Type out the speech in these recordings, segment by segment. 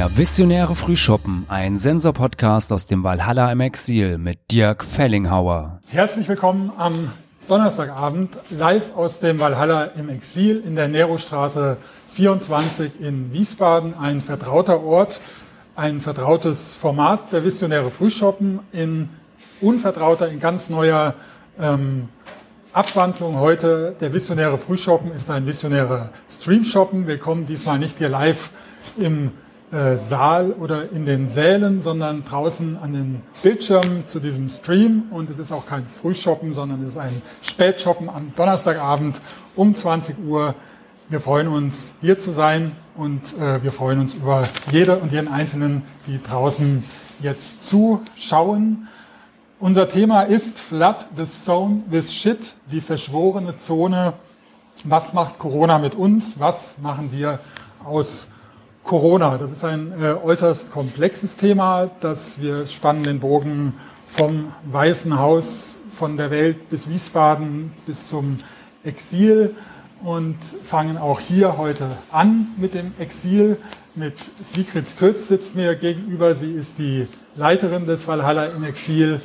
Der visionäre Frühschoppen, ein Sensor-Podcast aus dem Valhalla im Exil mit Dirk Fellinghauer. Herzlich willkommen am Donnerstagabend live aus dem Valhalla im Exil in der Nerostraße 24 in Wiesbaden. Ein vertrauter Ort, ein vertrautes Format der visionäre Frühschoppen in unvertrauter, in ganz neuer ähm, Abwandlung heute. Der visionäre Frühshoppen ist ein visionärer Streamshoppen. Wir kommen diesmal nicht hier live im äh, Saal oder in den Sälen, sondern draußen an den Bildschirmen zu diesem Stream. Und es ist auch kein Frühshoppen, sondern es ist ein Spätshoppen am Donnerstagabend um 20 Uhr. Wir freuen uns, hier zu sein und äh, wir freuen uns über jede und jeden Einzelnen, die draußen jetzt zuschauen. Unser Thema ist Flood the Zone with Shit, die verschworene Zone. Was macht Corona mit uns? Was machen wir aus Corona? Das ist ein äh, äußerst komplexes Thema, das wir spannen den Bogen vom Weißen Haus, von der Welt bis Wiesbaden, bis zum Exil und fangen auch hier heute an mit dem Exil. Mit Sigrid Kötz sitzt mir gegenüber. Sie ist die Leiterin des Valhalla im Exil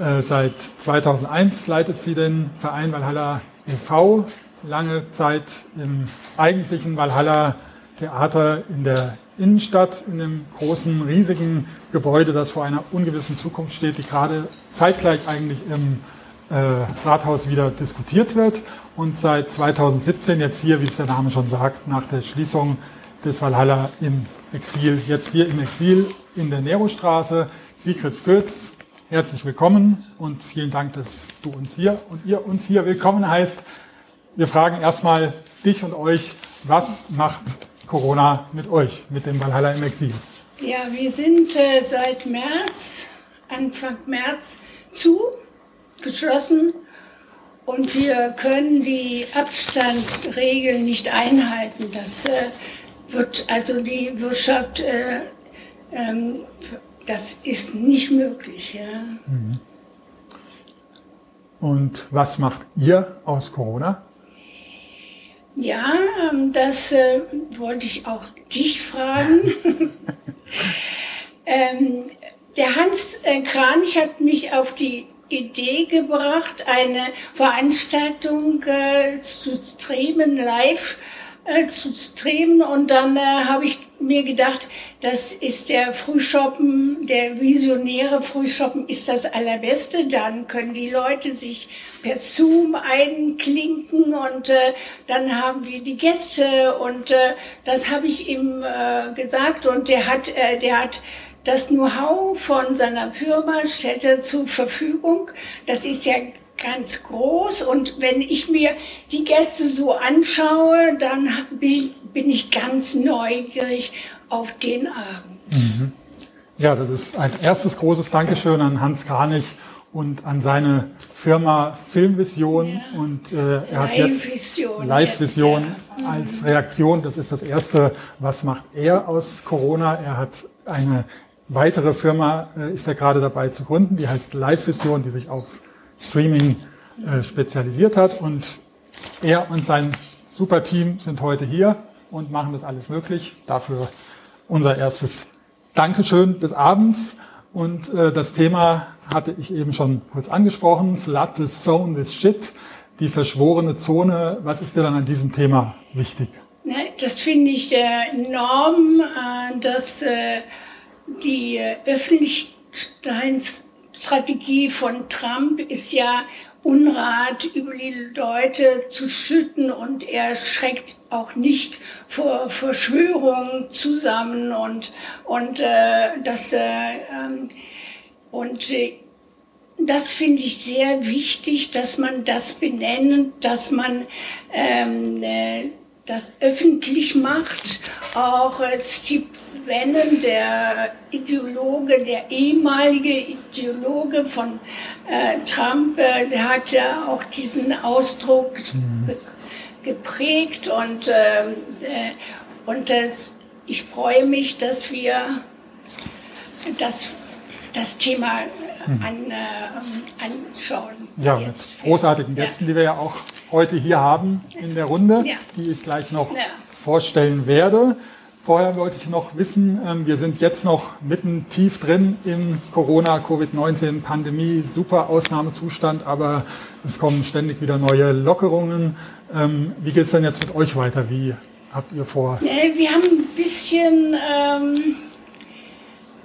äh, seit 2001 leitet sie den Verein Valhalla e.V. Lange Zeit im eigentlichen Valhalla Theater in der Innenstadt, in dem großen, riesigen Gebäude, das vor einer ungewissen Zukunft steht, die gerade zeitgleich eigentlich im äh, Rathaus wieder diskutiert wird. Und seit 2017 jetzt hier, wie es der Name schon sagt, nach der Schließung des Valhalla im Exil, jetzt hier im Exil in der Nerostraße. Sigrid Götz, herzlich willkommen und vielen Dank, dass du uns hier und ihr uns hier willkommen heißt. Wir fragen erstmal dich und euch, was macht Corona mit euch, mit dem Valhalla im Exil? Ja, wir sind äh, seit März, Anfang März zu, geschlossen und wir können die Abstandsregeln nicht einhalten. Das äh, wird also die Wirtschaft äh, ähm, das ist nicht möglich. Ja. Mhm. Und was macht ihr aus Corona? Ja, ähm, das äh, wollte ich auch dich fragen. ähm, der Hans äh, Kranich hat mich auf die Idee gebracht, eine Veranstaltung äh, zu streamen live äh, zu streamen und dann äh, habe ich mir gedacht, das ist der Frühshoppen, der visionäre Frühshoppen ist das allerbeste. Dann können die Leute sich per Zoom einklinken und äh, dann haben wir die Gäste und äh, das habe ich ihm äh, gesagt und der hat, äh, der hat das Know-how von seiner Firma stellt er zur Verfügung. Das ist ja ganz groß und wenn ich mir die Gäste so anschaue, dann bin ich ganz neugierig auf den Abend. Mhm. Ja, das ist ein erstes großes Dankeschön an Hans Kranich und an seine Firma Filmvision ja. und äh, er hat jetzt Live Vision ja. als Reaktion. Das ist das erste, was macht er aus Corona? Er hat eine weitere Firma, äh, ist er gerade dabei zu gründen, die heißt Live Vision, die sich auf Streaming äh, spezialisiert hat. Und er und sein super Team sind heute hier und machen das alles möglich. Dafür unser erstes Dankeschön des Abends. Und äh, das Thema hatte ich eben schon kurz angesprochen. Flood the Zone with Shit. Die verschworene Zone. Was ist dir dann an diesem Thema wichtig? Das finde ich äh, enorm, äh, dass äh, die äh, Öffentlichkeits Strategie von Trump ist ja, Unrat über die Leute zu schütten und er schreckt auch nicht vor Verschwörungen zusammen und und äh, das äh, ähm, und äh, das finde ich sehr wichtig, dass man das benennt, dass man ähm, äh, das öffentlich macht. Auch Steve Bannon, der Ideologe, der ehemalige Ideologe von äh, Trump, äh, der hat ja auch diesen Ausdruck mhm. geprägt und, ähm, äh, und das, ich freue mich, dass wir das, das Thema mhm. an, äh, anschauen. Ja, mit großartigen Gästen, ja. die wir ja auch heute hier haben in der Runde, ja. die ich gleich noch ja. vorstellen werde. Vorher wollte ich noch wissen, ähm, wir sind jetzt noch mitten tief drin im Corona-Covid-19-Pandemie, super Ausnahmezustand, aber es kommen ständig wieder neue Lockerungen. Ähm, wie geht es denn jetzt mit euch weiter? Wie habt ihr vor? Wir haben ein bisschen, ähm,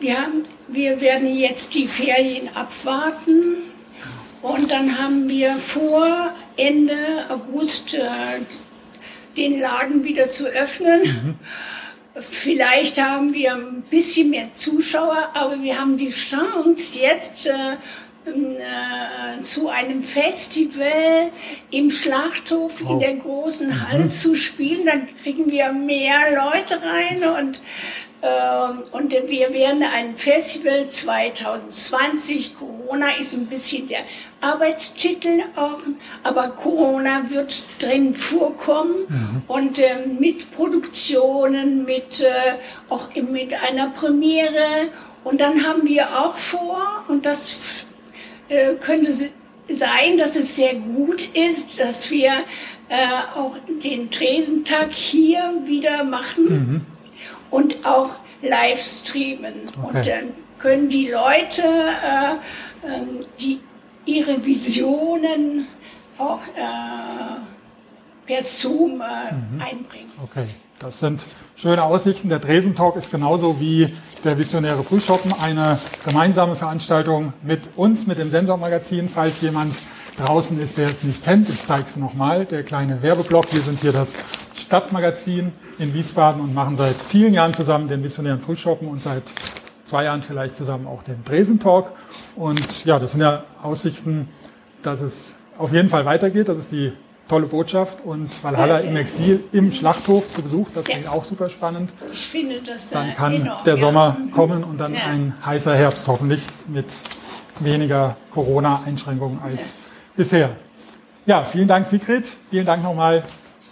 wir, haben, wir werden jetzt die Ferien abwarten und dann haben wir vor, Ende August äh, den Laden wieder zu öffnen. Mhm. Vielleicht haben wir ein bisschen mehr Zuschauer, aber wir haben die Chance jetzt äh, äh, zu einem Festival im Schlachthof oh. in der großen Halle mhm. zu spielen. Dann kriegen wir mehr Leute rein und ähm, und wir werden ein Festival 2020. Corona ist ein bisschen der Arbeitstitel auch, aber Corona wird drin vorkommen mhm. und äh, mit Produktionen, mit äh, auch mit einer Premiere. Und dann haben wir auch vor, und das äh, könnte sein, dass es sehr gut ist, dass wir äh, auch den Tresentag hier wieder machen. Mhm und auch live streamen. Okay. Und dann können die Leute, äh, äh, die ihre Visionen auch äh, per Zoom äh, mhm. einbringen. Okay, das sind schöne Aussichten. Der Dresentalk ist genauso wie der Visionäre Frühshoppen eine gemeinsame Veranstaltung mit uns, mit dem Sensormagazin, falls jemand draußen ist, der es nicht kennt. Ich zeige es nochmal, der kleine Werbeblock. Wir sind hier das Stadtmagazin in Wiesbaden und machen seit vielen Jahren zusammen den Missionären Frühschoppen und seit zwei Jahren vielleicht zusammen auch den Dresen-Talk. Und ja, das sind ja Aussichten, dass es auf jeden Fall weitergeht. Das ist die tolle Botschaft und Valhalla im Exil im Schlachthof zu Besuch, das ist auch super spannend. Ich finde das Dann kann enorm, der Sommer ja. kommen und dann ja. ein heißer Herbst hoffentlich mit weniger Corona-Einschränkungen als bisher. Ja, vielen Dank, Sigrid. Vielen Dank nochmal,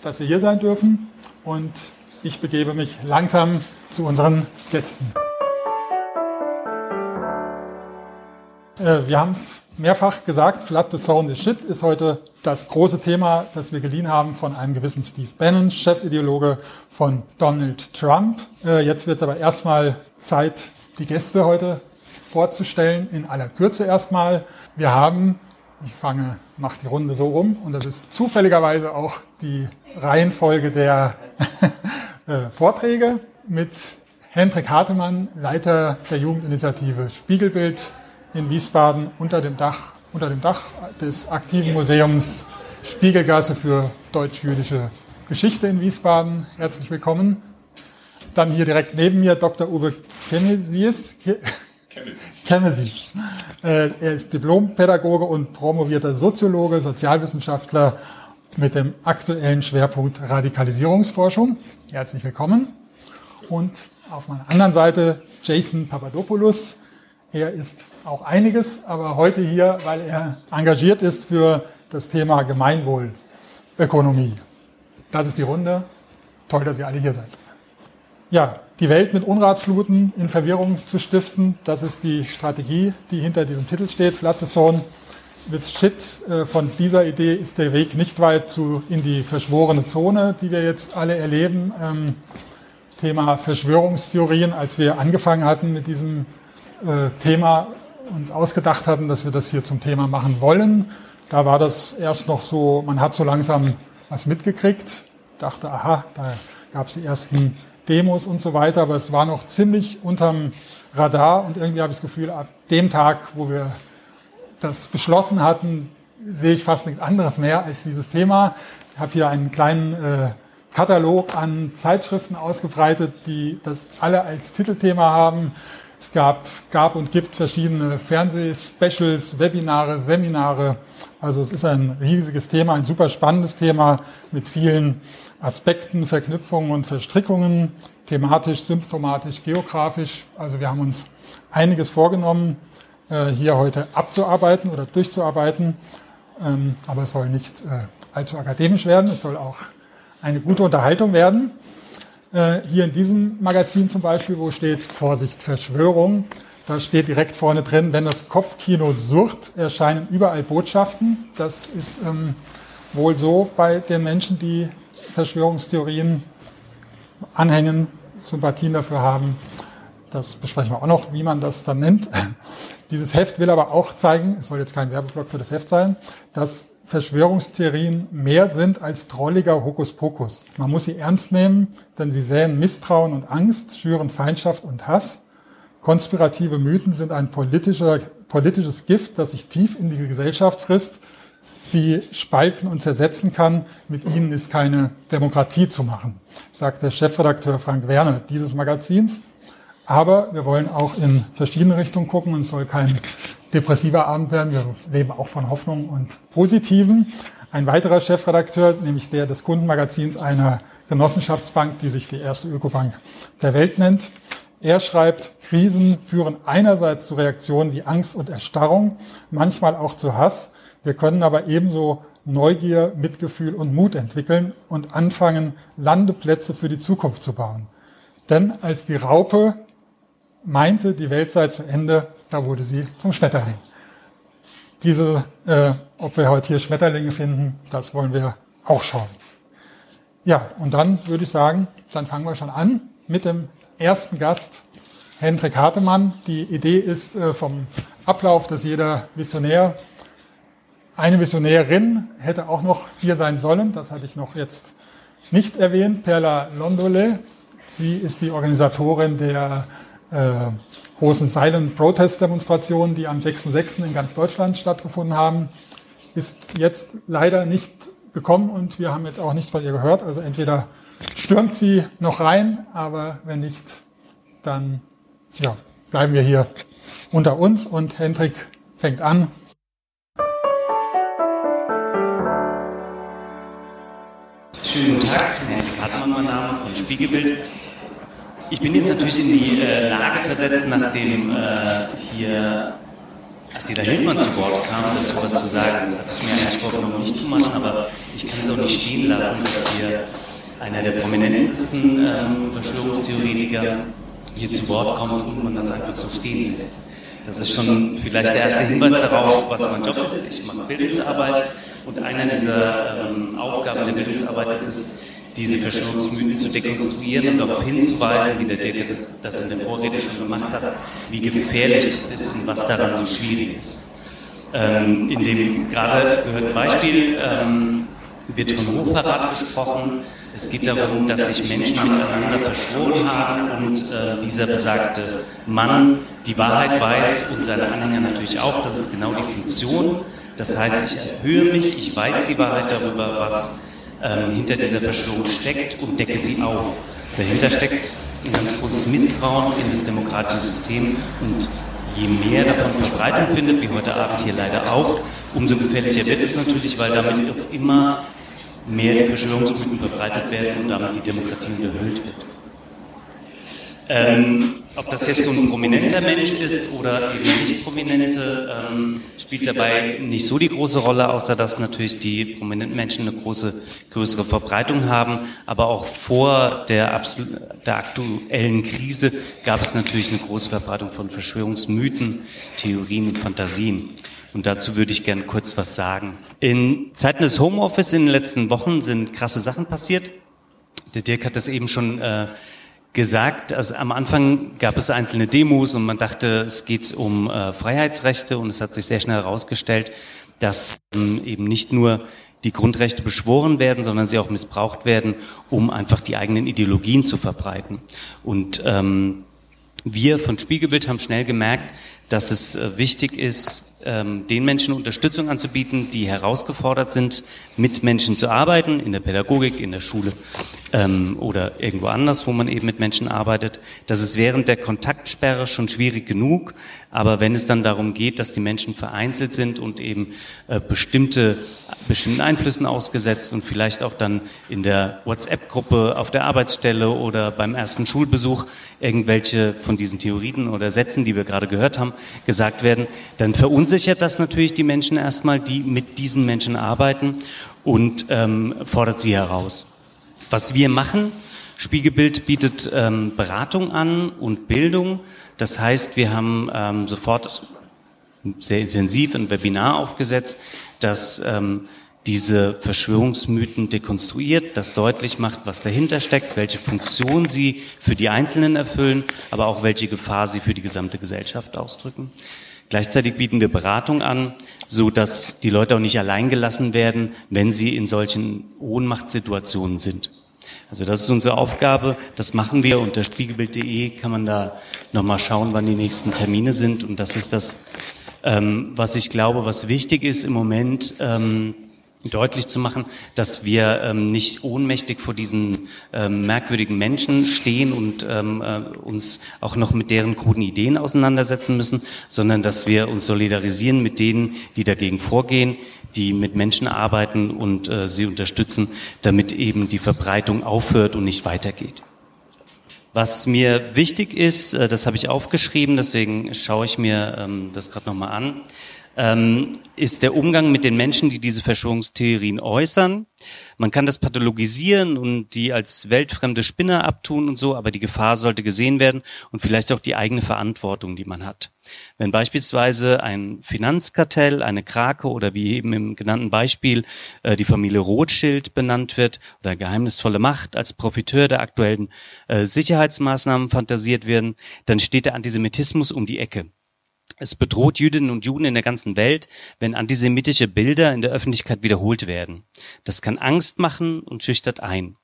dass wir hier sein dürfen. Und ich begebe mich langsam zu unseren Gästen. Äh, wir haben es mehrfach gesagt, Flood the Zone is Shit ist heute das große Thema, das wir geliehen haben von einem gewissen Steve Bannon, Chefideologe von Donald Trump. Äh, jetzt wird es aber erstmal Zeit, die Gäste heute vorzustellen, in aller Kürze erstmal. Wir haben ich fange, mache die Runde so rum und das ist zufälligerweise auch die Reihenfolge der äh, Vorträge mit Hendrik Hartemann, Leiter der Jugendinitiative Spiegelbild in Wiesbaden unter dem Dach, unter dem Dach des aktiven Museums Spiegelgasse für deutsch-jüdische Geschichte in Wiesbaden. Herzlich willkommen. Dann hier direkt neben mir Dr. Uwe Kemesies. Chemesis. Äh, er ist Diplompädagoge und promovierter Soziologe, Sozialwissenschaftler mit dem aktuellen Schwerpunkt Radikalisierungsforschung. Herzlich willkommen. Und auf meiner anderen Seite Jason Papadopoulos. Er ist auch einiges, aber heute hier, weil er engagiert ist für das Thema Gemeinwohlökonomie. Das ist die Runde. Toll, dass ihr alle hier seid. Ja, die Welt mit Unratfluten in Verwirrung zu stiften, das ist die Strategie, die hinter diesem Titel steht, Flatte Zone. With Shit, äh, von dieser Idee ist der Weg nicht weit zu, in die verschworene Zone, die wir jetzt alle erleben. Ähm, Thema Verschwörungstheorien, als wir angefangen hatten mit diesem Thema, uns ausgedacht hatten, dass wir das hier zum Thema machen wollen. Da war das erst noch so, man hat so langsam was mitgekriegt, dachte, aha, da gab es die ersten Demos und so weiter, aber es war noch ziemlich unterm Radar und irgendwie habe ich das Gefühl, ab dem Tag, wo wir das beschlossen hatten, sehe ich fast nichts anderes mehr als dieses Thema. Ich habe hier einen kleinen äh, Katalog an Zeitschriften ausgebreitet, die das alle als Titelthema haben. Es gab, gab und gibt verschiedene Fernsehspecials, Webinare, Seminare. Also es ist ein riesiges Thema, ein super spannendes Thema mit vielen Aspekten, Verknüpfungen und Verstrickungen, thematisch, symptomatisch, geografisch. Also wir haben uns einiges vorgenommen, äh, hier heute abzuarbeiten oder durchzuarbeiten. Ähm, aber es soll nicht äh, allzu akademisch werden, es soll auch eine gute Unterhaltung werden. Äh, hier in diesem Magazin zum Beispiel, wo steht Vorsicht Verschwörung, da steht direkt vorne drin, wenn das Kopfkino surrt, erscheinen überall Botschaften. Das ist ähm, wohl so bei den Menschen, die Verschwörungstheorien anhängen. Sympathien dafür haben. Das besprechen wir auch noch, wie man das dann nennt. Dieses Heft will aber auch zeigen, es soll jetzt kein Werbeblock für das Heft sein, dass Verschwörungstheorien mehr sind als trolliger Hokuspokus. Man muss sie ernst nehmen, denn sie säen Misstrauen und Angst, schüren Feindschaft und Hass. Konspirative Mythen sind ein politisches Gift, das sich tief in die Gesellschaft frisst, sie spalten und zersetzen kann. Mit ihnen ist keine Demokratie zu machen, sagt der Chefredakteur Frank Werner dieses Magazins. Aber wir wollen auch in verschiedene Richtungen gucken und es soll kein depressiver Abend werden. Wir leben auch von Hoffnung und Positiven. Ein weiterer Chefredakteur, nämlich der des Kundenmagazins einer Genossenschaftsbank, die sich die erste Ökobank der Welt nennt. Er schreibt, Krisen führen einerseits zu Reaktionen wie Angst und Erstarrung, manchmal auch zu Hass. Wir können aber ebenso Neugier, Mitgefühl und Mut entwickeln und anfangen, Landeplätze für die Zukunft zu bauen. Denn als die Raupe meinte, die Welt sei zu Ende, da wurde sie zum Schmetterling. Diese, äh, ob wir heute hier Schmetterlinge finden, das wollen wir auch schauen. Ja, und dann würde ich sagen, dann fangen wir schon an mit dem ersten Gast, Hendrik Hartemann. Die Idee ist äh, vom Ablauf, dass jeder Visionär, eine Visionärin hätte auch noch hier sein sollen. Das hatte ich noch jetzt nicht erwähnt. Perla Londole. Sie ist die Organisatorin der äh, großen Silent Protest Demonstrationen, die am 6.6. in ganz Deutschland stattgefunden haben, ist jetzt leider nicht gekommen und wir haben jetzt auch nichts von ihr gehört. Also entweder stürmt sie noch rein, aber wenn nicht, dann ja, bleiben wir hier unter uns und Hendrik fängt an. Schönen Tag, Hendrik Hartmann, mein Name von Spiegelbild. Ich bin jetzt natürlich in die äh, Lage versetzt, nachdem äh, hier Attila Hildmann zu Wort kam, dazu was zu sagen. Das hatte ich mir eigentlich vorgenommen, nicht zu machen, aber ich kann es auch nicht stehen lassen, dass hier einer der prominentesten ähm, Verschwörungstheoretiker hier zu Wort kommt und man das einfach so stehen lässt. Das ist schon vielleicht der erste Hinweis darauf, was mein Job ist. Ich mache Bildungsarbeit und einer dieser ähm, Aufgaben der Bildungsarbeit ist es, diese Verschwörungsmythen zu dekonstruieren und darauf hinzuweisen, wie der Dirk das in der Vorrede schon gemacht hat, wie gefährlich es ist und was daran so schwierig ist. Ähm, in dem gerade gehörten Beispiel ähm, wird von Hochverrat gesprochen. Es geht darum, dass sich Menschen miteinander verschworen haben und äh, dieser besagte Mann die Wahrheit weiß und seine Anhänger natürlich auch. Das ist genau die Funktion. Das heißt, ich erhöhe mich, ich weiß die Wahrheit darüber, was ähm, hinter dieser Verschwörung steckt und decke sie auf. Dahinter steckt ein ganz großes Misstrauen in das demokratische System und je mehr davon Verbreitung findet, wie heute Abend hier leider auch, umso gefährlicher wird es natürlich, weil damit immer mehr die Verschwörungsmythen verbreitet werden und damit die Demokratie überhöht wird. Ähm, ob das jetzt so ein prominenter Mensch ist oder eben nicht prominente, ähm, spielt dabei nicht so die große Rolle, außer dass natürlich die prominenten Menschen eine große, größere Verbreitung haben. Aber auch vor der, der aktuellen Krise gab es natürlich eine große Verbreitung von Verschwörungsmythen, Theorien und Fantasien. Und dazu würde ich gerne kurz was sagen. In Zeiten des Homeoffice in den letzten Wochen sind krasse Sachen passiert. Der Dirk hat das eben schon äh, gesagt, also am Anfang gab es einzelne Demos und man dachte, es geht um äh, Freiheitsrechte und es hat sich sehr schnell herausgestellt, dass ähm, eben nicht nur die Grundrechte beschworen werden, sondern sie auch missbraucht werden, um einfach die eigenen Ideologien zu verbreiten. Und ähm, wir von Spiegelbild haben schnell gemerkt, dass es äh, wichtig ist, ähm, den Menschen Unterstützung anzubieten, die herausgefordert sind, mit Menschen zu arbeiten, in der Pädagogik, in der Schule ähm, oder irgendwo anders, wo man eben mit Menschen arbeitet. Das ist während der Kontaktsperre schon schwierig genug, aber wenn es dann darum geht, dass die Menschen vereinzelt sind und eben äh, bestimmte, bestimmten Einflüssen ausgesetzt und vielleicht auch dann in der WhatsApp-Gruppe auf der Arbeitsstelle oder beim ersten Schulbesuch irgendwelche von diesen Theorien oder Sätzen, die wir gerade gehört haben, gesagt werden, dann verunsichert das natürlich die Menschen erstmal, die mit diesen Menschen arbeiten und ähm, fordert sie heraus. Was wir machen, Spiegelbild bietet ähm, Beratung an und Bildung. Das heißt, wir haben ähm, sofort sehr intensiv ein Webinar aufgesetzt, das ähm, diese Verschwörungsmythen dekonstruiert, das deutlich macht, was dahinter steckt, welche Funktion sie für die Einzelnen erfüllen, aber auch welche Gefahr sie für die gesamte Gesellschaft ausdrücken. Gleichzeitig bieten wir Beratung an, so dass die Leute auch nicht allein gelassen werden, wenn sie in solchen Ohnmachtssituationen sind. Also das ist unsere Aufgabe, das machen wir unter spiegelbild.de kann man da nochmal schauen, wann die nächsten Termine sind. Und das ist das, ähm, was ich glaube, was wichtig ist im Moment, ähm, deutlich zu machen, dass wir ähm, nicht ohnmächtig vor diesen ähm, merkwürdigen Menschen stehen und ähm, äh, uns auch noch mit deren kruden Ideen auseinandersetzen müssen, sondern dass wir uns solidarisieren mit denen, die dagegen vorgehen, die mit Menschen arbeiten und äh, sie unterstützen, damit eben die Verbreitung aufhört und nicht weitergeht. Was mir wichtig ist, äh, das habe ich aufgeschrieben, deswegen schaue ich mir ähm, das gerade nochmal an ist der Umgang mit den Menschen, die diese Verschwörungstheorien äußern. Man kann das pathologisieren und die als weltfremde Spinner abtun und so, aber die Gefahr sollte gesehen werden und vielleicht auch die eigene Verantwortung, die man hat. Wenn beispielsweise ein Finanzkartell, eine Krake oder wie eben im genannten Beispiel äh, die Familie Rothschild benannt wird oder geheimnisvolle Macht als Profiteur der aktuellen äh, Sicherheitsmaßnahmen fantasiert werden, dann steht der Antisemitismus um die Ecke. Es bedroht Jüdinnen und Juden in der ganzen Welt, wenn antisemitische Bilder in der Öffentlichkeit wiederholt werden. Das kann Angst machen und schüchtert ein.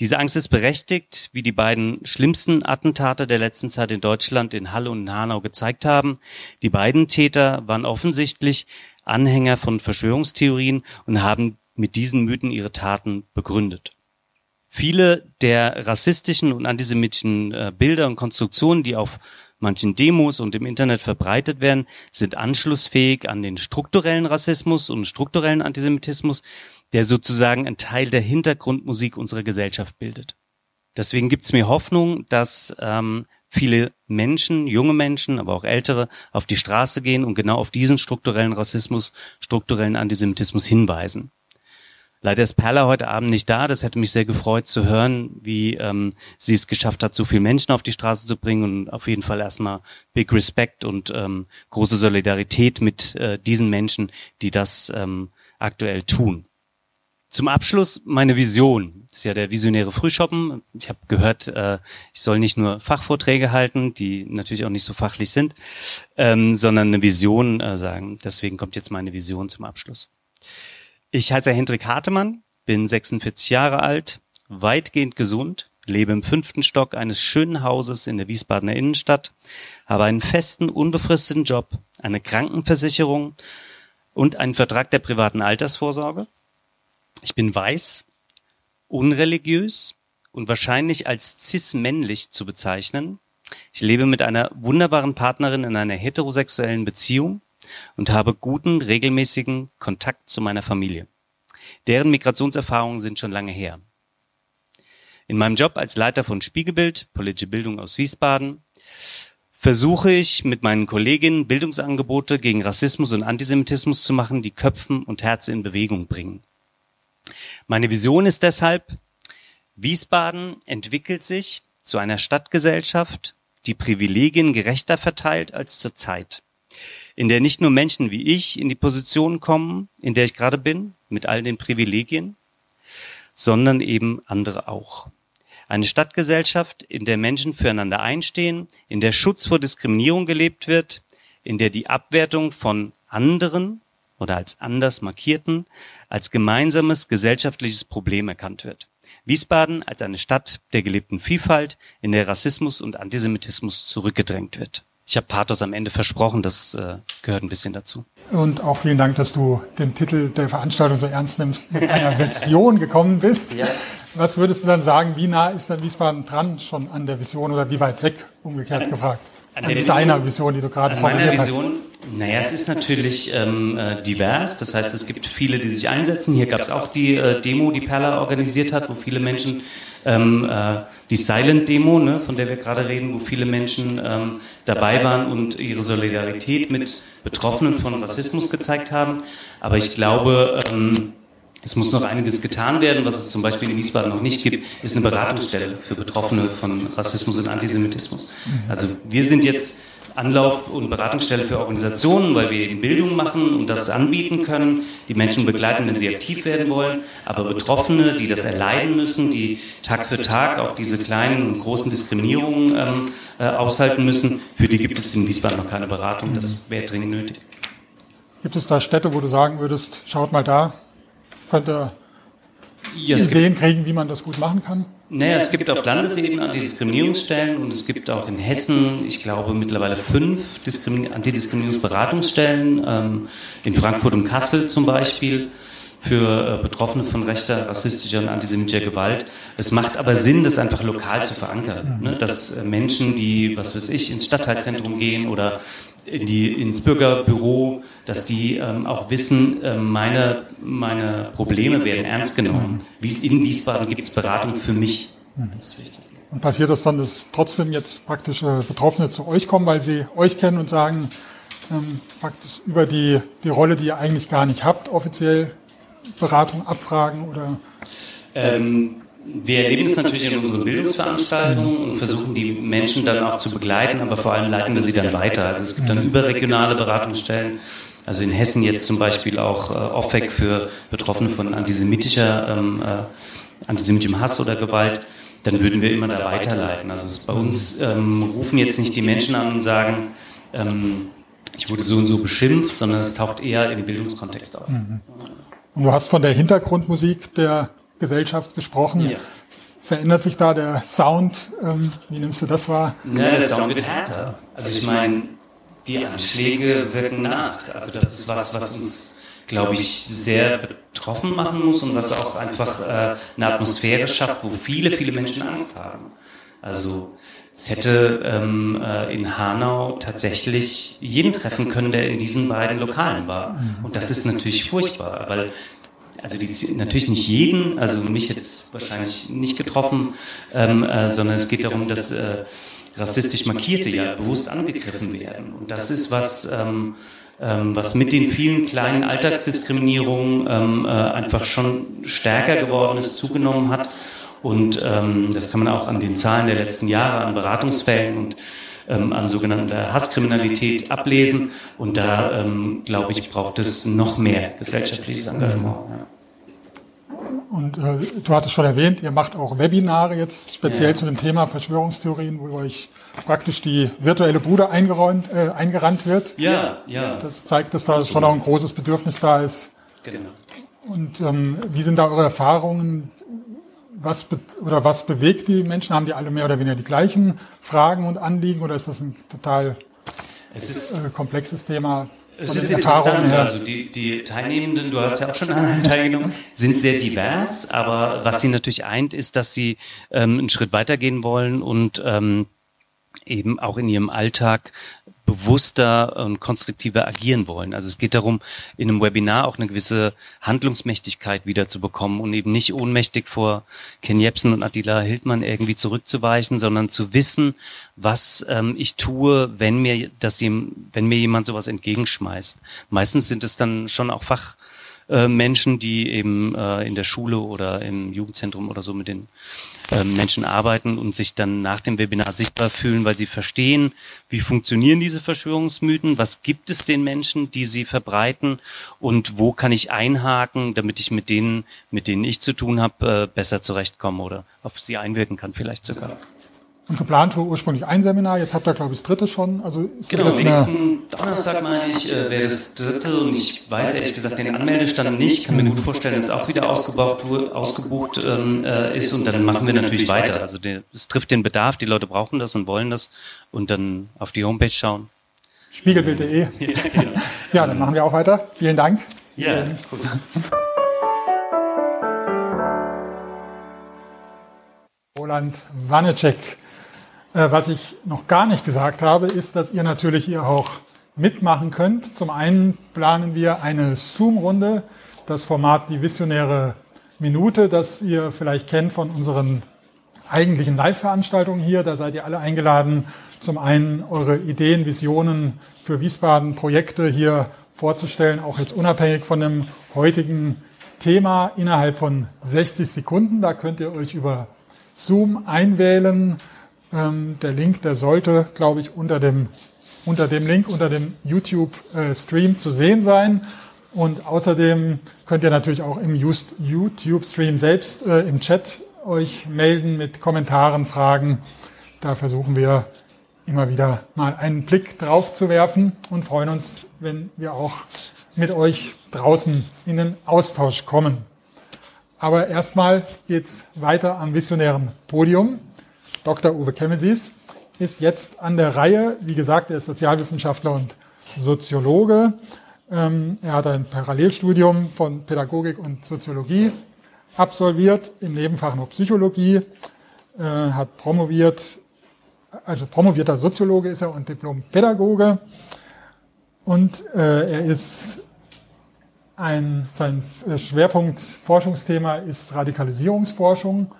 Diese Angst ist berechtigt, wie die beiden schlimmsten Attentate der letzten Zeit in Deutschland in Halle und in Hanau gezeigt haben. Die beiden Täter waren offensichtlich Anhänger von Verschwörungstheorien und haben mit diesen Mythen ihre Taten begründet. Viele der rassistischen und antisemitischen äh, Bilder und Konstruktionen, die auf manchen Demos und im Internet verbreitet werden, sind anschlussfähig an den strukturellen Rassismus und strukturellen Antisemitismus, der sozusagen ein Teil der Hintergrundmusik unserer Gesellschaft bildet. Deswegen gibt es mir Hoffnung, dass ähm, viele Menschen, junge Menschen, aber auch ältere, auf die Straße gehen und genau auf diesen strukturellen Rassismus, strukturellen Antisemitismus hinweisen. Leider ist Perla heute Abend nicht da. Das hätte mich sehr gefreut zu hören, wie ähm, sie es geschafft hat, so viele Menschen auf die Straße zu bringen. Und auf jeden Fall erstmal Big Respect und ähm, große Solidarität mit äh, diesen Menschen, die das ähm, aktuell tun. Zum Abschluss meine Vision. Das ist ja der visionäre Frühshoppen. Ich habe gehört, äh, ich soll nicht nur Fachvorträge halten, die natürlich auch nicht so fachlich sind, ähm, sondern eine Vision äh, sagen. Deswegen kommt jetzt meine Vision zum Abschluss. Ich heiße Hendrik Hartemann, bin 46 Jahre alt, weitgehend gesund, lebe im fünften Stock eines schönen Hauses in der Wiesbadener Innenstadt, habe einen festen, unbefristeten Job, eine Krankenversicherung und einen Vertrag der privaten Altersvorsorge. Ich bin weiß, unreligiös und wahrscheinlich als cis-männlich zu bezeichnen. Ich lebe mit einer wunderbaren Partnerin in einer heterosexuellen Beziehung und habe guten, regelmäßigen Kontakt zu meiner Familie. Deren Migrationserfahrungen sind schon lange her. In meinem Job als Leiter von Spiegelbild, politische Bildung aus Wiesbaden, versuche ich mit meinen Kolleginnen Bildungsangebote gegen Rassismus und Antisemitismus zu machen, die Köpfen und Herzen in Bewegung bringen. Meine Vision ist deshalb, Wiesbaden entwickelt sich zu einer Stadtgesellschaft, die Privilegien gerechter verteilt als zurzeit in der nicht nur Menschen wie ich in die Position kommen, in der ich gerade bin, mit all den Privilegien, sondern eben andere auch. Eine Stadtgesellschaft, in der Menschen füreinander einstehen, in der Schutz vor Diskriminierung gelebt wird, in der die Abwertung von anderen oder als anders markierten als gemeinsames gesellschaftliches Problem erkannt wird. Wiesbaden als eine Stadt der gelebten Vielfalt, in der Rassismus und Antisemitismus zurückgedrängt wird. Ich habe Pathos am Ende versprochen, das äh, gehört ein bisschen dazu. Und auch vielen Dank, dass du den Titel der Veranstaltung so ernst nimmst, mit einer Version gekommen bist. Ja. Was würdest du dann sagen, wie nah ist dann Wiesbaden dran schon an der Vision oder wie weit weg, umgekehrt an, gefragt? An, an deiner Vision, die du gerade formuliert hast. Vision, naja, es ist natürlich ähm, äh, divers. Das heißt, es gibt viele, die sich einsetzen. Hier gab es auch die äh, Demo, die Perla organisiert hat, wo viele Menschen ähm, äh, die Silent Demo, ne, von der wir gerade reden, wo viele Menschen ähm, dabei waren und ihre Solidarität mit Betroffenen von Rassismus gezeigt haben. Aber ich glaube, ähm, es muss noch einiges getan werden. Was es zum Beispiel in Wiesbaden noch nicht gibt, ist eine Beratungsstelle für Betroffene von Rassismus und Antisemitismus. Also wir sind jetzt Anlauf- und Beratungsstelle für Organisationen, weil wir eben Bildung machen und das anbieten können, die Menschen begleiten, wenn sie aktiv werden wollen, aber Betroffene, die das erleiden müssen, die Tag für Tag auch diese kleinen und großen Diskriminierungen ähm, äh, aushalten müssen, für die gibt es in Wiesbaden noch keine Beratung, das wäre dringend nötig. Gibt es da Städte, wo du sagen würdest, schaut mal da, könnt ihr ja, Ideen kriegen, wie man das gut machen kann? Naja, es gibt auf Landesebene Antidiskriminierungsstellen und es gibt auch in Hessen, ich glaube, mittlerweile fünf Diskrimi Antidiskriminierungsberatungsstellen, ähm, in Frankfurt und Kassel zum Beispiel für äh, Betroffene von rechter, rassistischer und antisemitischer Gewalt. Es macht aber Sinn, das einfach lokal zu verankern. Ne? Dass äh, Menschen, die, was weiß ich, ins Stadtteilzentrum gehen oder die, ins Bürgerbüro, dass die ähm, auch wissen, äh, meine, meine Probleme werden ernst genommen. Wie in Wiesbaden gibt es Beratung für mich. Das ist wichtig. Und passiert das dann, dass trotzdem jetzt praktisch äh, Betroffene zu euch kommen, weil sie euch kennen und sagen, ähm, praktisch über die, die Rolle, die ihr eigentlich gar nicht habt, offiziell Beratung abfragen oder? Ähm, wir erleben es natürlich in unseren Bildungsveranstaltungen und versuchen die Menschen dann auch zu begleiten, aber vor allem leiten wir sie dann weiter. Also es gibt dann überregionale Beratungsstellen, also in Hessen jetzt zum Beispiel auch äh, OFEC für Betroffene von antisemitischer, ähm, äh, antisemitischem Hass oder Gewalt. Dann würden wir immer da weiterleiten. Also bei uns ähm, rufen jetzt nicht die Menschen an und sagen, ähm, ich wurde so und so beschimpft, sondern es taucht eher im Bildungskontext auf. Mhm. Und du hast von der Hintergrundmusik der Gesellschaft gesprochen. Ja. Verändert sich da der Sound? Ähm, wie nimmst du das wahr? Ja, der Sound wird härter. Also ich meine, die Anschläge wirken nach. Also das ist was, was uns, glaube ich, sehr betroffen machen muss und was auch einfach äh, eine Atmosphäre schafft, wo viele, viele Menschen Angst haben. Also es hätte ähm, äh, in Hanau tatsächlich jeden treffen können, der in diesen beiden Lokalen war. Und das ist natürlich furchtbar, weil also die, natürlich nicht jeden, also mich hätte es wahrscheinlich nicht getroffen, ähm, äh, sondern es geht darum, dass äh, rassistisch Markierte ja bewusst angegriffen werden. Und das ist was, ähm, ähm, was mit den vielen kleinen Alltagsdiskriminierungen ähm, äh, einfach schon stärker geworden ist, zugenommen hat. Und ähm, das kann man auch an den Zahlen der letzten Jahre, an Beratungsfällen und ähm, an sogenannter Hasskriminalität ablesen. Und da, ähm, glaube ich, braucht es noch mehr gesellschaftliches Engagement. Ja. Und äh, du hattest schon erwähnt, ihr macht auch Webinare jetzt speziell ja. zu dem Thema Verschwörungstheorien, wo euch praktisch die virtuelle Bude eingeräumt, äh, eingerannt wird. Ja, ja. Das zeigt, dass da schon auch ein großes Bedürfnis da ist. Genau. Und ähm, wie sind da eure Erfahrungen? Was oder was bewegt die Menschen? Haben die alle mehr oder weniger die gleichen Fragen und Anliegen oder ist das ein total ist, äh, komplexes Thema? Es ist interessant, also die, die Teilnehmenden, du hast ja auch schon an einem teilgenommen, sind sehr divers, aber was sie natürlich eint, ist, dass sie ähm, einen Schritt weitergehen wollen und ähm, eben auch in ihrem Alltag bewusster und konstruktiver agieren wollen. Also es geht darum, in einem Webinar auch eine gewisse Handlungsmächtigkeit wiederzubekommen und eben nicht ohnmächtig vor Ken Jebsen und Attila Hildmann irgendwie zurückzuweichen, sondern zu wissen, was ähm, ich tue, wenn mir das, wenn mir jemand sowas entgegenschmeißt. Meistens sind es dann schon auch Fach äh, Menschen, die eben äh, in der Schule oder im Jugendzentrum oder so mit den äh, Menschen arbeiten und sich dann nach dem Webinar sichtbar fühlen, weil sie verstehen, wie funktionieren diese Verschwörungsmythen, was gibt es den Menschen, die sie verbreiten und wo kann ich einhaken, damit ich mit denen, mit denen ich zu tun habe, äh, besser zurechtkomme oder auf sie einwirken kann vielleicht sogar. Und geplant war ursprünglich ein Seminar, jetzt habt ihr, glaube ich, das dritte schon. Also ist genau, das jetzt nächsten Donnerstag, meine ich, äh, wäre das dritte und ich weiß ehrlich gesagt den Anmeldestand nicht. Ich kann mir gut vorstellen, dass es auch wieder ausgebucht, ausgebucht ähm, äh, ist und dann machen wir natürlich weiter. Also es trifft den Bedarf, die Leute brauchen das und wollen das und dann auf die Homepage schauen. Spiegelbild.de. Ja, genau. ja, dann machen wir auch weiter. Vielen Dank. Ja, cool. Roland Wanecek. Äh, was ich noch gar nicht gesagt habe, ist, dass ihr natürlich hier auch mitmachen könnt. Zum einen planen wir eine Zoom-Runde, das Format Die Visionäre Minute, das ihr vielleicht kennt von unseren eigentlichen Live-Veranstaltungen hier. Da seid ihr alle eingeladen, zum einen eure Ideen, Visionen für Wiesbaden, Projekte hier vorzustellen, auch jetzt unabhängig von dem heutigen Thema innerhalb von 60 Sekunden. Da könnt ihr euch über Zoom einwählen. Ähm, der Link, der sollte, glaube ich, unter dem unter dem Link unter dem YouTube-Stream zu sehen sein. Und außerdem könnt ihr natürlich auch im YouTube-Stream selbst äh, im Chat euch melden mit Kommentaren, Fragen. Da versuchen wir immer wieder mal einen Blick drauf zu werfen und freuen uns, wenn wir auch mit euch draußen in den Austausch kommen. Aber erstmal geht's weiter am visionären Podium. Dr. Uwe Kemesis ist jetzt an der Reihe. Wie gesagt, er ist Sozialwissenschaftler und Soziologe. Ähm, er hat ein Parallelstudium von Pädagogik und Soziologie absolviert, im Nebenfach nur Psychologie, äh, hat promoviert, also promovierter Soziologe ist er und Diplom-Pädagoge. Und äh, er ist ein, sein Schwerpunkt Forschungsthema ist Radikalisierungsforschung,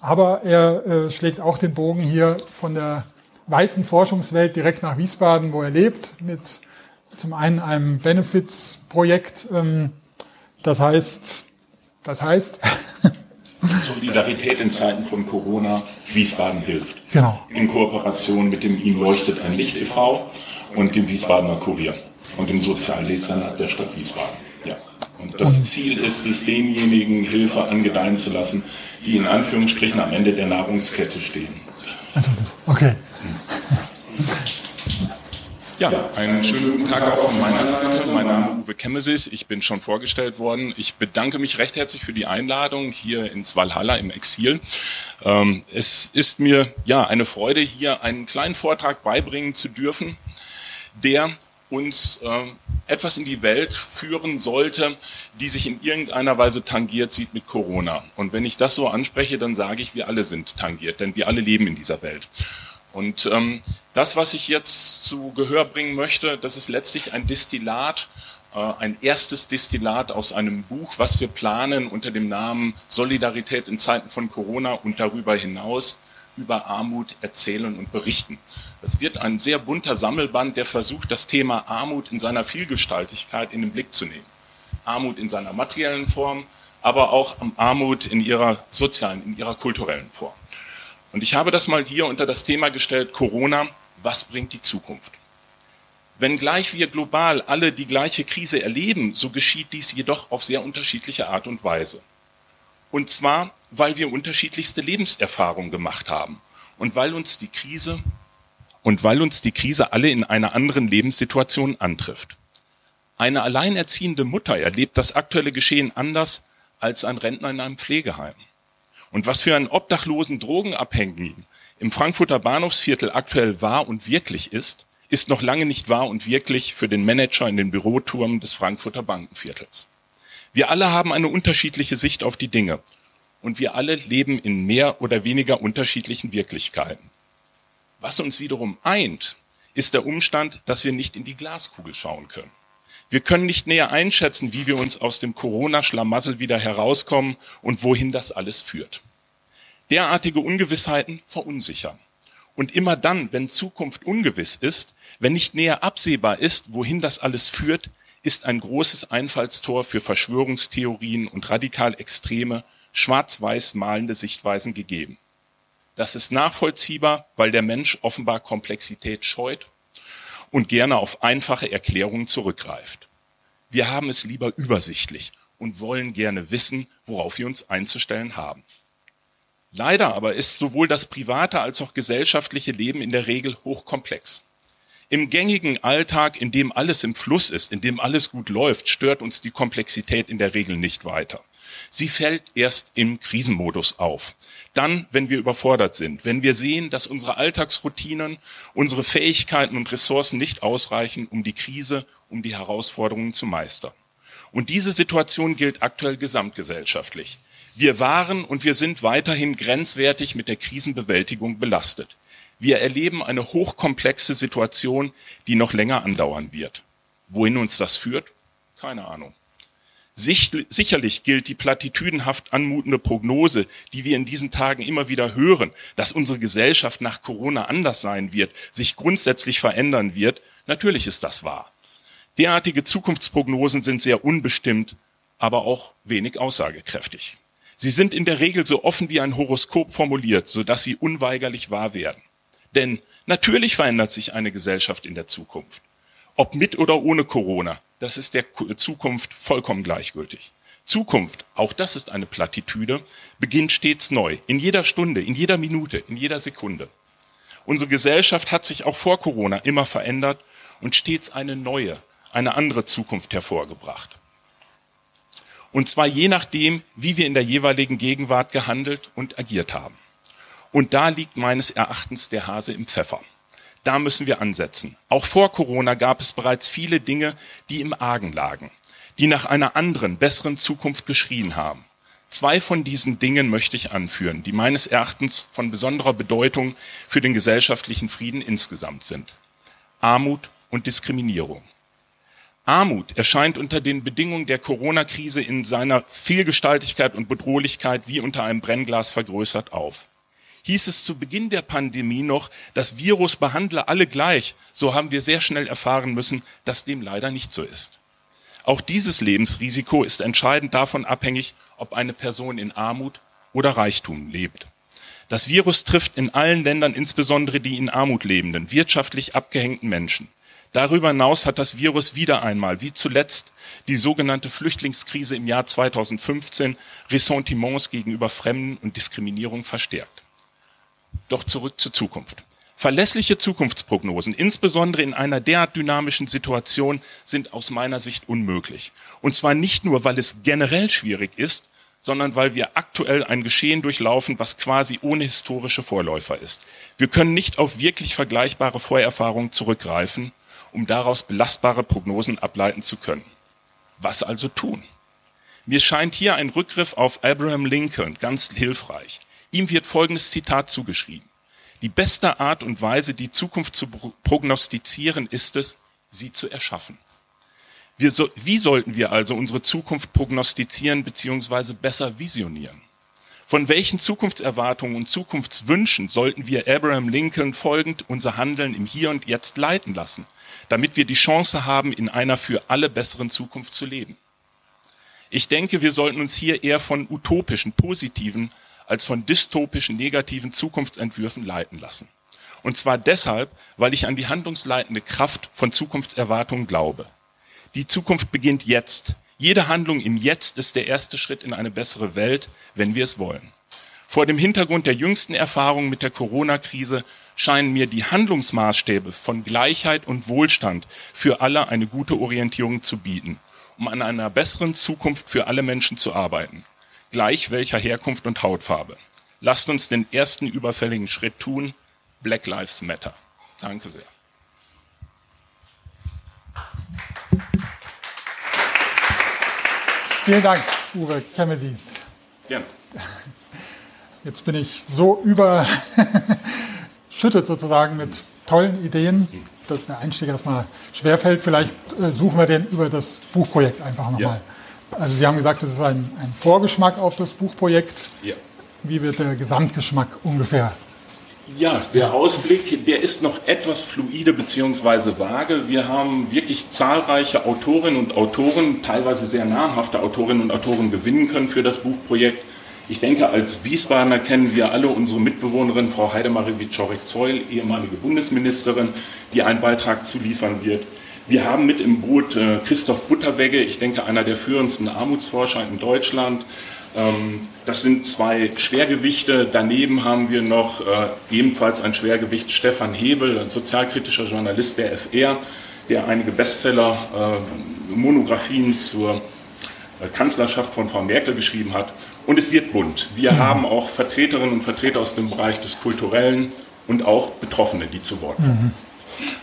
aber er äh, schlägt auch den Bogen hier von der weiten Forschungswelt direkt nach Wiesbaden, wo er lebt, mit zum einen einem Benefits-Projekt. Ähm, das heißt, das heißt. Solidarität in Zeiten von Corona, Wiesbaden hilft. Genau. In Kooperation mit dem Ihm leuchtet ein Licht e.V. und dem Wiesbadener Kurier und dem Sozialdezernat der Stadt Wiesbaden. Ja. Und das Ziel ist es, denjenigen Hilfe angedeihen zu lassen, die in Anführungsstrichen am Ende der Nahrungskette stehen. Also das, okay. Ja, einen schönen guten Tag auch von meiner Seite. Mein Name ist Uwe Kemmesis. Ich bin schon vorgestellt worden. Ich bedanke mich recht herzlich für die Einladung hier ins Valhalla im Exil. Ähm, es ist mir ja eine Freude, hier einen kleinen Vortrag beibringen zu dürfen, der uns ähm, etwas in die Welt führen sollte, die sich in irgendeiner Weise tangiert sieht mit Corona. Und wenn ich das so anspreche, dann sage ich, wir alle sind tangiert, denn wir alle leben in dieser Welt. Und ähm, das, was ich jetzt zu Gehör bringen möchte, das ist letztlich ein Destillat, äh, ein erstes Destillat aus einem Buch, was wir planen unter dem Namen Solidarität in Zeiten von Corona und darüber hinaus über Armut erzählen und berichten. Das wird ein sehr bunter Sammelband, der versucht, das Thema Armut in seiner Vielgestaltigkeit in den Blick zu nehmen. Armut in seiner materiellen Form, aber auch Armut in ihrer sozialen, in ihrer kulturellen Form. Und ich habe das mal hier unter das Thema gestellt, Corona, was bringt die Zukunft? Wenngleich wir global alle die gleiche Krise erleben, so geschieht dies jedoch auf sehr unterschiedliche Art und Weise. Und zwar, weil wir unterschiedlichste Lebenserfahrungen gemacht haben und weil uns die Krise und weil uns die Krise alle in einer anderen Lebenssituation antrifft. Eine alleinerziehende Mutter erlebt das aktuelle Geschehen anders als ein Rentner in einem Pflegeheim. Und was für einen obdachlosen Drogenabhängigen im Frankfurter Bahnhofsviertel aktuell wahr und wirklich ist, ist noch lange nicht wahr und wirklich für den Manager in den Büroturmen des Frankfurter Bankenviertels. Wir alle haben eine unterschiedliche Sicht auf die Dinge und wir alle leben in mehr oder weniger unterschiedlichen Wirklichkeiten. Was uns wiederum eint, ist der Umstand, dass wir nicht in die Glaskugel schauen können. Wir können nicht näher einschätzen, wie wir uns aus dem Corona-Schlamassel wieder herauskommen und wohin das alles führt. Derartige Ungewissheiten verunsichern. Und immer dann, wenn Zukunft ungewiss ist, wenn nicht näher absehbar ist, wohin das alles führt, ist ein großes Einfallstor für Verschwörungstheorien und radikal extreme, schwarz-weiß malende Sichtweisen gegeben. Das ist nachvollziehbar, weil der Mensch offenbar Komplexität scheut und gerne auf einfache Erklärungen zurückgreift. Wir haben es lieber übersichtlich und wollen gerne wissen, worauf wir uns einzustellen haben. Leider aber ist sowohl das private als auch gesellschaftliche Leben in der Regel hochkomplex. Im gängigen Alltag, in dem alles im Fluss ist, in dem alles gut läuft, stört uns die Komplexität in der Regel nicht weiter. Sie fällt erst im Krisenmodus auf. Dann, wenn wir überfordert sind, wenn wir sehen, dass unsere Alltagsroutinen, unsere Fähigkeiten und Ressourcen nicht ausreichen, um die Krise, um die Herausforderungen zu meistern. Und diese Situation gilt aktuell gesamtgesellschaftlich. Wir waren und wir sind weiterhin grenzwertig mit der Krisenbewältigung belastet. Wir erleben eine hochkomplexe Situation, die noch länger andauern wird. Wohin uns das führt? Keine Ahnung. Sicherlich gilt die platitüdenhaft anmutende Prognose, die wir in diesen Tagen immer wieder hören, dass unsere Gesellschaft nach Corona anders sein wird, sich grundsätzlich verändern wird. Natürlich ist das wahr. Derartige Zukunftsprognosen sind sehr unbestimmt, aber auch wenig aussagekräftig. Sie sind in der Regel so offen wie ein Horoskop formuliert, sodass sie unweigerlich wahr werden. Denn natürlich verändert sich eine Gesellschaft in der Zukunft. Ob mit oder ohne Corona, das ist der Zukunft vollkommen gleichgültig. Zukunft, auch das ist eine Plattitüde, beginnt stets neu, in jeder Stunde, in jeder Minute, in jeder Sekunde. Unsere Gesellschaft hat sich auch vor Corona immer verändert und stets eine neue, eine andere Zukunft hervorgebracht. Und zwar je nachdem, wie wir in der jeweiligen Gegenwart gehandelt und agiert haben. Und da liegt meines Erachtens der Hase im Pfeffer. Da müssen wir ansetzen. Auch vor Corona gab es bereits viele Dinge, die im Argen lagen, die nach einer anderen, besseren Zukunft geschrien haben. Zwei von diesen Dingen möchte ich anführen, die meines Erachtens von besonderer Bedeutung für den gesellschaftlichen Frieden insgesamt sind. Armut und Diskriminierung. Armut erscheint unter den Bedingungen der Corona-Krise in seiner Vielgestaltigkeit und Bedrohlichkeit wie unter einem Brennglas vergrößert auf. Hieß es zu Beginn der Pandemie noch, das Virus behandle alle gleich, so haben wir sehr schnell erfahren müssen, dass dem leider nicht so ist. Auch dieses Lebensrisiko ist entscheidend davon abhängig, ob eine Person in Armut oder Reichtum lebt. Das Virus trifft in allen Ländern insbesondere die in Armut lebenden, wirtschaftlich abgehängten Menschen. Darüber hinaus hat das Virus wieder einmal, wie zuletzt die sogenannte Flüchtlingskrise im Jahr 2015, Ressentiments gegenüber Fremden und Diskriminierung verstärkt. Doch zurück zur Zukunft. Verlässliche Zukunftsprognosen, insbesondere in einer derart dynamischen Situation, sind aus meiner Sicht unmöglich. Und zwar nicht nur, weil es generell schwierig ist, sondern weil wir aktuell ein Geschehen durchlaufen, was quasi ohne historische Vorläufer ist. Wir können nicht auf wirklich vergleichbare Vorerfahrungen zurückgreifen, um daraus belastbare Prognosen ableiten zu können. Was also tun? Mir scheint hier ein Rückgriff auf Abraham Lincoln ganz hilfreich. Ihm wird folgendes Zitat zugeschrieben. Die beste Art und Weise, die Zukunft zu prognostizieren, ist es, sie zu erschaffen. So, wie sollten wir also unsere Zukunft prognostizieren bzw. besser visionieren? Von welchen Zukunftserwartungen und Zukunftswünschen sollten wir Abraham Lincoln folgend unser Handeln im Hier und Jetzt leiten lassen, damit wir die Chance haben, in einer für alle besseren Zukunft zu leben? Ich denke, wir sollten uns hier eher von utopischen, positiven als von dystopischen, negativen Zukunftsentwürfen leiten lassen. Und zwar deshalb, weil ich an die handlungsleitende Kraft von Zukunftserwartungen glaube. Die Zukunft beginnt jetzt. Jede Handlung im Jetzt ist der erste Schritt in eine bessere Welt, wenn wir es wollen. Vor dem Hintergrund der jüngsten Erfahrungen mit der Corona-Krise scheinen mir die Handlungsmaßstäbe von Gleichheit und Wohlstand für alle eine gute Orientierung zu bieten, um an einer besseren Zukunft für alle Menschen zu arbeiten, gleich welcher Herkunft und Hautfarbe. Lasst uns den ersten überfälligen Schritt tun. Black Lives Matter. Danke sehr. Vielen Dank, Uwe Kemesis. Gerne. Jetzt bin ich so überschüttet sozusagen mit tollen Ideen, dass der Einstieg erstmal schwerfällt. Vielleicht äh, suchen wir den über das Buchprojekt einfach nochmal. Ja. Also Sie haben gesagt, es ist ein, ein Vorgeschmack auf das Buchprojekt. Ja. Wie wird der Gesamtgeschmack ungefähr ja, der Ausblick, der ist noch etwas fluide bzw. vage. Wir haben wirklich zahlreiche Autorinnen und Autoren, teilweise sehr namhafte Autorinnen und Autoren gewinnen können für das Buchprojekt. Ich denke, als Wiesbadener kennen wir alle unsere Mitbewohnerin, Frau Heidemarie Wiczorek-Zeul, ehemalige Bundesministerin, die einen Beitrag zuliefern wird. Wir haben mit im Boot äh, Christoph Butterwegge, ich denke, einer der führendsten Armutsforscher in Deutschland, ähm, das sind zwei Schwergewichte. Daneben haben wir noch äh, ebenfalls ein Schwergewicht Stefan Hebel, ein sozialkritischer Journalist der FR, der einige Bestseller, äh, Monographien zur äh, Kanzlerschaft von Frau Merkel geschrieben hat. Und es wird bunt. Wir mhm. haben auch Vertreterinnen und Vertreter aus dem Bereich des Kulturellen und auch Betroffene, die zu Wort kommen. Mhm.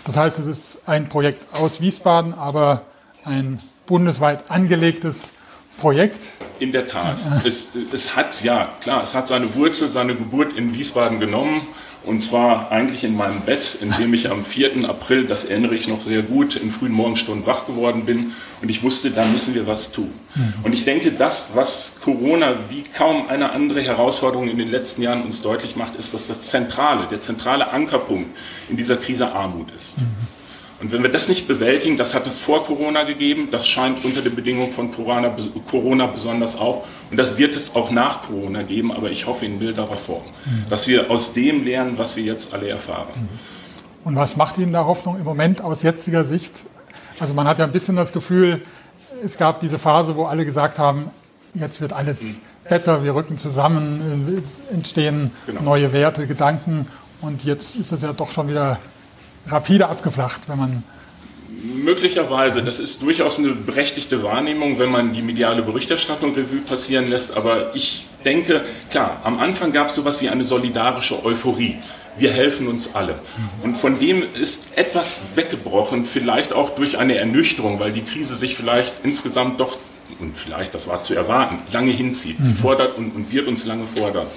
Das heißt, es ist ein Projekt aus Wiesbaden, aber ein bundesweit angelegtes Projekt? In der Tat. Es, es hat, ja, klar, es hat seine Wurzel, seine Geburt in Wiesbaden genommen. Und zwar eigentlich in meinem Bett, in dem ich am 4. April, das erinnere ich noch sehr gut, in frühen Morgenstunden wach geworden bin. Und ich wusste, da müssen wir was tun. Mhm. Und ich denke, das, was Corona wie kaum eine andere Herausforderung in den letzten Jahren uns deutlich macht, ist, dass das Zentrale, der zentrale Ankerpunkt in dieser Krise Armut ist. Mhm. Und wenn wir das nicht bewältigen, das hat es vor Corona gegeben, das scheint unter den Bedingungen von Corona, Corona besonders auf und das wird es auch nach Corona geben, aber ich hoffe in milderer Form, mhm. dass wir aus dem lernen, was wir jetzt alle erfahren. Und was macht Ihnen da Hoffnung im Moment aus jetziger Sicht? Also man hat ja ein bisschen das Gefühl, es gab diese Phase, wo alle gesagt haben, jetzt wird alles mhm. besser, wir rücken zusammen, es entstehen genau. neue Werte, Gedanken und jetzt ist es ja doch schon wieder rapide abgeflacht, wenn man Möglicherweise, das ist durchaus eine berechtigte Wahrnehmung, wenn man die mediale Berichterstattung Revue passieren lässt. Aber ich denke, klar, am Anfang gab es sowas wie eine solidarische Euphorie. Wir helfen uns alle. Und von dem ist etwas weggebrochen, vielleicht auch durch eine Ernüchterung, weil die Krise sich vielleicht insgesamt doch, und vielleicht, das war zu erwarten, lange hinzieht. Sie mhm. fordert und, und wird uns lange fordern.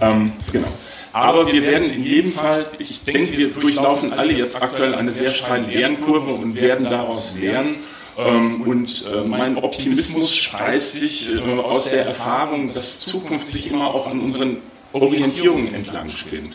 Ähm, genau. Aber wir werden in jedem Fall, ich denke, wir durchlaufen alle jetzt aktuell eine sehr steile Lernkurve und werden daraus lernen. Ähm, und äh, mein Optimismus speist sich äh, aus der Erfahrung, dass Zukunft sich immer auch an unseren Orientierungen entlang spinnt.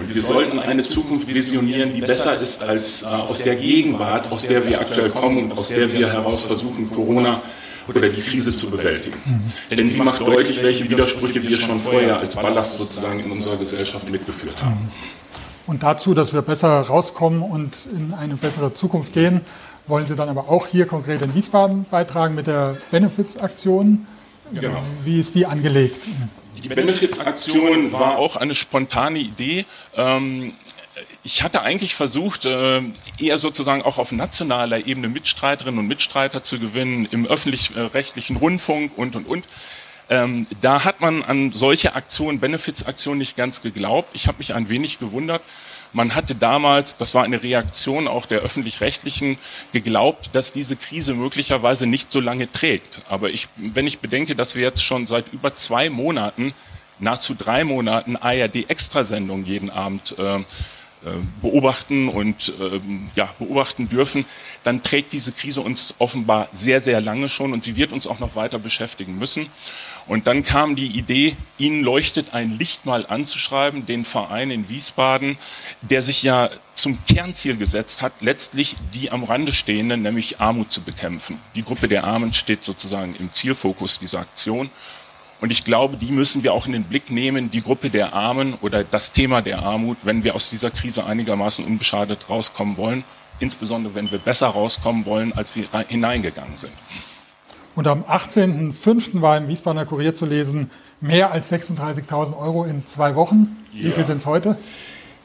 Und wir sollten eine Zukunft visionieren, die besser ist als äh, aus der Gegenwart, aus der wir aktuell kommen und aus der wir heraus versuchen, Corona oder die Krise zu bewältigen. Mhm. Denn sie macht deutlich, welche Widersprüche wir schon vorher als Ballast sozusagen in unserer Gesellschaft mitgeführt haben. Mhm. Und dazu, dass wir besser rauskommen und in eine bessere Zukunft gehen, wollen Sie dann aber auch hier konkret in Wiesbaden beitragen mit der Benefits-Aktion. Genau. Wie ist die angelegt? Die Benefits-Aktion war auch eine spontane Idee. Ähm, ich hatte eigentlich versucht, äh, eher sozusagen auch auf nationaler Ebene Mitstreiterinnen und Mitstreiter zu gewinnen, im öffentlich-rechtlichen Rundfunk und, und, und. Ähm, da hat man an solche Aktionen, Benefits-Aktionen nicht ganz geglaubt. Ich habe mich ein wenig gewundert. Man hatte damals, das war eine Reaktion auch der öffentlich-rechtlichen, geglaubt, dass diese Krise möglicherweise nicht so lange trägt. Aber ich, wenn ich bedenke, dass wir jetzt schon seit über zwei Monaten, nahezu drei Monaten ARD-Extrasendungen jeden Abend äh, beobachten und ähm, ja, beobachten dürfen, dann trägt diese Krise uns offenbar sehr, sehr lange schon und sie wird uns auch noch weiter beschäftigen müssen. Und dann kam die Idee, Ihnen leuchtet ein Licht mal anzuschreiben, den Verein in Wiesbaden, der sich ja zum Kernziel gesetzt hat, letztlich die am Rande stehenden, nämlich Armut zu bekämpfen. Die Gruppe der Armen steht sozusagen im Zielfokus dieser Aktion. Und ich glaube, die müssen wir auch in den Blick nehmen, die Gruppe der Armen oder das Thema der Armut, wenn wir aus dieser Krise einigermaßen unbeschadet rauskommen wollen, insbesondere wenn wir besser rauskommen wollen, als wir hineingegangen sind. Und am 18.05. war im Wiesbadener Kurier zu lesen, mehr als 36.000 Euro in zwei Wochen. Ja. Wie viel sind es heute?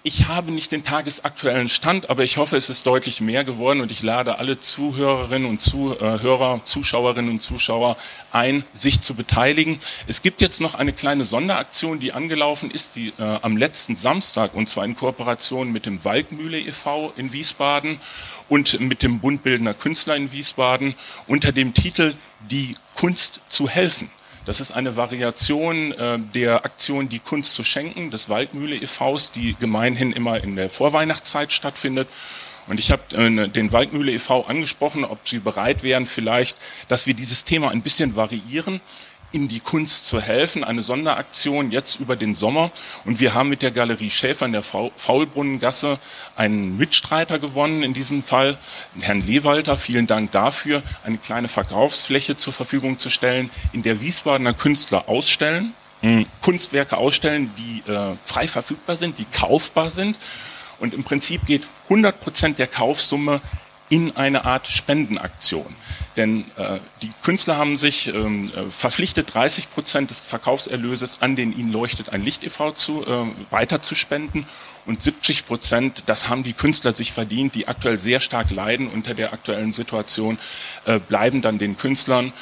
Ich habe nicht den tagesaktuellen Stand, aber ich hoffe, es ist deutlich mehr geworden und ich lade alle Zuhörerinnen und Zuhörer, Zuschauerinnen und Zuschauer ein, sich zu beteiligen. Es gibt jetzt noch eine kleine Sonderaktion, die angelaufen ist, die äh, am letzten Samstag und zwar in Kooperation mit dem Waldmühle e.V. in Wiesbaden und mit dem Bund Bildender Künstler in Wiesbaden unter dem Titel Die Kunst zu helfen. Das ist eine Variation äh, der Aktion Die Kunst zu schenken des Waldmühle e.V.s, die gemeinhin immer in der Vorweihnachtszeit stattfindet. Und ich habe äh, den Waldmühle e.V. angesprochen, ob sie bereit wären vielleicht, dass wir dieses Thema ein bisschen variieren in die Kunst zu helfen, eine Sonderaktion jetzt über den Sommer. Und wir haben mit der Galerie Schäfer in der Faulbrunnengasse einen Mitstreiter gewonnen in diesem Fall, Herrn Lewalter. Vielen Dank dafür, eine kleine Verkaufsfläche zur Verfügung zu stellen, in der Wiesbadener Künstler ausstellen, hm, Kunstwerke ausstellen, die äh, frei verfügbar sind, die kaufbar sind. Und im Prinzip geht 100 Prozent der Kaufsumme in eine Art Spendenaktion. Denn äh, die Künstler haben sich ähm, äh, verpflichtet, 30 Prozent des Verkaufserlöses an den Ihnen leuchtet ein Licht e.V. zu, äh, weiter zu spenden. Und 70 Prozent, das haben die Künstler sich verdient, die aktuell sehr stark leiden unter der aktuellen Situation, äh, bleiben dann den Künstlern.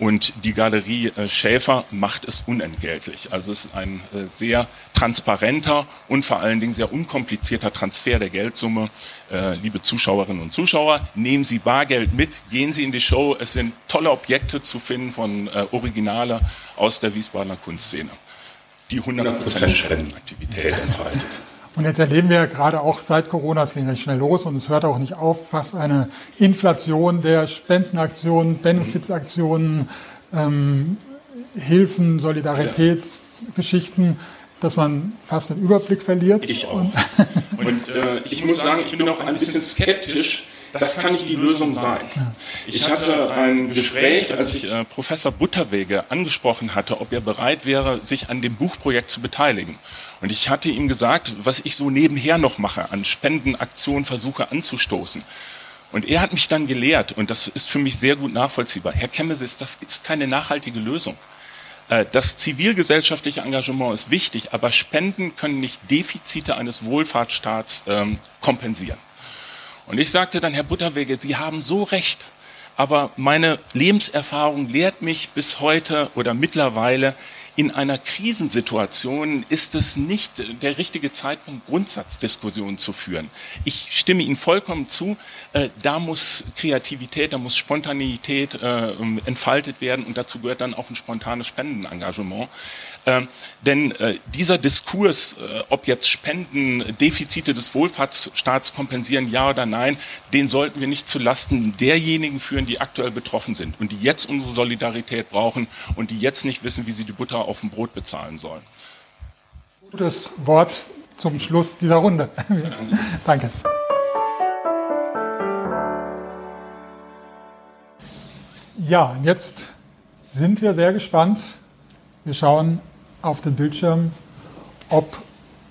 Und die Galerie äh, Schäfer macht es unentgeltlich. Also es ist ein äh, sehr transparenter und vor allen Dingen sehr unkomplizierter Transfer der Geldsumme. Äh, liebe Zuschauerinnen und Zuschauer, nehmen Sie Bargeld mit, gehen Sie in die Show. Es sind tolle Objekte zu finden von Originale aus der Wiesbadener Kunstszene, die 100% Spendenaktivität entfaltet. Und jetzt erleben wir gerade auch seit Corona, es ging recht schnell los und es hört auch nicht auf, fast eine Inflation der Spendenaktionen, Benefitsaktionen, ähm, Hilfen, Solidaritätsgeschichten, dass man fast den Überblick verliert. Ich auch. Und, und äh, ich muss sagen, ich bin auch ein bisschen skeptisch, Das kann nicht die Lösung sein. Ich hatte ein Gespräch, als ich äh, Professor Butterwege angesprochen hatte, ob er bereit wäre, sich an dem Buchprojekt zu beteiligen. Und ich hatte ihm gesagt, was ich so nebenher noch mache, an Spendenaktionen versuche anzustoßen. Und er hat mich dann gelehrt, und das ist für mich sehr gut nachvollziehbar, Herr Kemmesis, das ist keine nachhaltige Lösung. Äh, das zivilgesellschaftliche Engagement ist wichtig, aber Spenden können nicht Defizite eines Wohlfahrtsstaats ähm, kompensieren. Und ich sagte dann, Herr Butterwege, Sie haben so recht, aber meine Lebenserfahrung lehrt mich bis heute oder mittlerweile, in einer Krisensituation ist es nicht der richtige Zeitpunkt, Grundsatzdiskussionen zu führen. Ich stimme Ihnen vollkommen zu, äh, da muss Kreativität, da muss Spontanität äh, entfaltet werden und dazu gehört dann auch ein spontanes Spendenengagement. Ähm, denn äh, dieser Diskurs, äh, ob jetzt Spenden Defizite des Wohlfahrtsstaats kompensieren, ja oder nein, den sollten wir nicht zu Lasten derjenigen führen, die aktuell betroffen sind und die jetzt unsere Solidarität brauchen und die jetzt nicht wissen, wie sie die Butter auf dem Brot bezahlen sollen. Gutes Wort zum Schluss dieser Runde. Danke. Ja, jetzt sind wir sehr gespannt. Wir schauen auf den Bildschirm, ob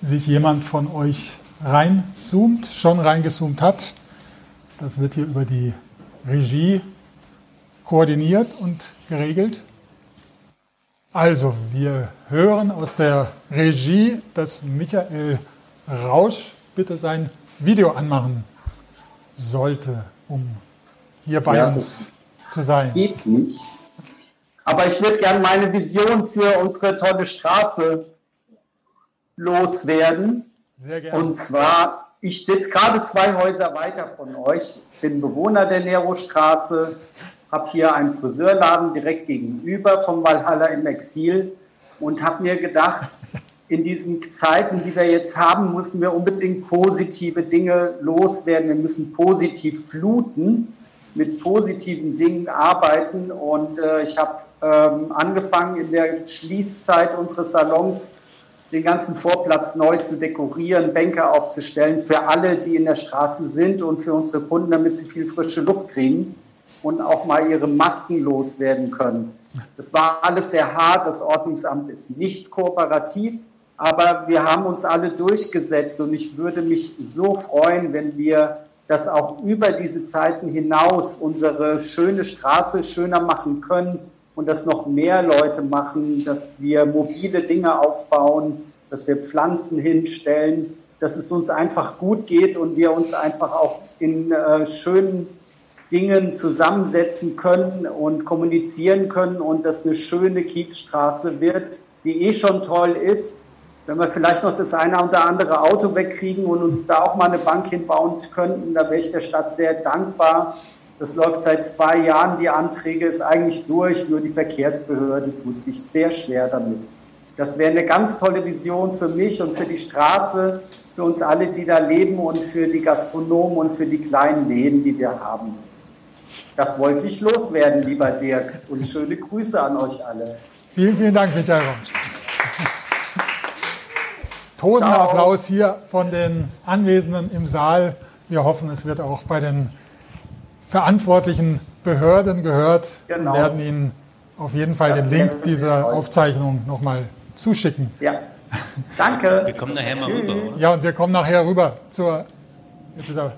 sich jemand von euch reinzoomt, schon reingezoomt hat. Das wird hier über die Regie koordiniert und geregelt. Also, wir hören aus der Regie, dass Michael Rausch bitte sein Video anmachen sollte, um hier bei ja, uns zu sein. Geht nicht. Aber ich würde gerne meine Vision für unsere tolle Straße loswerden. Sehr gerne. Und zwar, ich sitze gerade zwei Häuser weiter von euch, bin Bewohner der Nero-Straße, habe hier einen Friseurladen direkt gegenüber vom Valhalla im Exil und habe mir gedacht, in diesen Zeiten, die wir jetzt haben, müssen wir unbedingt positive Dinge loswerden. Wir müssen positiv fluten, mit positiven Dingen arbeiten. Und äh, ich habe ähm, angefangen in der Schließzeit unseres Salons den ganzen Vorplatz neu zu dekorieren, Bänke aufzustellen für alle, die in der Straße sind und für unsere Kunden, damit sie viel frische Luft kriegen und auch mal ihre Masken loswerden können. Das war alles sehr hart. Das Ordnungsamt ist nicht kooperativ, aber wir haben uns alle durchgesetzt und ich würde mich so freuen, wenn wir das auch über diese Zeiten hinaus unsere schöne Straße schöner machen können und dass noch mehr Leute machen, dass wir mobile Dinge aufbauen, dass wir Pflanzen hinstellen, dass es uns einfach gut geht und wir uns einfach auch in äh, schönen Dingen zusammensetzen können und kommunizieren können und dass eine schöne Kiezstraße wird, die eh schon toll ist. Wenn wir vielleicht noch das eine oder andere Auto wegkriegen und uns da auch mal eine Bank hinbauen könnten, da wäre ich der Stadt sehr dankbar. Das läuft seit zwei Jahren, die Anträge ist eigentlich durch, nur die Verkehrsbehörde tut sich sehr schwer damit. Das wäre eine ganz tolle Vision für mich und für die Straße, für uns alle, die da leben und für die Gastronomen und für die kleinen Läden, die wir haben. Das wollte ich loswerden, lieber Dirk. Und schöne Grüße an euch alle. Vielen, vielen Dank, Michael Rausch. Tosender Applaus hier von den Anwesenden im Saal. Wir hoffen, es wird auch bei den verantwortlichen Behörden gehört. Genau. Wir werden Ihnen auf jeden Fall das den Link dieser Aufzeichnung nochmal zuschicken. Ja. Danke. Wir kommen nachher mal rüber. Oder? Ja, und wir kommen nachher rüber zur. Jetzt ist er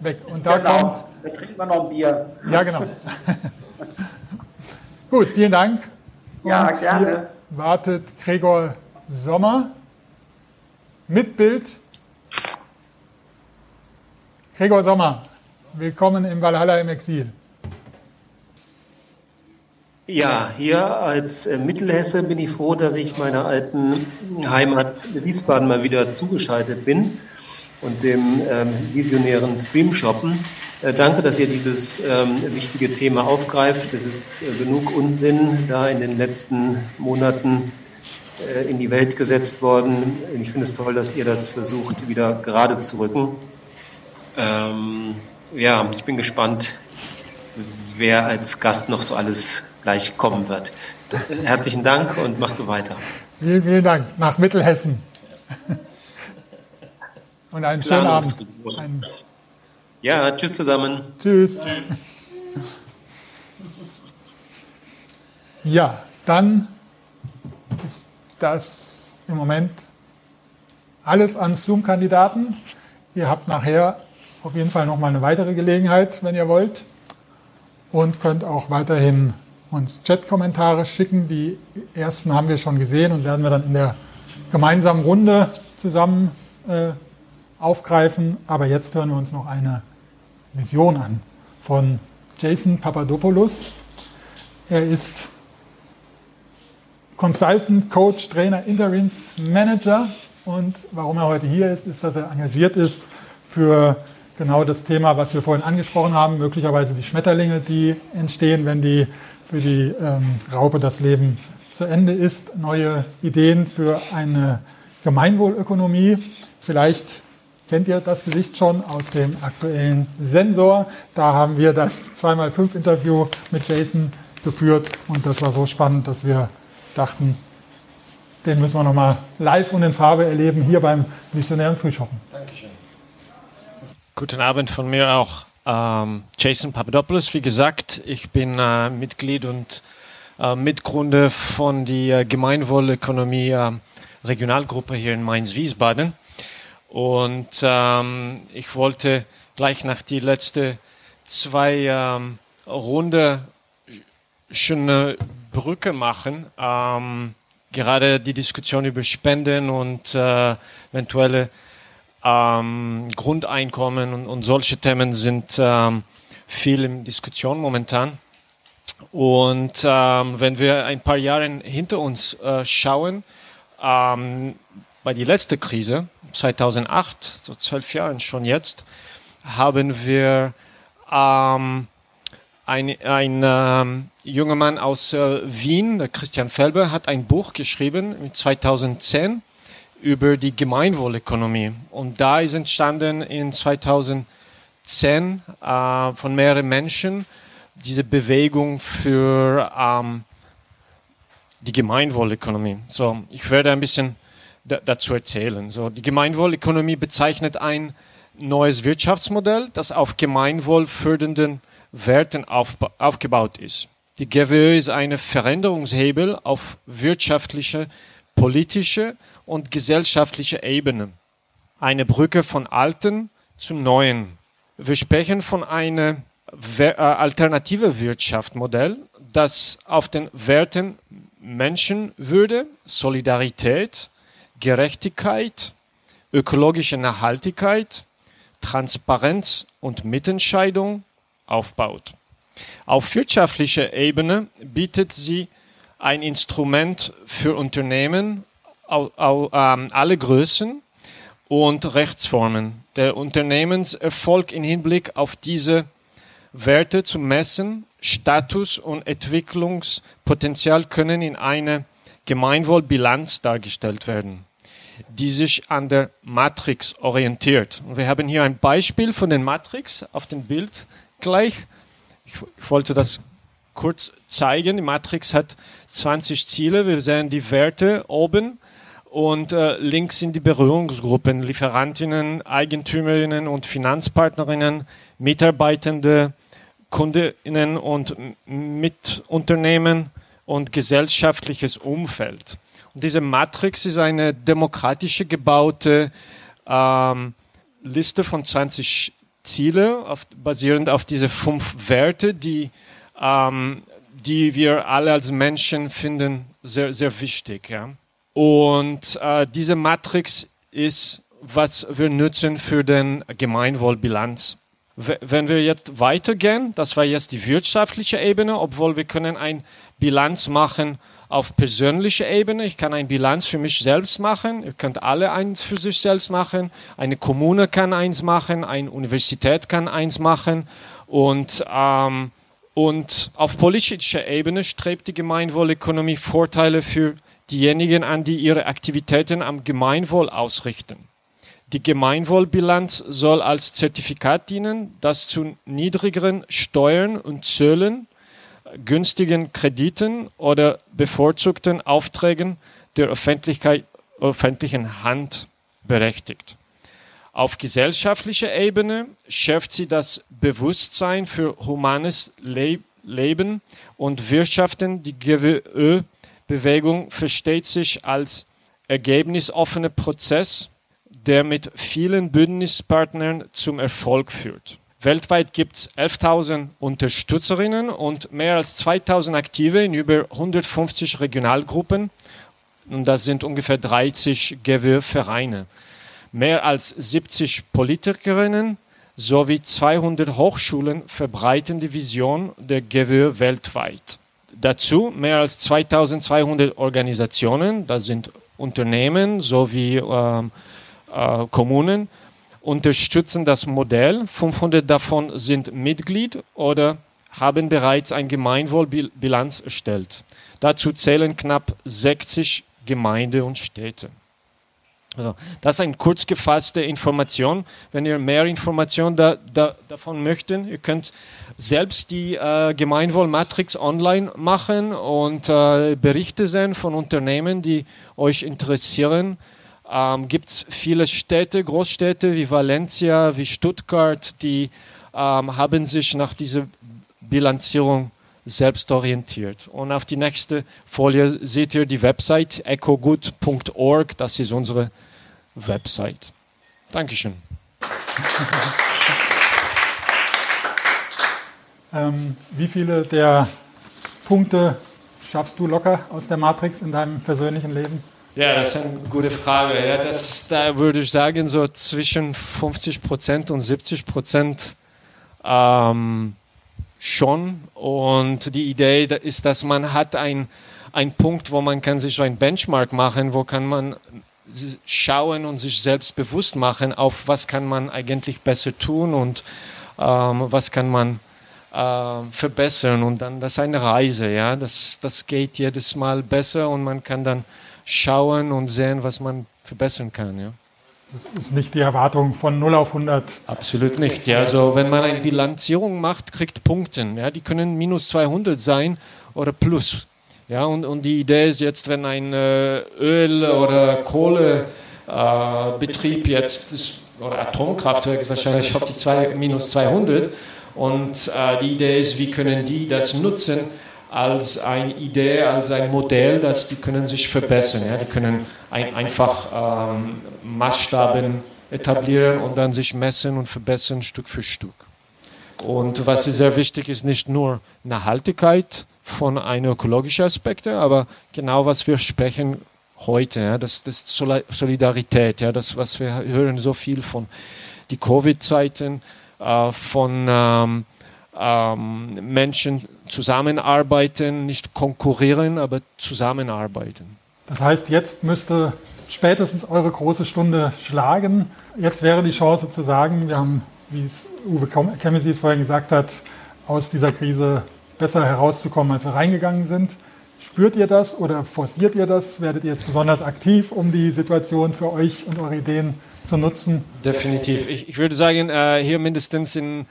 weg. Und da genau. kommt. Da trinken wir noch ein Bier. Ja, genau. Gut, vielen Dank. Ja, und gerne. Hier wartet Gregor Sommer mit Bild. Gregor Sommer, willkommen im Valhalla im Exil. Ja, hier als äh, Mittelhesse bin ich froh, dass ich meiner alten Heimat Wiesbaden mal wieder zugeschaltet bin und dem ähm, visionären Stream-Shoppen. Äh, danke, dass ihr dieses ähm, wichtige Thema aufgreift. Es ist äh, genug Unsinn da in den letzten Monaten äh, in die Welt gesetzt worden. Ich finde es toll, dass ihr das versucht, wieder gerade zu rücken. Ähm, ja, ich bin gespannt, wer als Gast noch so alles gleich kommen wird. Herzlichen Dank und macht so weiter. Vielen, vielen Dank. Nach Mittelhessen. Und einen schönen Abend. Ein, Ja, tschüss zusammen. Tschüss. Ja, dann ist das im Moment alles an Zoom-Kandidaten. Ihr habt nachher auf jeden Fall nochmal eine weitere Gelegenheit, wenn ihr wollt. Und könnt auch weiterhin uns Chat-Kommentare schicken. Die ersten haben wir schon gesehen und werden wir dann in der gemeinsamen Runde zusammen äh, aufgreifen. Aber jetzt hören wir uns noch eine Vision an von Jason Papadopoulos. Er ist Consultant, Coach, Trainer, Interims Manager. Und warum er heute hier ist, ist, dass er engagiert ist für genau das Thema, was wir vorhin angesprochen haben, möglicherweise die Schmetterlinge, die entstehen, wenn die für die ähm, Raupe das Leben zu Ende ist, neue Ideen für eine Gemeinwohlökonomie. Vielleicht kennt ihr das Gesicht schon aus dem aktuellen Sensor. Da haben wir das 2x5 Interview mit Jason geführt und das war so spannend, dass wir dachten, den müssen wir nochmal live und in Farbe erleben hier beim Visionären Frühschoppen. Guten Abend von mir auch. Ähm, Jason Papadopoulos, wie gesagt, ich bin äh, Mitglied und äh, Mitgründer von der Gemeinwohlökonomie äh, Regionalgruppe hier in Mainz-Wiesbaden. Und ähm, ich wollte gleich nach die letzte zwei ähm, Runde schöne Brücke machen. Ähm, gerade die Diskussion über Spenden und äh, eventuelle ähm, Grundeinkommen und, und, solche Themen sind ähm, viel in Diskussion momentan. Und ähm, wenn wir ein paar Jahre hinter uns äh, schauen, ähm, bei der letzten Krise, 2008, so zwölf Jahren schon jetzt, haben wir ähm, ein, ein ähm, junger Mann aus äh, Wien, der Christian Felber, hat ein Buch geschrieben 2010 über die Gemeinwohlökonomie. Und da ist entstanden in 2010 äh, von mehreren Menschen diese Bewegung für ähm, die Gemeinwohlökonomie. So, ich werde ein bisschen dazu erzählen. So, die Gemeinwohlökonomie bezeichnet ein neues Wirtschaftsmodell, das auf gemeinwohlfördernden Werten aufgebaut ist. Die GWÖ ist ein Veränderungshebel auf wirtschaftliche, politische und gesellschaftliche Ebene. Eine Brücke von alten zu neuen. Wir sprechen von einem äh, alternative Wirtschaftsmodell, das auf den Werten Menschenwürde, Solidarität, Gerechtigkeit, ökologische Nachhaltigkeit, Transparenz und Mitentscheidung aufbaut. Auf wirtschaftlicher Ebene bietet sie ein Instrument für Unternehmen alle Größen und Rechtsformen. Der Unternehmenserfolg im Hinblick auf diese Werte zu messen, Status und Entwicklungspotenzial können in einer Gemeinwohlbilanz dargestellt werden, die sich an der Matrix orientiert. Und wir haben hier ein Beispiel von den Matrix auf dem Bild gleich. Ich, ich wollte das kurz zeigen. Die Matrix hat 20 Ziele. Wir sehen die Werte oben und äh, links sind die Berührungsgruppen, Lieferantinnen, Eigentümerinnen und Finanzpartnerinnen, Mitarbeitende, Kundinnen und Mitunternehmen und gesellschaftliches Umfeld. Und diese Matrix ist eine demokratische gebaute ähm, Liste von 20 Ziele, auf, basierend auf diese fünf Werte, die, ähm, die wir alle als Menschen finden sehr, sehr wichtig. Ja. Und äh, diese Matrix ist, was wir nutzen für den Gemeinwohlbilanz. Wenn wir jetzt weitergehen, das war jetzt die wirtschaftliche Ebene, obwohl wir können ein Bilanz machen auf persönlicher Ebene. Ich kann ein Bilanz für mich selbst machen. Ihr könnt alle eins für sich selbst machen. Eine Kommune kann eins machen. Eine Universität kann eins machen. Und, ähm, und auf politischer Ebene strebt die Gemeinwohlökonomie Vorteile für diejenigen an, die ihre Aktivitäten am Gemeinwohl ausrichten. Die Gemeinwohlbilanz soll als Zertifikat dienen, das zu niedrigeren Steuern und Zöllen, günstigen Krediten oder bevorzugten Aufträgen der öffentlichen Hand berechtigt. Auf gesellschaftlicher Ebene schärft sie das Bewusstsein für humanes Le Leben und Wirtschaften. Die GWÖ-Bewegung versteht sich als ergebnisoffener Prozess, der mit vielen Bündnispartnern zum Erfolg führt. Weltweit gibt es 11.000 Unterstützerinnen und mehr als 2.000 Aktive in über 150 Regionalgruppen. Und das sind ungefähr 30 GWÖ-Vereine. Mehr als 70 Politikerinnen sowie 200 Hochschulen verbreiten die Vision der GWÖ weltweit. Dazu mehr als 2200 Organisationen, das sind Unternehmen sowie äh, äh, Kommunen, unterstützen das Modell. 500 davon sind Mitglied oder haben bereits eine Gemeinwohlbilanz erstellt. Dazu zählen knapp 60 Gemeinden und Städte. Also, das ist eine kurz gefasste Information. Wenn ihr mehr Informationen da, da, davon möchtet, ihr könnt selbst die äh, Gemeinwohlmatrix online machen und äh, Berichte sehen von Unternehmen, die euch interessieren ähm, gibt es viele Städte, Großstädte wie Valencia, wie Stuttgart, die ähm, haben sich nach dieser Bilanzierung selbst orientiert. Und auf die nächste Folie seht ihr die Website ecogood.org, das ist unsere Website. Dankeschön. ähm, wie viele der Punkte schaffst du locker aus der Matrix in deinem persönlichen Leben? Ja, das ist eine gute Frage. Ja, das, da würde ich sagen, so zwischen 50 Prozent und 70 Prozent ähm, schon. Und die Idee ist, dass man hat ein, ein Punkt, wo man kann sich so ein Benchmark machen, wo kann man schauen und sich selbst bewusst machen, auf was kann man eigentlich besser tun und ähm, was kann man äh, verbessern. Und dann das ist eine Reise, ja. Das, das geht jedes Mal besser und man kann dann schauen und sehen, was man verbessern kann. Ja. Das ist nicht die Erwartung von 0 auf 100. Absolut nicht. Ja, also wenn man eine Bilanzierung macht, kriegt Punkte. Ja, die können minus 200 sein oder plus. Ja, und, und die Idee ist jetzt, wenn ein äh, Öl- oder Kohlebetrieb äh, jetzt ist, oder Atomkraftwerk wahrscheinlich auf die zwei, minus 200 und äh, die Idee ist, wie können die das nutzen, als eine Idee, als ein Modell, dass die können sich verbessern. Ja? Die können ein, einfach ähm, Maßstaben etablieren und dann sich messen und verbessern Stück für Stück. Und was sehr wichtig ist, nicht nur Nachhaltigkeit von einem ökologischen Aspekt, aber genau was wir sprechen heute, ja, das, das Solidarität, ja, das was wir hören so viel von die Covid-Zeiten, von ähm, ähm, Menschen zusammenarbeiten, nicht konkurrieren, aber zusammenarbeiten. Das heißt, jetzt müsste spätestens eure große Stunde schlagen. Jetzt wäre die Chance zu sagen, wir haben, wie es Uwe Kemesi es vorhin gesagt hat, aus dieser Krise besser herauszukommen, als wir reingegangen sind. Spürt ihr das oder forciert ihr das? Werdet ihr jetzt besonders aktiv, um die Situation für euch und eure Ideen zu nutzen? Definitiv. Ich, ich würde sagen, äh, hier mindestens in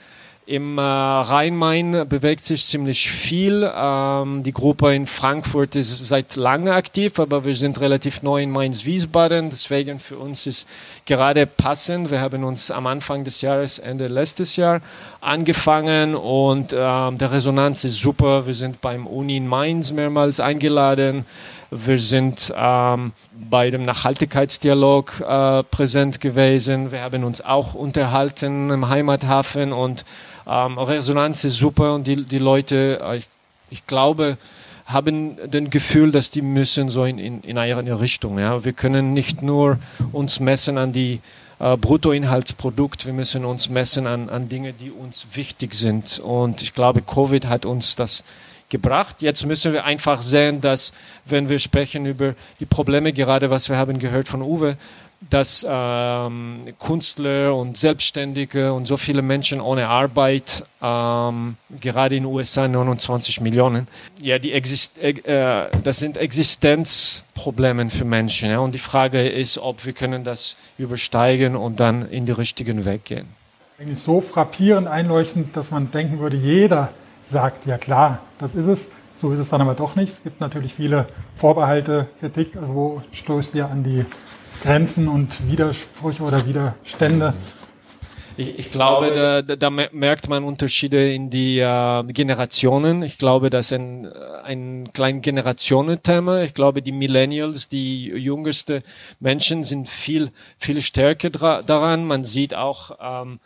im äh, Rhein-Main bewegt sich ziemlich viel. Ähm, die Gruppe in Frankfurt ist seit langem aktiv, aber wir sind relativ neu in Mainz-Wiesbaden. Deswegen für uns ist gerade passend. Wir haben uns am Anfang des Jahres, Ende letztes Jahr, angefangen und ähm, der Resonanz ist super. Wir sind beim Uni in Mainz mehrmals eingeladen. Wir sind ähm, bei dem Nachhaltigkeitsdialog äh, präsent gewesen. Wir haben uns auch unterhalten im Heimathafen und ähm, Resonanz ist super und die, die Leute, äh, ich, ich glaube, haben den Gefühl, dass die müssen so in, in, in eine Richtung. Ja. Wir können nicht nur uns messen an die äh, Bruttoinhaltsprodukt, wir müssen uns messen an, an Dinge, die uns wichtig sind. Und ich glaube, Covid hat uns das gebracht. Jetzt müssen wir einfach sehen, dass wenn wir sprechen über die Probleme, gerade was wir haben gehört von Uwe, dass ähm, Künstler und Selbstständige und so viele Menschen ohne Arbeit, ähm, gerade in den USA 29 Millionen, ja, die Exist äh, das sind Existenzprobleme für Menschen. Ja? Und die Frage ist, ob wir können das übersteigen und dann in den richtigen Weg gehen. Eigentlich so frappierend einleuchtend, dass man denken würde, jeder sagt, ja klar, das ist es. So ist es dann aber doch nicht. Es gibt natürlich viele Vorbehalte, Kritik. Also wo stößt ihr an die Grenzen und Widersprüche oder Widerstände? Ich, ich glaube, da, da merkt man Unterschiede in die äh, Generationen. Ich glaube, das ist ein, ein kleines Generationenthema. Ich glaube, die Millennials, die jüngste Menschen sind viel, viel stärker daran. Man sieht auch, ähm,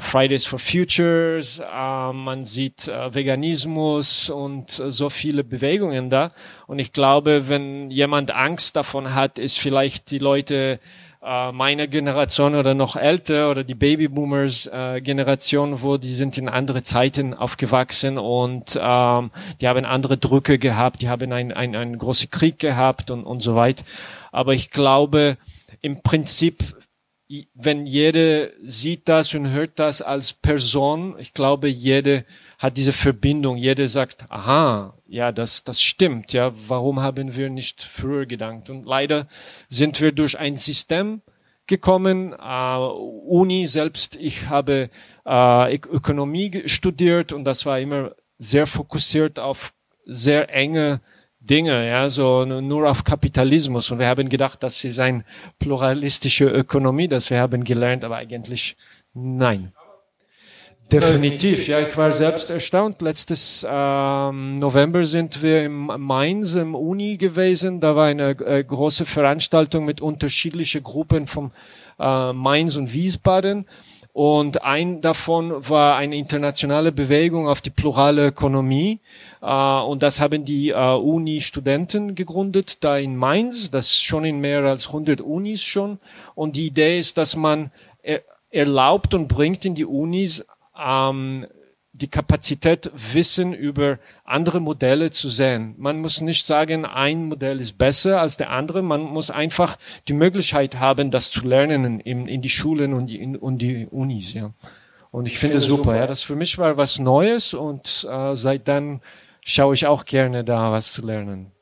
Fridays for Futures, uh, man sieht uh, Veganismus und so viele Bewegungen da. Und ich glaube, wenn jemand Angst davon hat, ist vielleicht die Leute äh, meine Generation oder noch älter oder die Babyboomers äh, Generation, wo die sind in andere Zeiten aufgewachsen und ähm, die haben andere Drücke gehabt, die haben einen ein, ein großen Krieg gehabt und, und so weiter. Aber ich glaube, im Prinzip, wenn jeder sieht das und hört das als Person, ich glaube, jede hat diese Verbindung. Jeder sagt, aha, ja, das, das stimmt, ja, warum haben wir nicht früher gedacht? Und leider sind wir durch ein System gekommen, äh, Uni selbst, ich habe äh, Ökonomie studiert und das war immer sehr fokussiert auf sehr enge Dinge, ja, so nur auf Kapitalismus. Und wir haben gedacht, das ist eine pluralistische Ökonomie, das wir haben gelernt, aber eigentlich nein. Definitiv, ja, ich war selbst erstaunt. Letztes ähm, November sind wir im Mainz im Uni gewesen. Da war eine äh, große Veranstaltung mit unterschiedlichen Gruppen vom äh, Mainz und Wiesbaden. Und ein davon war eine internationale Bewegung auf die plurale Ökonomie. Äh, und das haben die äh, Uni-Studenten gegründet, da in Mainz. Das schon in mehr als 100 Unis schon. Und die Idee ist, dass man erlaubt und bringt in die Unis ähm, die Kapazität, Wissen über andere Modelle zu sehen. Man muss nicht sagen, ein Modell ist besser als der andere. Man muss einfach die Möglichkeit haben, das zu lernen in, in die Schulen und die, in, und die Unis. Ja. Und ich, ich finde, finde super. super. Ja, das für mich war was Neues und äh, seit dann schaue ich auch gerne da, was zu lernen.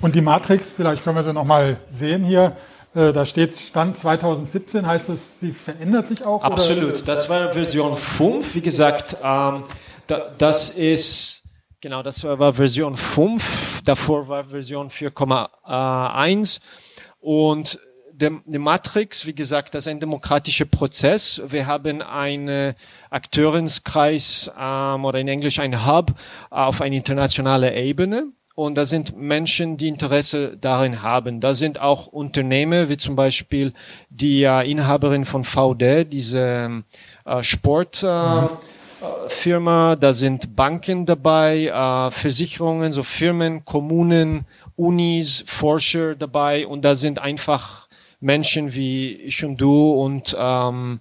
Und die Matrix, vielleicht können wir sie noch mal sehen hier. Äh, da steht Stand 2017, heißt es, sie verändert sich auch? Absolut, oder? das war Version 5. Wie gesagt, ähm, da, das ist, genau, das war Version 5. Davor war Version 4,1. Und der Matrix, wie gesagt, das ist ein demokratischer Prozess. Wir haben einen Akteurenskreis ähm, oder in Englisch ein Hub auf einer internationalen Ebene. Und da sind Menschen, die Interesse darin haben. Da sind auch Unternehmen, wie zum Beispiel die äh, Inhaberin von VD, diese äh, Sportfirma. Äh, da sind Banken dabei, äh, Versicherungen, so Firmen, Kommunen, Unis, Forscher dabei. Und da sind einfach Menschen wie ich und du und ähm,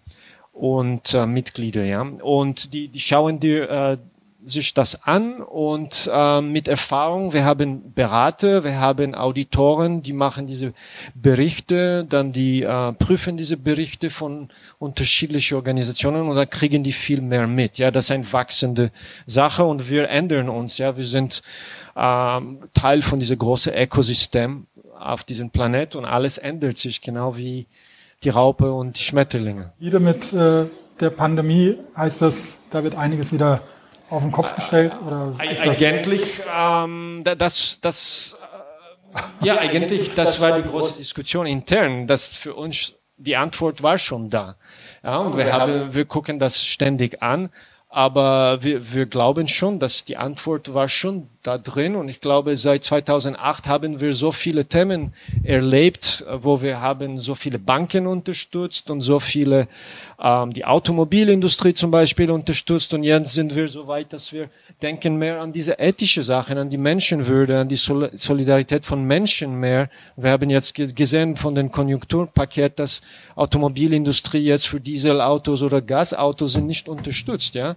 und äh, Mitglieder, ja. Und die die schauen dir äh, sich das an und äh, mit Erfahrung, wir haben Berater, wir haben Auditoren, die machen diese Berichte, dann die äh, prüfen diese Berichte von unterschiedlichen Organisationen und dann kriegen die viel mehr mit. Ja, das ist eine wachsende Sache und wir ändern uns. Ja, wir sind äh, Teil von diesem großen Ökosystem auf diesem Planet und alles ändert sich, genau wie die Raupe und die Schmetterlinge. Wieder mit äh, der Pandemie heißt das, da wird einiges wieder auf den Kopf gestellt? Oder eigentlich, ähm, das, das, äh, ja, eigentlich, das war die große Diskussion intern, dass für uns die Antwort war schon da. Ja, und wir haben, wir gucken das ständig an. Aber wir, wir glauben schon, dass die Antwort war schon da drin. Und ich glaube, seit 2008 haben wir so viele Themen erlebt, wo wir haben so viele Banken unterstützt und so viele, ähm, die Automobilindustrie zum Beispiel unterstützt. Und jetzt sind wir so weit, dass wir denken mehr an diese ethische Sachen, an die Menschenwürde, an die Solidarität von Menschen mehr. Wir haben jetzt gesehen von dem Konjunkturpaket, dass Automobilindustrie jetzt für Dieselautos oder Gasautos sind nicht unterstützt, ja.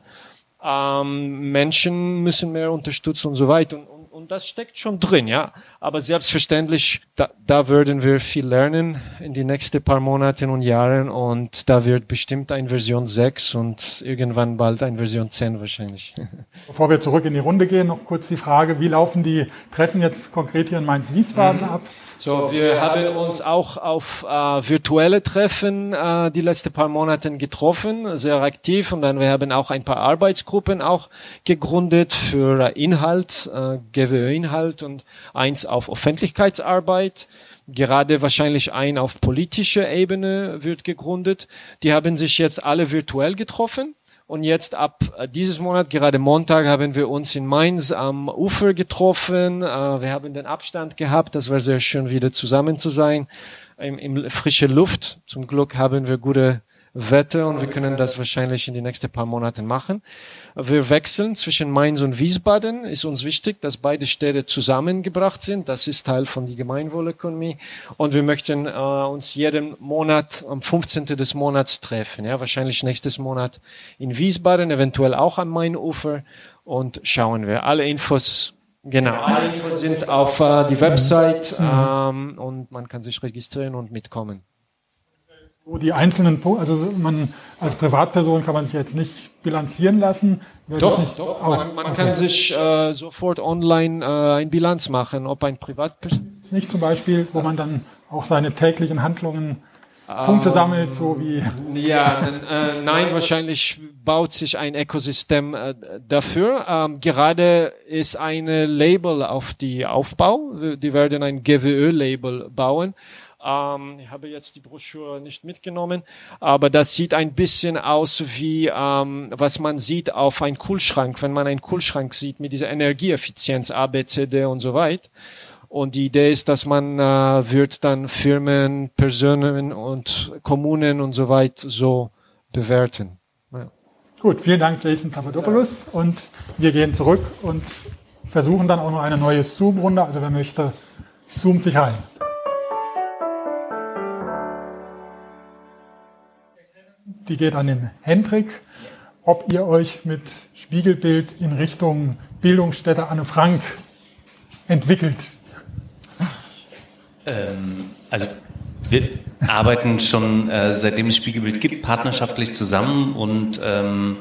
Ähm, Menschen müssen mehr unterstützen und so weiter. Und, und, und, das steckt schon drin, ja. Aber selbstverständlich, da, da würden wir viel lernen in die nächsten paar Monaten und Jahren. Und da wird bestimmt ein Version 6 und irgendwann bald ein Version 10 wahrscheinlich. Bevor wir zurück in die Runde gehen, noch kurz die Frage, wie laufen die Treffen jetzt konkret hier in Mainz-Wiesbaden mhm. ab? So, wir haben uns auch auf äh, virtuelle Treffen äh, die letzten paar Monate getroffen, sehr aktiv und dann wir haben auch ein paar Arbeitsgruppen auch gegründet für Inhalt, äh, GWÖ-Inhalt und eins auf Öffentlichkeitsarbeit Zeit. Gerade wahrscheinlich ein auf politischer Ebene wird gegründet. Die haben sich jetzt alle virtuell getroffen. Und jetzt ab äh, dieses Monat, gerade Montag, haben wir uns in Mainz am Ufer getroffen. Äh, wir haben den Abstand gehabt. Das war sehr schön, wieder zusammen zu sein. Im frische Luft. Zum Glück haben wir gute Wetter und wir können das wahrscheinlich in die nächsten paar Monate machen. Wir wechseln zwischen Mainz und Wiesbaden. Ist uns wichtig, dass beide Städte zusammengebracht sind. Das ist Teil von der Gemeinwohlökonomie. Und wir möchten äh, uns jeden Monat am 15. des Monats treffen. Ja, wahrscheinlich nächstes Monat in Wiesbaden, eventuell auch am Mainufer. Und schauen wir. Alle Infos Genau, alle Infos sind auf äh, die Website ähm, und man kann sich registrieren und mitkommen. Die einzelnen, also man als Privatperson kann man sich jetzt nicht bilanzieren lassen. Doch, doch. Man, man okay. kann sich äh, sofort online äh, ein Bilanz machen, ob ein Privatperson. Nicht zum Beispiel, wo man dann auch seine täglichen Handlungen Punkte ähm, sammelt, so wie. Ja, äh, nein, wahrscheinlich baut sich ein Ökosystem äh, dafür. Ähm, gerade ist eine Label auf die Aufbau. Die werden ein GWÖ-Label bauen. Ähm, ich habe jetzt die Broschüre nicht mitgenommen, aber das sieht ein bisschen aus wie ähm, was man sieht auf einem Kühlschrank, wenn man einen Kühlschrank sieht mit dieser Energieeffizienz A, B, C, D und so weiter. Und die Idee ist, dass man äh, wird dann Firmen, Personen und Kommunen und so weiter so bewerten. Ja. Gut, vielen Dank, Jason Papadopoulos. Und wir gehen zurück und versuchen dann auch noch eine neue Zoom-Runde. Also wer möchte, zoomt sich rein. Die geht an den Hendrik, ob ihr euch mit Spiegelbild in Richtung Bildungsstätte Anne Frank entwickelt. Ähm, also wir arbeiten schon äh, seitdem es Spiegelbild gibt partnerschaftlich zusammen und ähm,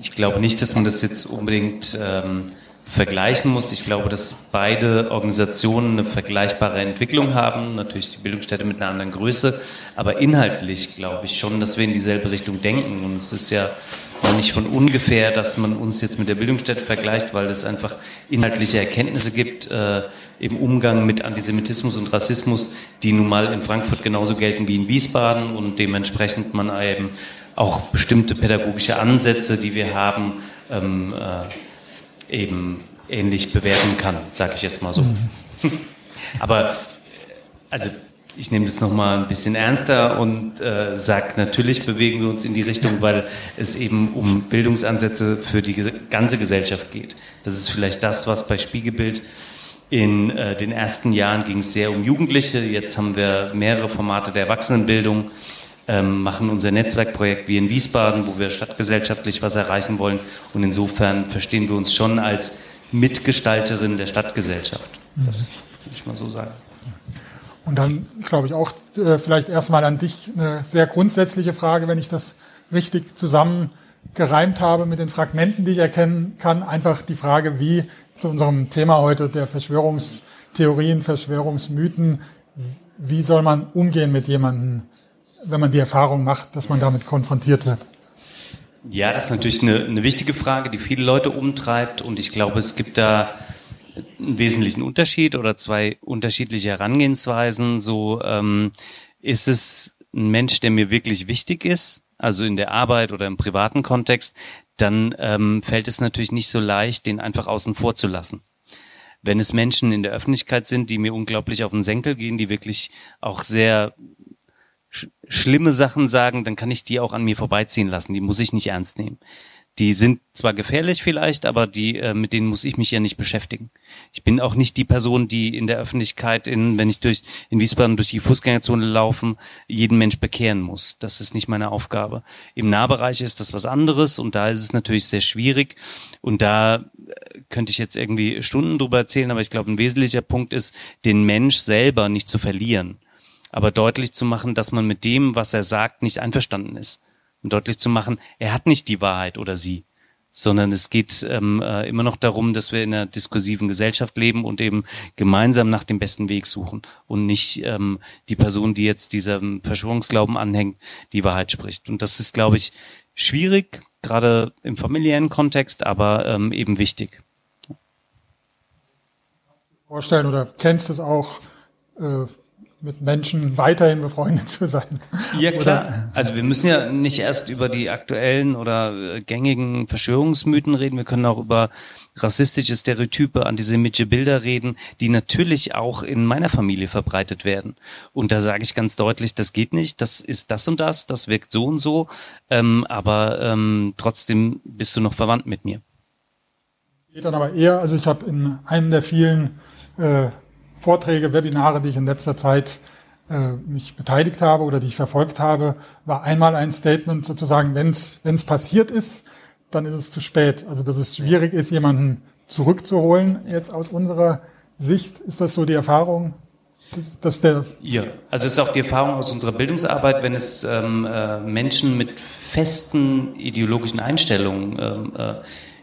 ich glaube nicht, dass man das jetzt unbedingt ähm, vergleichen muss. Ich glaube, dass beide Organisationen eine vergleichbare Entwicklung haben. Natürlich die Bildungsstätte mit einer anderen Größe, aber inhaltlich glaube ich schon, dass wir in dieselbe Richtung denken. Und es ist ja auch nicht von ungefähr, dass man uns jetzt mit der Bildungsstätte vergleicht, weil es einfach inhaltliche Erkenntnisse gibt äh, im Umgang mit Antisemitismus und Rassismus, die nun mal in Frankfurt genauso gelten wie in Wiesbaden und dementsprechend man eben auch bestimmte pädagogische Ansätze, die wir haben, ähm, äh, eben ähnlich bewerten kann, sage ich jetzt mal so. Mhm. Aber also ich nehme das nochmal ein bisschen ernster und äh, sage, natürlich bewegen wir uns in die Richtung, weil es eben um Bildungsansätze für die ganze Gesellschaft geht. Das ist vielleicht das, was bei Spiegelbild in äh, den ersten Jahren ging es sehr um Jugendliche. Jetzt haben wir mehrere Formate der Erwachsenenbildung ähm, machen unser Netzwerkprojekt wie in Wiesbaden, wo wir stadtgesellschaftlich was erreichen wollen. Und insofern verstehen wir uns schon als Mitgestalterin der Stadtgesellschaft. Das würde ich mal so sagen. Und dann glaube ich auch äh, vielleicht erstmal an dich eine sehr grundsätzliche Frage, wenn ich das richtig zusammengereimt habe mit den Fragmenten, die ich erkennen kann. Einfach die Frage, wie zu unserem Thema heute der Verschwörungstheorien, Verschwörungsmythen, wie soll man umgehen mit jemandem, wenn man die Erfahrung macht, dass man damit konfrontiert wird? Ja, das ist natürlich eine, eine wichtige Frage, die viele Leute umtreibt. Und ich glaube, es gibt da einen wesentlichen Unterschied oder zwei unterschiedliche Herangehensweisen. So ähm, ist es ein Mensch, der mir wirklich wichtig ist, also in der Arbeit oder im privaten Kontext, dann ähm, fällt es natürlich nicht so leicht, den einfach außen vor zu lassen. Wenn es Menschen in der Öffentlichkeit sind, die mir unglaublich auf den Senkel gehen, die wirklich auch sehr sch schlimme Sachen sagen, dann kann ich die auch an mir vorbeiziehen lassen. Die muss ich nicht ernst nehmen. Die sind zwar gefährlich vielleicht, aber die äh, mit denen muss ich mich ja nicht beschäftigen. Ich bin auch nicht die Person, die in der Öffentlichkeit, in, wenn ich durch in Wiesbaden durch die Fußgängerzone laufen, jeden Mensch bekehren muss. Das ist nicht meine Aufgabe. Im Nahbereich ist das was anderes und da ist es natürlich sehr schwierig und da äh, könnte ich jetzt irgendwie Stunden drüber erzählen, aber ich glaube, ein wesentlicher Punkt ist, den Mensch selber nicht zu verlieren aber deutlich zu machen, dass man mit dem, was er sagt, nicht einverstanden ist. Und deutlich zu machen, er hat nicht die Wahrheit oder sie, sondern es geht ähm, äh, immer noch darum, dass wir in einer diskursiven Gesellschaft leben und eben gemeinsam nach dem besten Weg suchen und nicht ähm, die Person, die jetzt diesem Verschwörungsglauben anhängt, die Wahrheit spricht. Und das ist, glaube ich, schwierig, gerade im familiären Kontext, aber ähm, eben wichtig. Vorstellen oder kennst es auch, äh, mit Menschen weiterhin befreundet zu sein. Ja, klar. Also wir müssen ja nicht erst über die aktuellen oder äh, gängigen Verschwörungsmythen reden, wir können auch über rassistische Stereotype, antisemitische Bilder reden, die natürlich auch in meiner Familie verbreitet werden. Und da sage ich ganz deutlich, das geht nicht, das ist das und das, das wirkt so und so, ähm, aber ähm, trotzdem bist du noch verwandt mit mir. Geht dann aber eher, also ich habe in einem der vielen äh, Vorträge, Webinare, die ich in letzter Zeit äh, mich beteiligt habe oder die ich verfolgt habe, war einmal ein Statement sozusagen, wenn es passiert ist, dann ist es zu spät. Also dass es schwierig ist, jemanden zurückzuholen. Jetzt aus unserer Sicht ist das so die Erfahrung, dass, dass der ja, also es ist auch die Erfahrung aus unserer Bildungsarbeit, wenn es ähm, äh, Menschen mit festen ideologischen Einstellungen ähm, äh,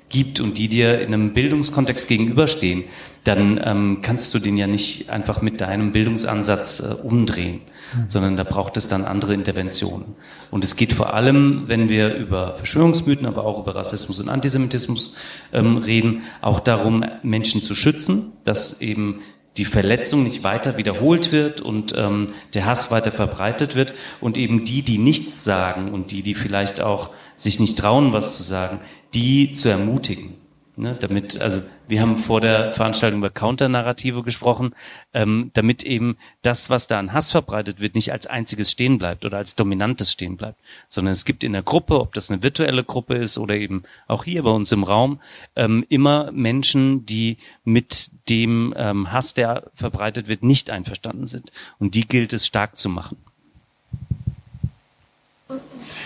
gibt und die dir in einem Bildungskontext gegenüberstehen, dann ähm, kannst du den ja nicht einfach mit deinem Bildungsansatz äh, umdrehen, sondern da braucht es dann andere Interventionen. Und es geht vor allem, wenn wir über Verschwörungsmythen, aber auch über Rassismus und Antisemitismus ähm, reden, auch darum, Menschen zu schützen, dass eben die Verletzung nicht weiter wiederholt wird und ähm, der Hass weiter verbreitet wird und eben die, die nichts sagen und die, die vielleicht auch sich nicht trauen, was zu sagen, die zu ermutigen. Ne, damit, also wir haben vor der Veranstaltung über Counternarrative gesprochen, ähm, damit eben das, was da an Hass verbreitet wird, nicht als einziges stehen bleibt oder als dominantes stehen bleibt, sondern es gibt in der Gruppe, ob das eine virtuelle Gruppe ist oder eben auch hier bei uns im Raum, ähm, immer Menschen, die mit dem ähm, Hass, der verbreitet wird, nicht einverstanden sind. Und die gilt es stark zu machen.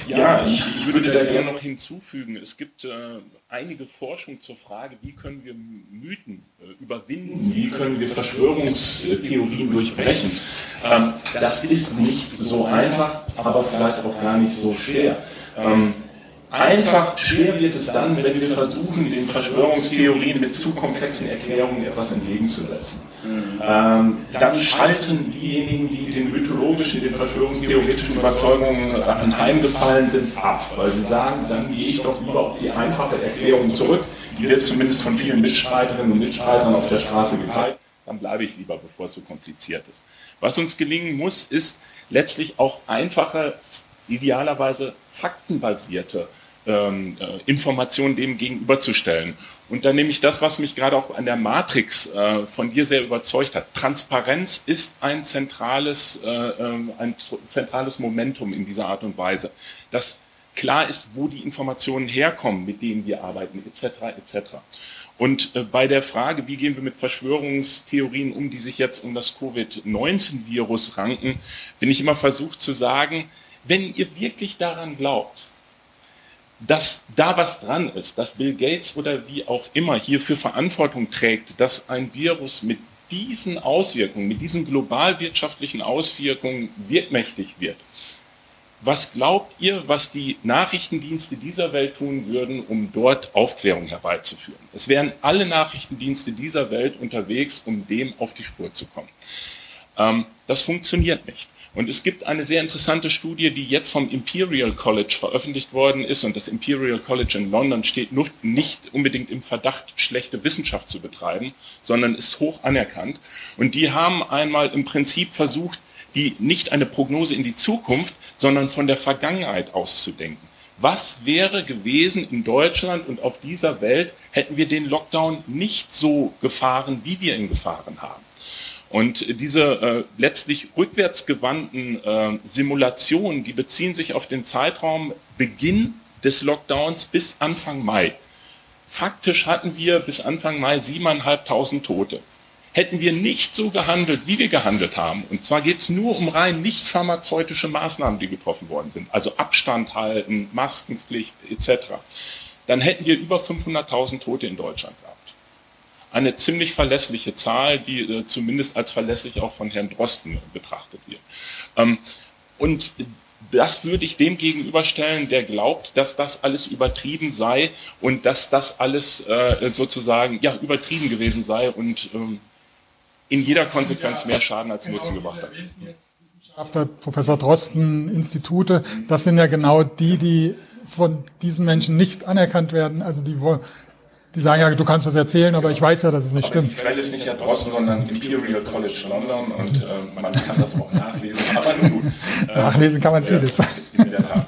Ja, ich, ich würde da gerne noch hinzufügen. Es gibt äh, einige Forschung zur Frage, wie können wir Mythen äh, überwinden, wie können wir Verschwörungstheorien durchbrechen. Ähm, das ist nicht so einfach, aber vielleicht auch gar nicht so schwer. Ähm, Einfach schwer wird es dann, wenn wir versuchen, den Verschwörungstheorien mit zu komplexen Erklärungen etwas entgegenzusetzen. Ähm, dann schalten diejenigen, die den mythologischen, den verschwörungstheoretischen Überzeugungen anheimgefallen sind, ab, weil sie sagen, dann gehe ich doch lieber auf die einfache Erklärung zurück, die wird zumindest von vielen Mitstreiterinnen und Mitstreitern auf der Straße geteilt, dann bleibe ich lieber, bevor es so kompliziert ist. Was uns gelingen muss, ist letztlich auch einfache, idealerweise faktenbasierte ähm, äh, Informationen dem gegenüberzustellen. Und dann nehme ich das, was mich gerade auch an der Matrix äh, von dir sehr überzeugt hat. Transparenz ist ein zentrales, äh, ähm, ein zentrales Momentum in dieser Art und Weise. Dass klar ist, wo die Informationen herkommen, mit denen wir arbeiten, etc. etc. Und äh, bei der Frage, wie gehen wir mit Verschwörungstheorien um, die sich jetzt um das Covid-19-Virus ranken, bin ich immer versucht zu sagen, wenn ihr wirklich daran glaubt, dass da was dran ist, dass Bill Gates oder wie auch immer hierfür Verantwortung trägt, dass ein Virus mit diesen Auswirkungen, mit diesen globalwirtschaftlichen Auswirkungen wirkmächtig wird. Was glaubt ihr, was die Nachrichtendienste dieser Welt tun würden, um dort Aufklärung herbeizuführen? Es wären alle Nachrichtendienste dieser Welt unterwegs, um dem auf die Spur zu kommen. Ähm, das funktioniert nicht. Und es gibt eine sehr interessante Studie, die jetzt vom Imperial College veröffentlicht worden ist. Und das Imperial College in London steht nicht unbedingt im Verdacht, schlechte Wissenschaft zu betreiben, sondern ist hoch anerkannt. Und die haben einmal im Prinzip versucht, die nicht eine Prognose in die Zukunft, sondern von der Vergangenheit auszudenken. Was wäre gewesen in Deutschland und auf dieser Welt, hätten wir den Lockdown nicht so gefahren, wie wir ihn gefahren haben? Und diese äh, letztlich rückwärtsgewandten äh, Simulationen, die beziehen sich auf den Zeitraum Beginn des Lockdowns bis Anfang Mai. Faktisch hatten wir bis Anfang Mai siebeneinhalbtausend Tote. Hätten wir nicht so gehandelt, wie wir gehandelt haben, und zwar geht es nur um rein nicht pharmazeutische Maßnahmen, die getroffen worden sind, also Abstand halten, Maskenpflicht etc., dann hätten wir über 500.000 Tote in Deutschland gehabt eine ziemlich verlässliche Zahl, die äh, zumindest als verlässlich auch von Herrn Drosten betrachtet wird. Ähm, und das würde ich dem gegenüberstellen, der glaubt, dass das alles übertrieben sei und dass das alles äh, sozusagen ja übertrieben gewesen sei und ähm, in jeder Konsequenz mehr Schaden als Nutzen gebracht hat. Wissenschaftler, Professor Drosten, Institute, das sind ja genau die, die von diesen Menschen nicht anerkannt werden. Also die die sagen ja, du kannst das erzählen, aber ich weiß ja, dass es nicht aber stimmt. Die Quelle ist nicht ja draußen, sondern Imperial College London und äh, man kann das auch nachlesen. Aber nun gut. Äh, nachlesen kann man vieles. in der Tat.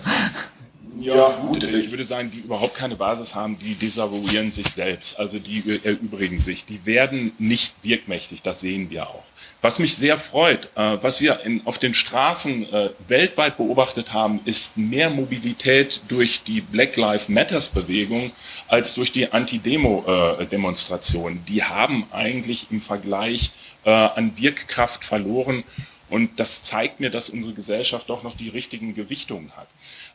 Ja, gut, ich würde sagen, die überhaupt keine Basis haben, die desavouieren sich selbst. Also die erübrigen sich. Die werden nicht wirkmächtig, das sehen wir auch. Was mich sehr freut, äh, was wir in, auf den Straßen äh, weltweit beobachtet haben, ist mehr Mobilität durch die Black Lives Matters Bewegung als durch die Anti-Demo-Demonstrationen. die haben eigentlich im Vergleich äh, an Wirkkraft verloren. Und das zeigt mir, dass unsere Gesellschaft doch noch die richtigen Gewichtungen hat.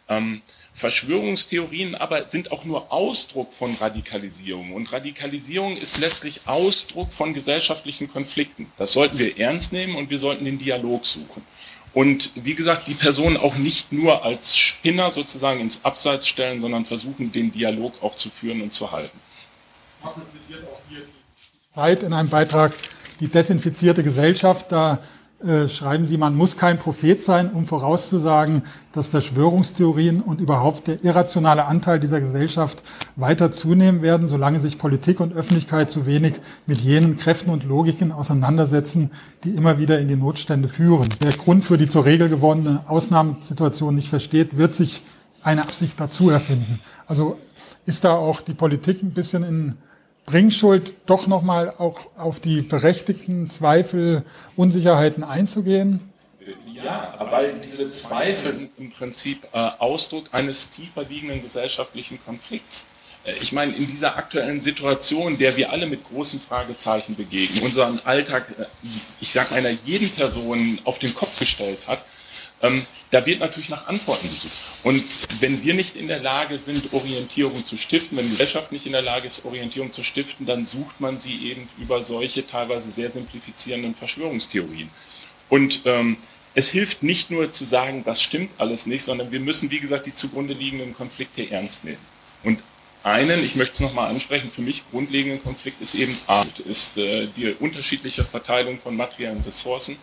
Ähm, Verschwörungstheorien aber sind auch nur Ausdruck von Radikalisierung. Und Radikalisierung ist letztlich Ausdruck von gesellschaftlichen Konflikten. Das sollten wir ernst nehmen und wir sollten den Dialog suchen. Und wie gesagt, die Personen auch nicht nur als Spinner sozusagen ins Abseits stellen, sondern versuchen, den Dialog auch zu führen und zu halten. Zeit in einem Beitrag die desinfizierte Gesellschaft. Da äh, schreiben Sie, man muss kein Prophet sein, um vorauszusagen, dass Verschwörungstheorien und überhaupt der irrationale Anteil dieser Gesellschaft weiter zunehmen werden, solange sich Politik und Öffentlichkeit zu wenig mit jenen Kräften und Logiken auseinandersetzen, die immer wieder in die Notstände führen. Wer Grund für die zur Regel gewordene Ausnahmesituation nicht versteht, wird sich eine Absicht dazu erfinden. Also ist da auch die Politik ein bisschen in Bringschuld doch nochmal auch auf die berechtigten Zweifel, Unsicherheiten einzugehen? Ja, weil diese Zweifel sind im Prinzip äh, Ausdruck eines tiefer liegenden gesellschaftlichen Konflikts. Äh, ich meine, in dieser aktuellen Situation, der wir alle mit großen Fragezeichen begegnen, unseren Alltag, äh, ich sage einer jeden Person auf den Kopf gestellt hat, ähm, da wird natürlich nach Antworten gesucht. Und wenn wir nicht in der Lage sind, Orientierung zu stiften, wenn die Gesellschaft nicht in der Lage ist, Orientierung zu stiften, dann sucht man sie eben über solche teilweise sehr simplifizierenden Verschwörungstheorien. Und ähm, es hilft nicht nur zu sagen, das stimmt alles nicht, sondern wir müssen, wie gesagt, die zugrunde liegenden Konflikte ernst nehmen. Und einen, ich möchte es nochmal ansprechen, für mich grundlegenden Konflikt ist eben Arbeit, ist äh, die unterschiedliche Verteilung von materiellen Ressourcen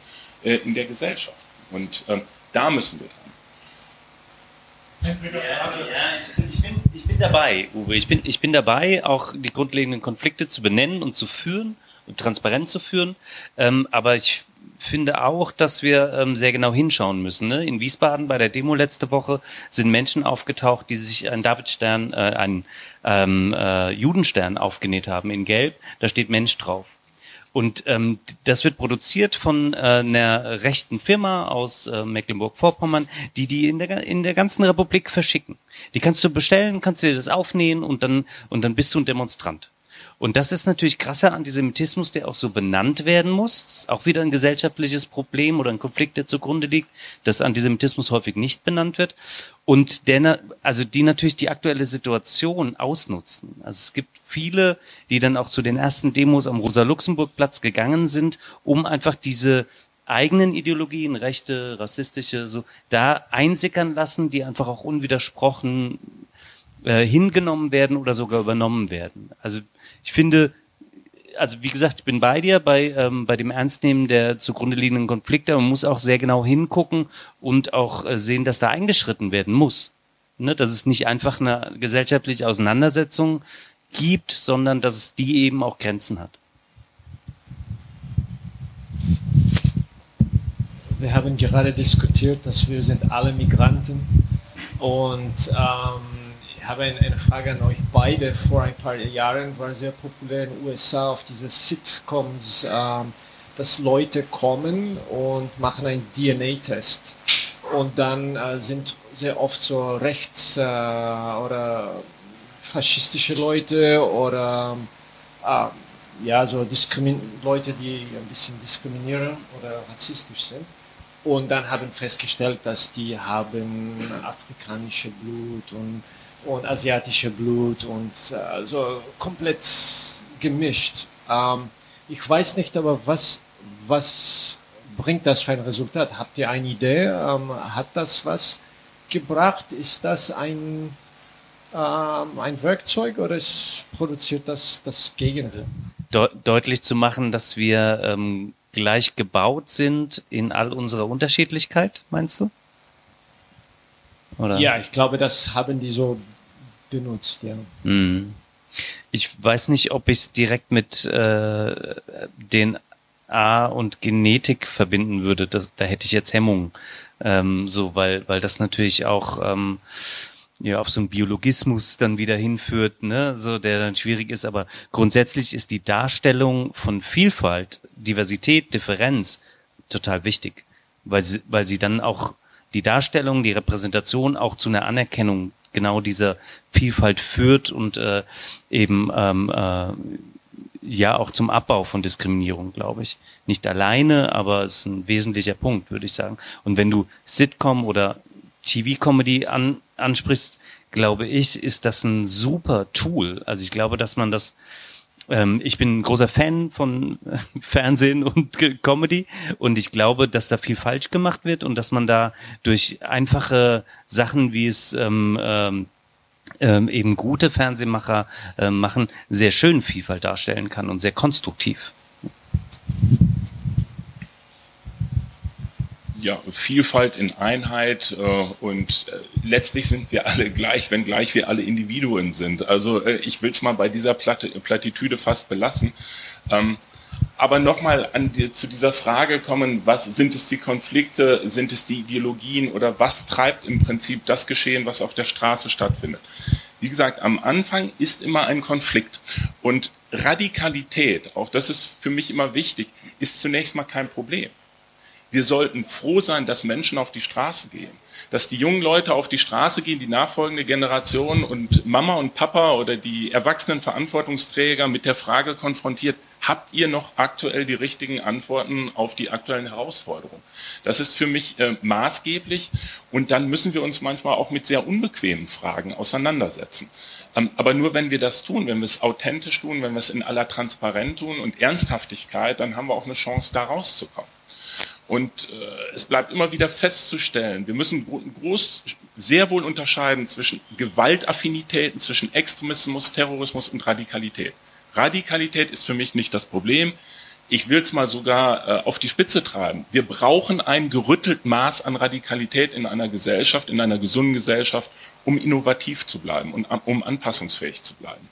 äh, in der Gesellschaft. Und ähm, da müssen wir dran. Ja, ja, ich, bin, ich bin dabei, Uwe. Ich bin, ich bin dabei, auch die grundlegenden Konflikte zu benennen und zu führen und transparent zu führen. Ähm, aber ich finde auch, dass wir ähm, sehr genau hinschauen müssen. Ne? In Wiesbaden bei der Demo letzte Woche sind Menschen aufgetaucht, die sich einen Davidstern, äh, einen ähm, äh, Judenstern aufgenäht haben in Gelb. Da steht Mensch drauf. Und ähm, das wird produziert von äh, einer rechten Firma aus äh, Mecklenburg-Vorpommern, die die in der, in der ganzen Republik verschicken. Die kannst du bestellen, kannst dir das aufnähen und dann, und dann bist du ein Demonstrant. Und das ist natürlich krasser Antisemitismus, der auch so benannt werden muss. Das ist auch wieder ein gesellschaftliches Problem oder ein Konflikt, der zugrunde liegt, dass Antisemitismus häufig nicht benannt wird. Und der, also die natürlich die aktuelle Situation ausnutzen. Also es gibt viele, die dann auch zu den ersten Demos am Rosa-Luxemburg-Platz gegangen sind, um einfach diese eigenen Ideologien, rechte, rassistische, so da einsickern lassen, die einfach auch unwidersprochen äh, hingenommen werden oder sogar übernommen werden. Also ich finde, also wie gesagt, ich bin bei dir bei, ähm, bei dem Ernstnehmen der zugrunde liegenden Konflikte. Man muss auch sehr genau hingucken und auch äh, sehen, dass da eingeschritten werden muss. Ne? Dass es nicht einfach eine gesellschaftliche Auseinandersetzung gibt, sondern dass es die eben auch Grenzen hat. Wir haben gerade diskutiert, dass wir sind alle Migranten und ähm, habe eine Frage an euch beide. Vor ein paar Jahren war sehr populär in den USA auf diese Sitcoms, ähm, dass Leute kommen und machen einen DNA-Test. Und dann äh, sind sehr oft so rechts- äh, oder faschistische Leute oder äh, ja, so Leute, die ein bisschen diskriminieren oder rassistisch sind. Und dann haben festgestellt, dass die haben afrikanische Blut und und asiatische Blut und also komplett gemischt. Ähm, ich weiß nicht, aber was, was bringt das für ein Resultat? Habt ihr eine Idee? Ähm, hat das was gebracht? Ist das ein, ähm, ein Werkzeug oder produziert das das Gegenteil? De deutlich zu machen, dass wir ähm, gleich gebaut sind in all unserer Unterschiedlichkeit, meinst du? Oder? Ja, ich glaube, das haben die so benutzt, ja. Mhm. ich weiß nicht, ob ich es direkt mit äh, DNA und Genetik verbinden würde. Das, da hätte ich jetzt Hemmungen. Ähm, so, weil, weil das natürlich auch ähm, ja auf so einen Biologismus dann wieder hinführt, ne, so der dann schwierig ist. Aber grundsätzlich ist die Darstellung von Vielfalt, Diversität, Differenz total wichtig, weil sie, weil sie dann auch die Darstellung, die Repräsentation auch zu einer Anerkennung genau dieser Vielfalt führt und äh, eben ähm, äh, ja auch zum Abbau von Diskriminierung, glaube ich. Nicht alleine, aber es ist ein wesentlicher Punkt, würde ich sagen. Und wenn du Sitcom oder TV-Comedy an, ansprichst, glaube ich, ist das ein super Tool. Also ich glaube, dass man das ähm, ich bin ein großer Fan von Fernsehen und Comedy und ich glaube, dass da viel falsch gemacht wird und dass man da durch einfache Sachen, wie es ähm, ähm, ähm eben gute Fernsehmacher äh, machen, sehr schön Vielfalt darstellen kann und sehr konstruktiv. Ja, Vielfalt in Einheit äh, und äh, letztlich sind wir alle gleich, wenngleich wir alle Individuen sind. Also äh, ich will es mal bei dieser Platte, Plattitüde fast belassen. Ähm, aber nochmal die, zu dieser Frage kommen, was sind es die Konflikte, sind es die Ideologien oder was treibt im Prinzip das Geschehen, was auf der Straße stattfindet? Wie gesagt, am Anfang ist immer ein Konflikt und Radikalität, auch das ist für mich immer wichtig, ist zunächst mal kein Problem. Wir sollten froh sein, dass Menschen auf die Straße gehen, dass die jungen Leute auf die Straße gehen, die nachfolgende Generation und Mama und Papa oder die erwachsenen Verantwortungsträger mit der Frage konfrontiert, habt ihr noch aktuell die richtigen Antworten auf die aktuellen Herausforderungen? Das ist für mich äh, maßgeblich und dann müssen wir uns manchmal auch mit sehr unbequemen Fragen auseinandersetzen. Ähm, aber nur wenn wir das tun, wenn wir es authentisch tun, wenn wir es in aller Transparenz tun und Ernsthaftigkeit, dann haben wir auch eine Chance, da rauszukommen. Und äh, es bleibt immer wieder festzustellen, wir müssen groß, sehr wohl unterscheiden zwischen Gewaltaffinitäten, zwischen Extremismus, Terrorismus und Radikalität. Radikalität ist für mich nicht das Problem. Ich will es mal sogar äh, auf die Spitze treiben. Wir brauchen ein gerüttelt Maß an Radikalität in einer Gesellschaft, in einer gesunden Gesellschaft, um innovativ zu bleiben und um anpassungsfähig zu bleiben.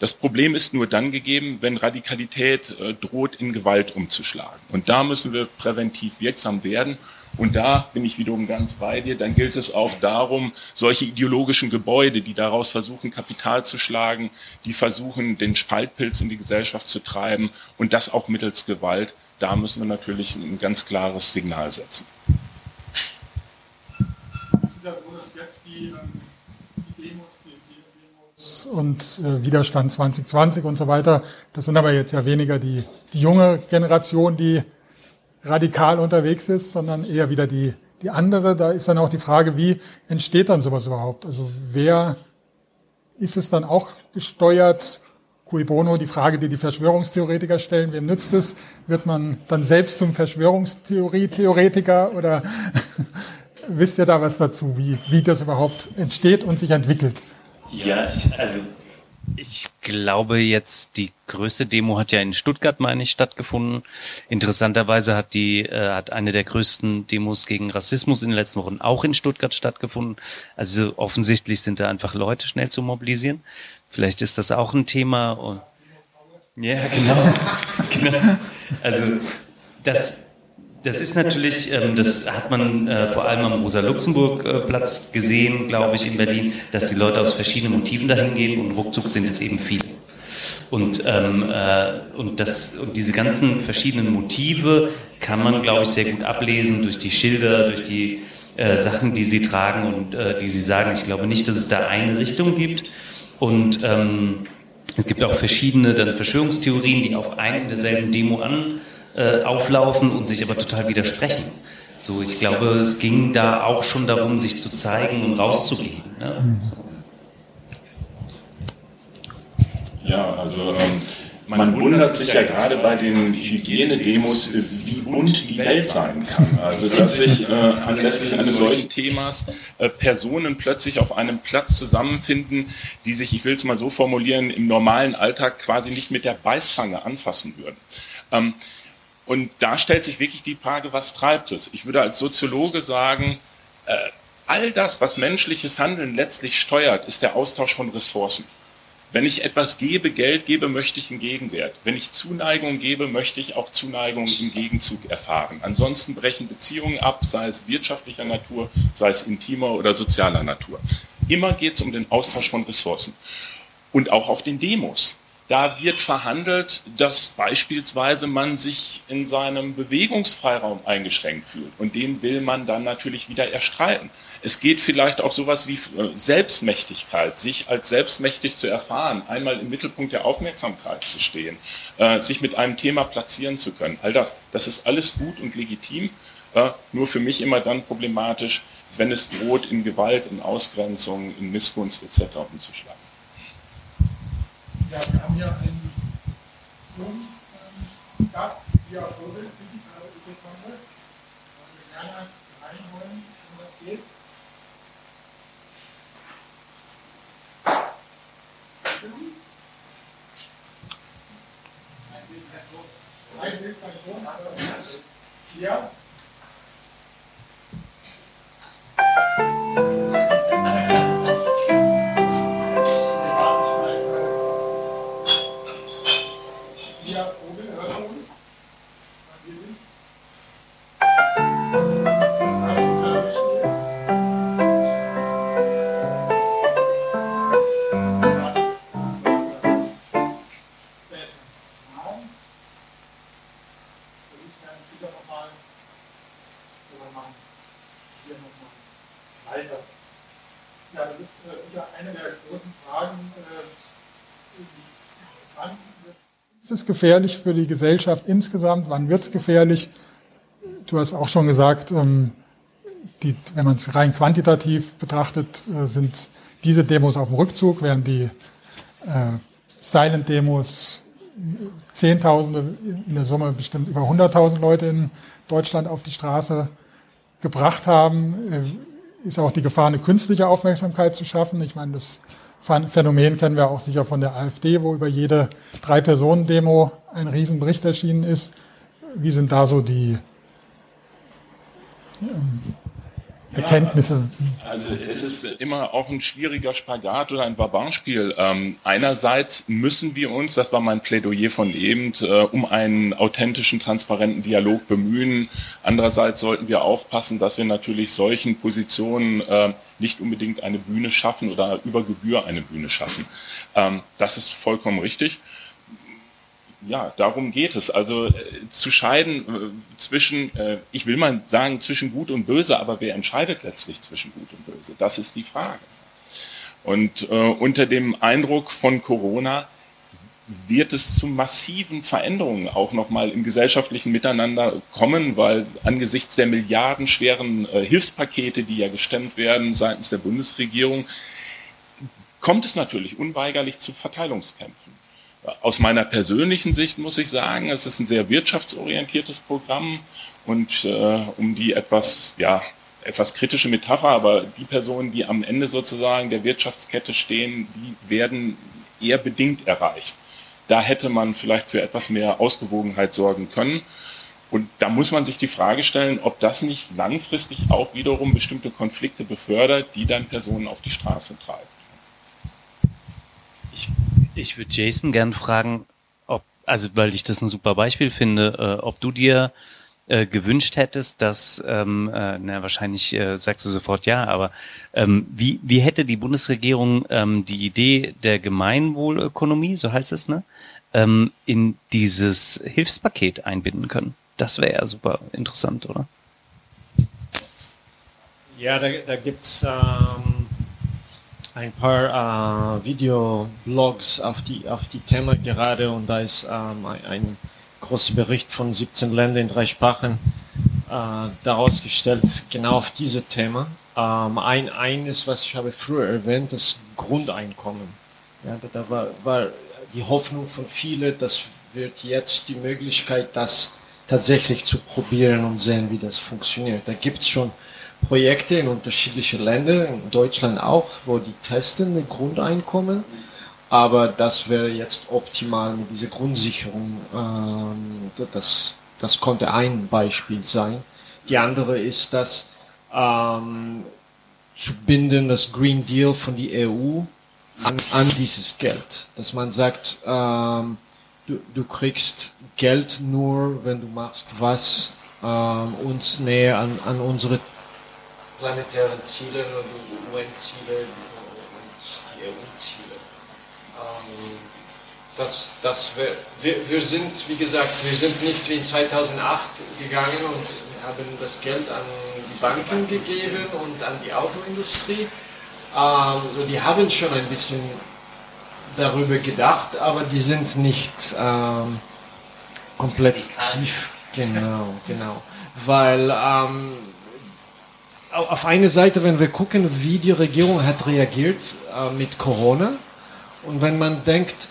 Das Problem ist nur dann gegeben, wenn Radikalität äh, droht, in Gewalt umzuschlagen. Und da müssen wir präventiv wirksam werden. Und da bin ich wiederum ganz bei dir. Dann gilt es auch darum, solche ideologischen Gebäude, die daraus versuchen, Kapital zu schlagen, die versuchen, den Spaltpilz in die Gesellschaft zu treiben und das auch mittels Gewalt, da müssen wir natürlich ein ganz klares Signal setzen. Es ist ja so, dass jetzt die ähm, und äh, Widerstand 2020 und so weiter. Das sind aber jetzt ja weniger die, die junge Generation, die radikal unterwegs ist, sondern eher wieder die, die andere. Da ist dann auch die Frage, wie entsteht dann sowas überhaupt? Also wer ist es dann auch gesteuert? Cui bono, die Frage, die die Verschwörungstheoretiker stellen, wem nützt es? Wird man dann selbst zum Verschwörungstheorie-Theoretiker oder wisst ihr da was dazu, wie, wie das überhaupt entsteht und sich entwickelt? Ja, ich, also ich glaube jetzt, die größte Demo hat ja in Stuttgart, meine ich, stattgefunden. Interessanterweise hat die, äh, hat eine der größten Demos gegen Rassismus in den letzten Wochen auch in Stuttgart stattgefunden. Also offensichtlich sind da einfach Leute schnell zu mobilisieren. Vielleicht ist das auch ein Thema. Ja, genau. genau. Also das das ist natürlich, ähm, das hat man äh, vor allem am Rosa-Luxemburg-Platz gesehen, glaube ich, in Berlin, dass die Leute aus verschiedenen Motiven dahin gehen und ruckzuck sind es eben viele. Und, ähm, äh, und, das, und diese ganzen verschiedenen Motive kann man, glaube ich, sehr gut ablesen durch die Schilder, durch die äh, Sachen, die sie tragen und äh, die sie sagen. Ich glaube nicht, dass es da eine Richtung gibt. Und ähm, es gibt auch verschiedene dann Verschwörungstheorien, die auf einen derselben Demo an äh, auflaufen und sich aber total widersprechen. So, ich glaube, es ging da auch schon darum, sich zu zeigen und rauszugehen. Ne? Ja, also ähm, man wundert sich ja gerade bei den Hygienedemos, äh, wie bunt die Welt sein kann. Also dass sich äh, anlässlich eines solchen Themas äh, Personen plötzlich auf einem Platz zusammenfinden, die sich, ich will es mal so formulieren, im normalen Alltag quasi nicht mit der Beißzange anfassen würden. Ähm, und da stellt sich wirklich die Frage, was treibt es? Ich würde als Soziologe sagen, äh, all das, was menschliches Handeln letztlich steuert, ist der Austausch von Ressourcen. Wenn ich etwas gebe, Geld gebe, möchte ich einen Gegenwert. Wenn ich Zuneigung gebe, möchte ich auch Zuneigung im Gegenzug erfahren. Ansonsten brechen Beziehungen ab, sei es wirtschaftlicher Natur, sei es intimer oder sozialer Natur. Immer geht es um den Austausch von Ressourcen. Und auch auf den Demos. Da wird verhandelt, dass beispielsweise man sich in seinem Bewegungsfreiraum eingeschränkt fühlt. Und den will man dann natürlich wieder erstreiten. Es geht vielleicht auch sowas wie äh, Selbstmächtigkeit, sich als selbstmächtig zu erfahren, einmal im Mittelpunkt der Aufmerksamkeit zu stehen, äh, sich mit einem Thema platzieren zu können. All das, das ist alles gut und legitim, äh, nur für mich immer dann problematisch, wenn es droht, in Gewalt, in Ausgrenzung, in Missgunst etc. umzuschlagen. Ja, wir haben hier einen ähm, Gast, Pia Vogel, die gerade bekommen. Wollen wir gerne reinholen, wenn das geht. Ein Bild bei Ton, aber hier. Ist es gefährlich für die Gesellschaft insgesamt? Wann wird es gefährlich? Du hast auch schon gesagt, ähm, die, wenn man es rein quantitativ betrachtet, äh, sind diese Demos auf dem Rückzug, während die äh, Silent-Demos Zehntausende, in der Summe bestimmt über 100.000 Leute in Deutschland auf die Straße gebracht haben, äh, ist auch die Gefahr, eine künstliche Aufmerksamkeit zu schaffen. Ich meine, das Phänomen kennen wir auch sicher von der AfD, wo über jede Drei-Personen-Demo ein Riesenbericht erschienen ist. Wie sind da so die ähm, Erkenntnisse? Ja, also es ist immer auch ein schwieriger Spagat oder ein Barbarspiel. Ähm, einerseits müssen wir uns, das war mein Plädoyer von eben, äh, um einen authentischen, transparenten Dialog bemühen. Andererseits sollten wir aufpassen, dass wir natürlich solchen Positionen äh, nicht unbedingt eine Bühne schaffen oder über Gebühr eine Bühne schaffen. Ähm, das ist vollkommen richtig ja, darum geht es. Also äh, zu scheiden äh, zwischen, äh, ich will mal sagen, zwischen Gut und Böse, aber wer entscheidet letztlich zwischen Gut und Böse? Das ist die Frage. Und äh, unter dem Eindruck von Corona wird es zu massiven Veränderungen auch nochmal im gesellschaftlichen Miteinander kommen, weil angesichts der milliardenschweren äh, Hilfspakete, die ja gestemmt werden seitens der Bundesregierung, kommt es natürlich unweigerlich zu Verteilungskämpfen. Aus meiner persönlichen Sicht muss ich sagen, es ist ein sehr wirtschaftsorientiertes Programm und äh, um die etwas, ja, etwas kritische Metapher, aber die Personen, die am Ende sozusagen der Wirtschaftskette stehen, die werden eher bedingt erreicht. Da hätte man vielleicht für etwas mehr Ausgewogenheit sorgen können. Und da muss man sich die Frage stellen, ob das nicht langfristig auch wiederum bestimmte Konflikte befördert, die dann Personen auf die Straße treiben. Ich ich würde Jason gern fragen, ob, also weil ich das ein super Beispiel finde, äh, ob du dir äh, gewünscht hättest, dass, ähm, äh, na wahrscheinlich äh, sagst du sofort ja, aber ähm, wie, wie hätte die Bundesregierung ähm, die Idee der Gemeinwohlökonomie, so heißt es, ne, ähm, in dieses Hilfspaket einbinden können? Das wäre ja super interessant, oder? Ja, da, da gibt es ähm, ein paar äh, Videoblogs auf die, auf die Thema gerade und da ist ähm, ein, ein, großer Bericht von 17 Ländern in drei Sprachen äh, daraus gestellt, genau auf diese Thema. Ähm, ein, eines, was ich habe früher erwähnt, das Grundeinkommen. Ja, da war, war die Hoffnung von vielen, das wird jetzt die Möglichkeit, das tatsächlich zu probieren und sehen, wie das funktioniert. Da gibt es schon Projekte in unterschiedlichen Ländern, in Deutschland auch, wo die testen mit Grundeinkommen. Aber das wäre jetzt optimal mit dieser Grundsicherung. Ähm, das, das konnte ein Beispiel sein. Die andere ist, dass ähm, zu binden, das Green Deal von der EU an, an dieses Geld. Dass man sagt, ähm, du, du kriegst Geld nur, wenn du machst, was ähm, uns näher an, an unsere planetären Ziele UN-Ziele und die EU-Ziele. Ähm, das, das wir, wir, wir sind, wie gesagt, wir sind nicht wie in 2008 gegangen und haben das Geld an die Banken gegeben und an die Autoindustrie. Ähm, die haben schon ein bisschen darüber gedacht, aber die sind nicht ähm, komplett tief. Genau, genau. Weil ähm, auf eine Seite, wenn wir gucken, wie die Regierung hat reagiert äh, mit Corona und wenn man denkt,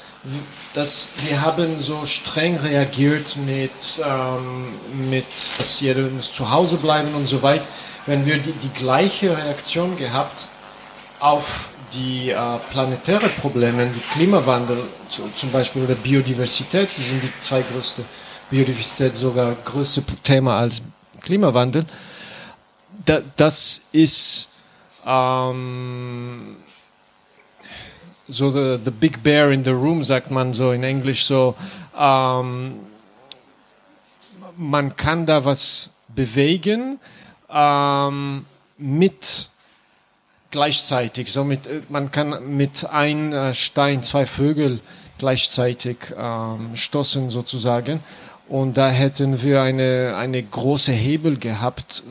dass wir haben so streng reagiert mit, ähm, mit dass jeder muss zu Hause bleiben und so weiter, wenn wir die, die gleiche Reaktion gehabt auf die äh, planetäre Probleme, die Klimawandel zu, zum Beispiel oder Biodiversität, die sind die zwei größte Biodiversität sogar größte Thema als Klimawandel. Da, das ist ähm, so the, the big bear in the room, sagt man so in Englisch so. Ähm, man kann da was bewegen ähm, mit gleichzeitig. So mit, äh, man kann mit ein äh, Stein zwei Vögel gleichzeitig ähm, stoßen sozusagen. Und da hätten wir eine, eine große Hebel gehabt,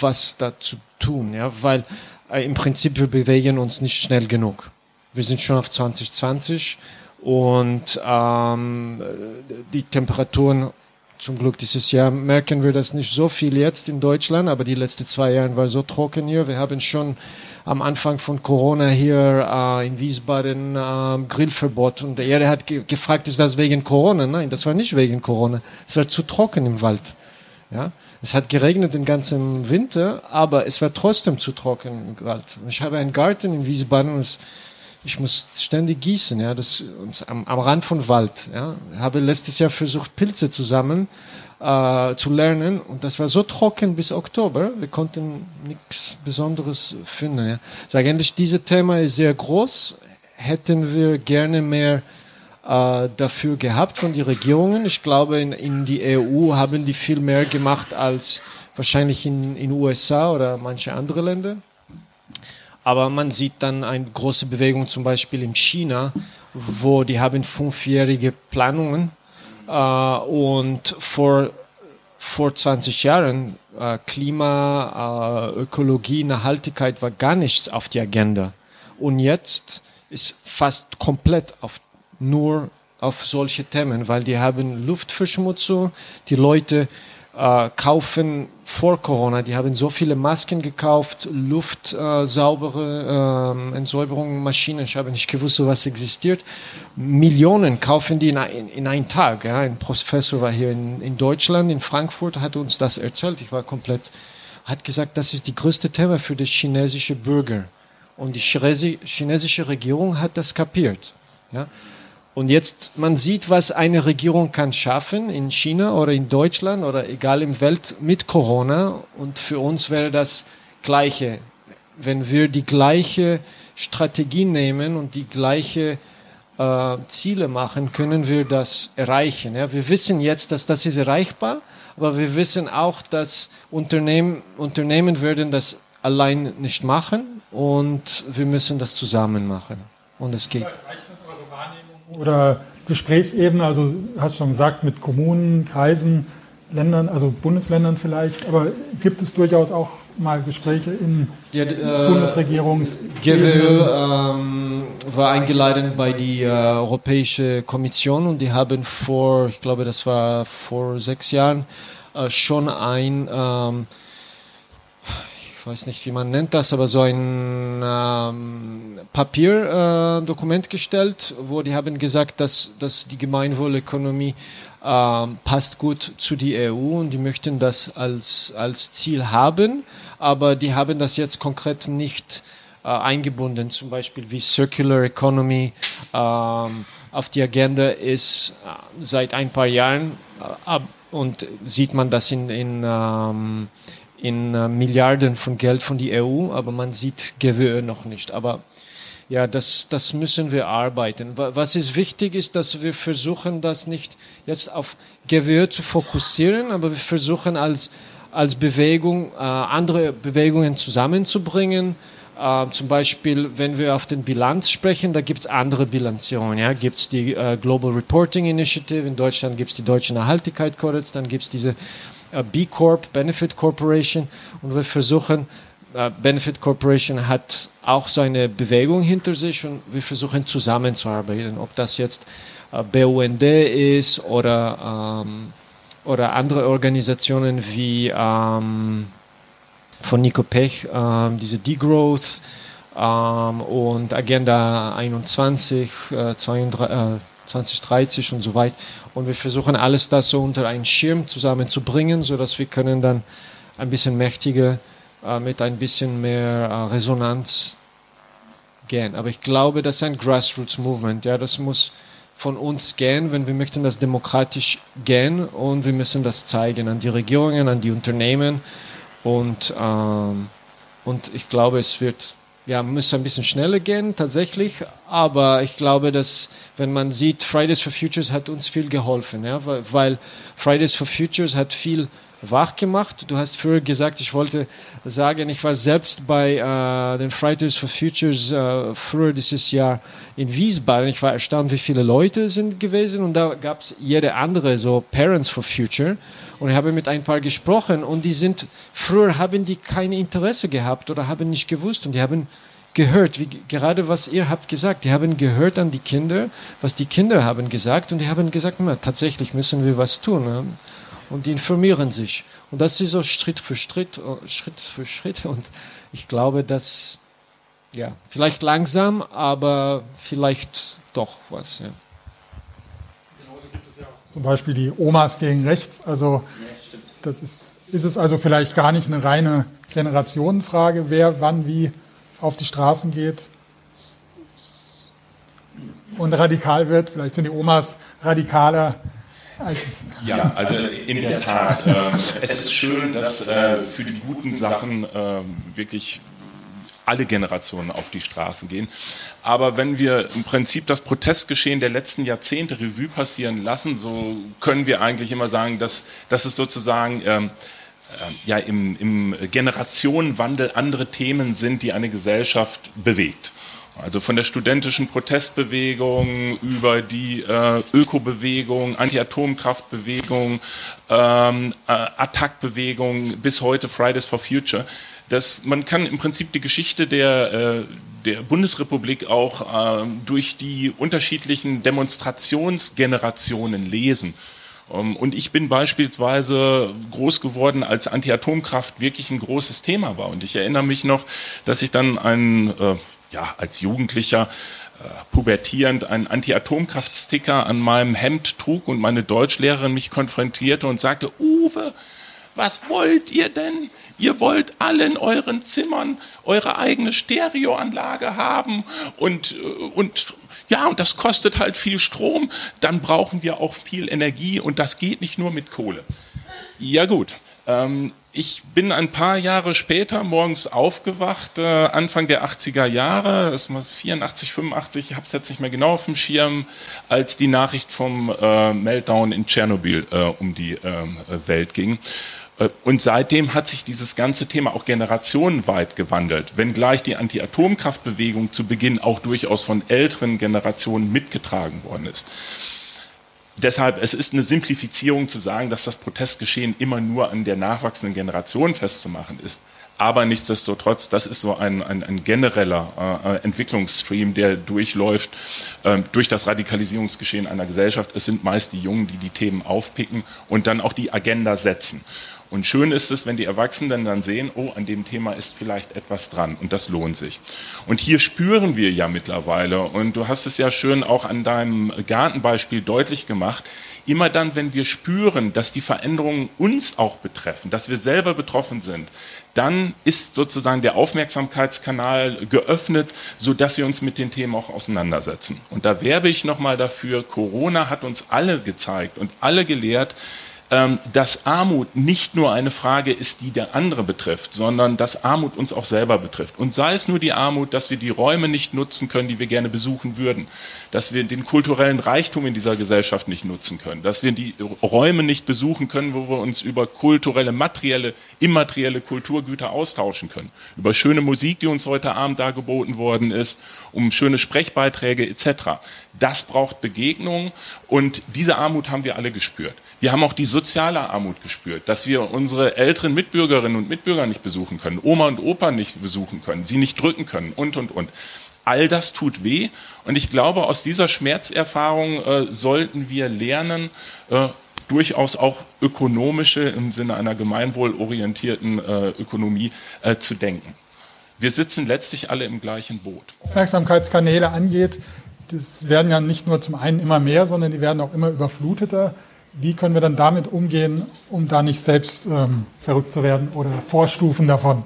was da zu tun. Ja? Weil äh, im Prinzip wir bewegen uns nicht schnell genug. Wir sind schon auf 2020 und ähm, die Temperaturen zum Glück dieses Jahr merken wir das nicht so viel jetzt in Deutschland, aber die letzten zwei Jahre war so trocken hier. Wir haben schon am Anfang von Corona hier äh, in Wiesbaden äh, Grillverbot und der Erde hat ge gefragt, ist das wegen Corona? Nein, das war nicht wegen Corona. Es war zu trocken im Wald. Ja? Es hat geregnet den ganzen Winter, aber es war trotzdem zu trocken im Wald. Ich habe einen Garten in Wiesbaden und es ich muss ständig gießen, ja, das, am, am Rand von Wald. Ja. Habe letztes Jahr versucht, Pilze zu sammeln, äh, zu lernen und das war so trocken bis Oktober, wir konnten nichts Besonderes finden. Ja. Also eigentlich, dieses Thema ist sehr groß, hätten wir gerne mehr äh, dafür gehabt von den Regierungen. Ich glaube, in, in die EU haben die viel mehr gemacht als wahrscheinlich in den USA oder manche andere Länder. Aber man sieht dann eine große Bewegung zum Beispiel in China, wo die haben fünfjährige Planungen äh, und vor, vor 20 Jahren äh, Klima, äh, Ökologie, Nachhaltigkeit war gar nichts auf die Agenda. Und jetzt ist fast komplett auf nur auf solche Themen, weil die haben Luftverschmutzung, die Leute äh, kaufen vor Corona. Die haben so viele Masken gekauft, Luft, äh, äh, Entsäuberungsmaschinen. Ich habe nicht gewusst, was existiert. Millionen kaufen die in, in, in einem Tag. Ja. Ein Professor war hier in, in Deutschland, in Frankfurt, hat uns das erzählt. Ich war komplett, hat gesagt, das ist die größte Thema für die chinesische Bürger. Und die chinesische Regierung hat das kapiert. Ja. Und jetzt, man sieht, was eine Regierung kann schaffen in China oder in Deutschland oder egal im Welt mit Corona. Und für uns wäre das Gleiche. Wenn wir die gleiche Strategie nehmen und die gleiche äh, Ziele machen, können wir das erreichen. Ja? Wir wissen jetzt, dass das ist erreichbar, aber wir wissen auch, dass Unternehmen, Unternehmen werden das allein nicht machen und wir müssen das zusammen machen. Und es geht oder Gesprächsebene, also hast schon gesagt, mit Kommunen, Kreisen, Ländern, also Bundesländern vielleicht, aber gibt es durchaus auch mal Gespräche in ja, äh, Bundesregierungs GWÖ ähm, war eingeladen bei die äh, Europäische Kommission und die haben vor, ich glaube, das war vor sechs Jahren, äh, schon ein ähm, weiß nicht, wie man nennt das, aber so ein ähm, Papierdokument äh, gestellt, wo die haben gesagt, dass, dass die Gemeinwohlökonomie äh, passt gut zu die EU und die möchten das als, als Ziel haben, aber die haben das jetzt konkret nicht äh, eingebunden, zum Beispiel wie Circular Economy ähm, auf die Agenda ist äh, seit ein paar Jahren äh, und sieht man das in, in ähm, in äh, Milliarden von Geld von der EU, aber man sieht GWÖ noch nicht. Aber ja, das, das müssen wir arbeiten. Was ist wichtig ist, dass wir versuchen, das nicht jetzt auf Gewehr zu fokussieren, aber wir versuchen als, als Bewegung äh, andere Bewegungen zusammenzubringen. Äh, zum Beispiel, wenn wir auf den Bilanz sprechen, da gibt es andere Bilanzierungen. Ja? Gibt es die äh, Global Reporting Initiative, in Deutschland gibt es die Deutsche Nachhaltigkeitskodex, dann gibt es diese B Corp, Benefit Corporation. Und wir versuchen, äh, Benefit Corporation hat auch so eine Bewegung hinter sich und wir versuchen zusammenzuarbeiten, ob das jetzt äh, BUND ist oder, ähm, oder andere Organisationen wie ähm, von Nico Pech, ähm, diese Degrowth ähm, und Agenda 21, äh, 32, äh, 2030 und so weiter. Und wir versuchen alles das so unter einen Schirm zusammenzubringen, sodass wir können dann ein bisschen mächtiger äh, mit ein bisschen mehr äh, Resonanz gehen. Aber ich glaube, das ist ein Grassroots-Movement. Ja, das muss von uns gehen, wenn wir möchten das demokratisch gehen und wir müssen das zeigen an die Regierungen, an die Unternehmen und, ähm, und ich glaube, es wird ja, muss ein bisschen schneller gehen, tatsächlich. Aber ich glaube, dass, wenn man sieht, Fridays for Futures hat uns viel geholfen, ja, weil Fridays for Futures hat viel wach gemacht. Du hast früher gesagt, ich wollte sagen, ich war selbst bei äh, den Fridays for Futures äh, früher dieses Jahr in Wiesbaden. Ich war erstaunt, wie viele Leute sind gewesen und da gab es jede andere, so Parents for Future. Und ich habe mit ein paar gesprochen und die sind, früher haben die kein Interesse gehabt oder haben nicht gewusst und die haben gehört, wie gerade was ihr habt gesagt. Die haben gehört an die Kinder, was die Kinder haben gesagt und die haben gesagt, na, tatsächlich müssen wir was tun. Ne? Und die informieren sich. Und das ist so Schritt für Schritt, äh, Schritt für Schritt. Und ich glaube, dass, ja, vielleicht langsam, aber vielleicht doch was. Ja. Zum Beispiel die Omas gegen rechts. Also das ist, ist es also vielleicht gar nicht eine reine Generationenfrage, wer wann wie auf die Straßen geht und radikal wird. Vielleicht sind die Omas radikaler ja, also in der Tat. Äh, es ist schön, dass äh, für die guten Sachen äh, wirklich alle Generationen auf die Straßen gehen. Aber wenn wir im Prinzip das Protestgeschehen der letzten Jahrzehnte Revue passieren lassen, so können wir eigentlich immer sagen, dass, dass es sozusagen ähm, äh, ja, im, im Generationenwandel andere Themen sind, die eine Gesellschaft bewegt. Also von der studentischen Protestbewegung über die äh, Ökobewegung, Anti-Atomkraftbewegung, ähm, äh, Attack-Bewegung bis heute Fridays for Future. Das, man kann im Prinzip die Geschichte der, äh, der Bundesrepublik auch äh, durch die unterschiedlichen Demonstrationsgenerationen lesen. Um, ähm, und ich bin beispielsweise groß geworden, als Anti-Atomkraft wirklich ein großes Thema war. Und ich erinnere mich noch, dass ich dann ein äh, ja, als Jugendlicher äh, pubertierend einen Anti-Atomkraft-Sticker an meinem Hemd trug und meine Deutschlehrerin mich konfrontierte und sagte, Uwe, was wollt ihr denn? Ihr wollt alle in euren Zimmern eure eigene Stereoanlage haben und, äh, und ja, und das kostet halt viel Strom, dann brauchen wir auch viel Energie und das geht nicht nur mit Kohle. Ja gut, ähm, ich bin ein paar Jahre später morgens aufgewacht, äh, Anfang der 80er Jahre, das war 84, 85, ich habe es jetzt nicht mehr genau auf dem Schirm, als die Nachricht vom äh, Meltdown in Tschernobyl äh, um die ähm, Welt ging. Äh, und seitdem hat sich dieses ganze Thema auch generationenweit gewandelt, wenngleich die Anti-Atomkraftbewegung zu Beginn auch durchaus von älteren Generationen mitgetragen worden ist deshalb, es ist eine Simplifizierung zu sagen, dass das Protestgeschehen immer nur an der nachwachsenden Generation festzumachen ist. Aber nichtsdestotrotz, das ist so ein, ein, ein genereller äh, Entwicklungsstream, der durchläuft äh, durch das Radikalisierungsgeschehen einer Gesellschaft. Es sind meist die Jungen, die die Themen aufpicken und dann auch die Agenda setzen. Und schön ist es, wenn die Erwachsenen dann sehen, oh, an dem Thema ist vielleicht etwas dran und das lohnt sich. Und hier spüren wir ja mittlerweile, und du hast es ja schön auch an deinem Gartenbeispiel deutlich gemacht, immer dann, wenn wir spüren, dass die Veränderungen uns auch betreffen, dass wir selber betroffen sind, dann ist sozusagen der Aufmerksamkeitskanal geöffnet, sodass wir uns mit den Themen auch auseinandersetzen. Und da werbe ich nochmal dafür, Corona hat uns alle gezeigt und alle gelehrt, dass Armut nicht nur eine Frage ist, die der andere betrifft, sondern dass Armut uns auch selber betrifft. Und sei es nur die Armut, dass wir die Räume nicht nutzen können, die wir gerne besuchen würden, dass wir den kulturellen Reichtum in dieser Gesellschaft nicht nutzen können, dass wir die Räume nicht besuchen können, wo wir uns über kulturelle, materielle, immaterielle Kulturgüter austauschen können, über schöne Musik, die uns heute Abend dargeboten worden ist, um schöne Sprechbeiträge etc. Das braucht Begegnung und diese Armut haben wir alle gespürt. Wir haben auch die soziale Armut gespürt, dass wir unsere älteren Mitbürgerinnen und Mitbürger nicht besuchen können, Oma und Opa nicht besuchen können, sie nicht drücken können und, und, und. All das tut weh und ich glaube, aus dieser Schmerzerfahrung äh, sollten wir lernen, äh, durchaus auch ökonomische im Sinne einer gemeinwohlorientierten äh, Ökonomie äh, zu denken. Wir sitzen letztlich alle im gleichen Boot. Aufmerksamkeitskanäle angeht, das werden ja nicht nur zum einen immer mehr, sondern die werden auch immer überfluteter. Wie können wir dann damit umgehen, um da nicht selbst ähm, verrückt zu werden oder Vorstufen davon?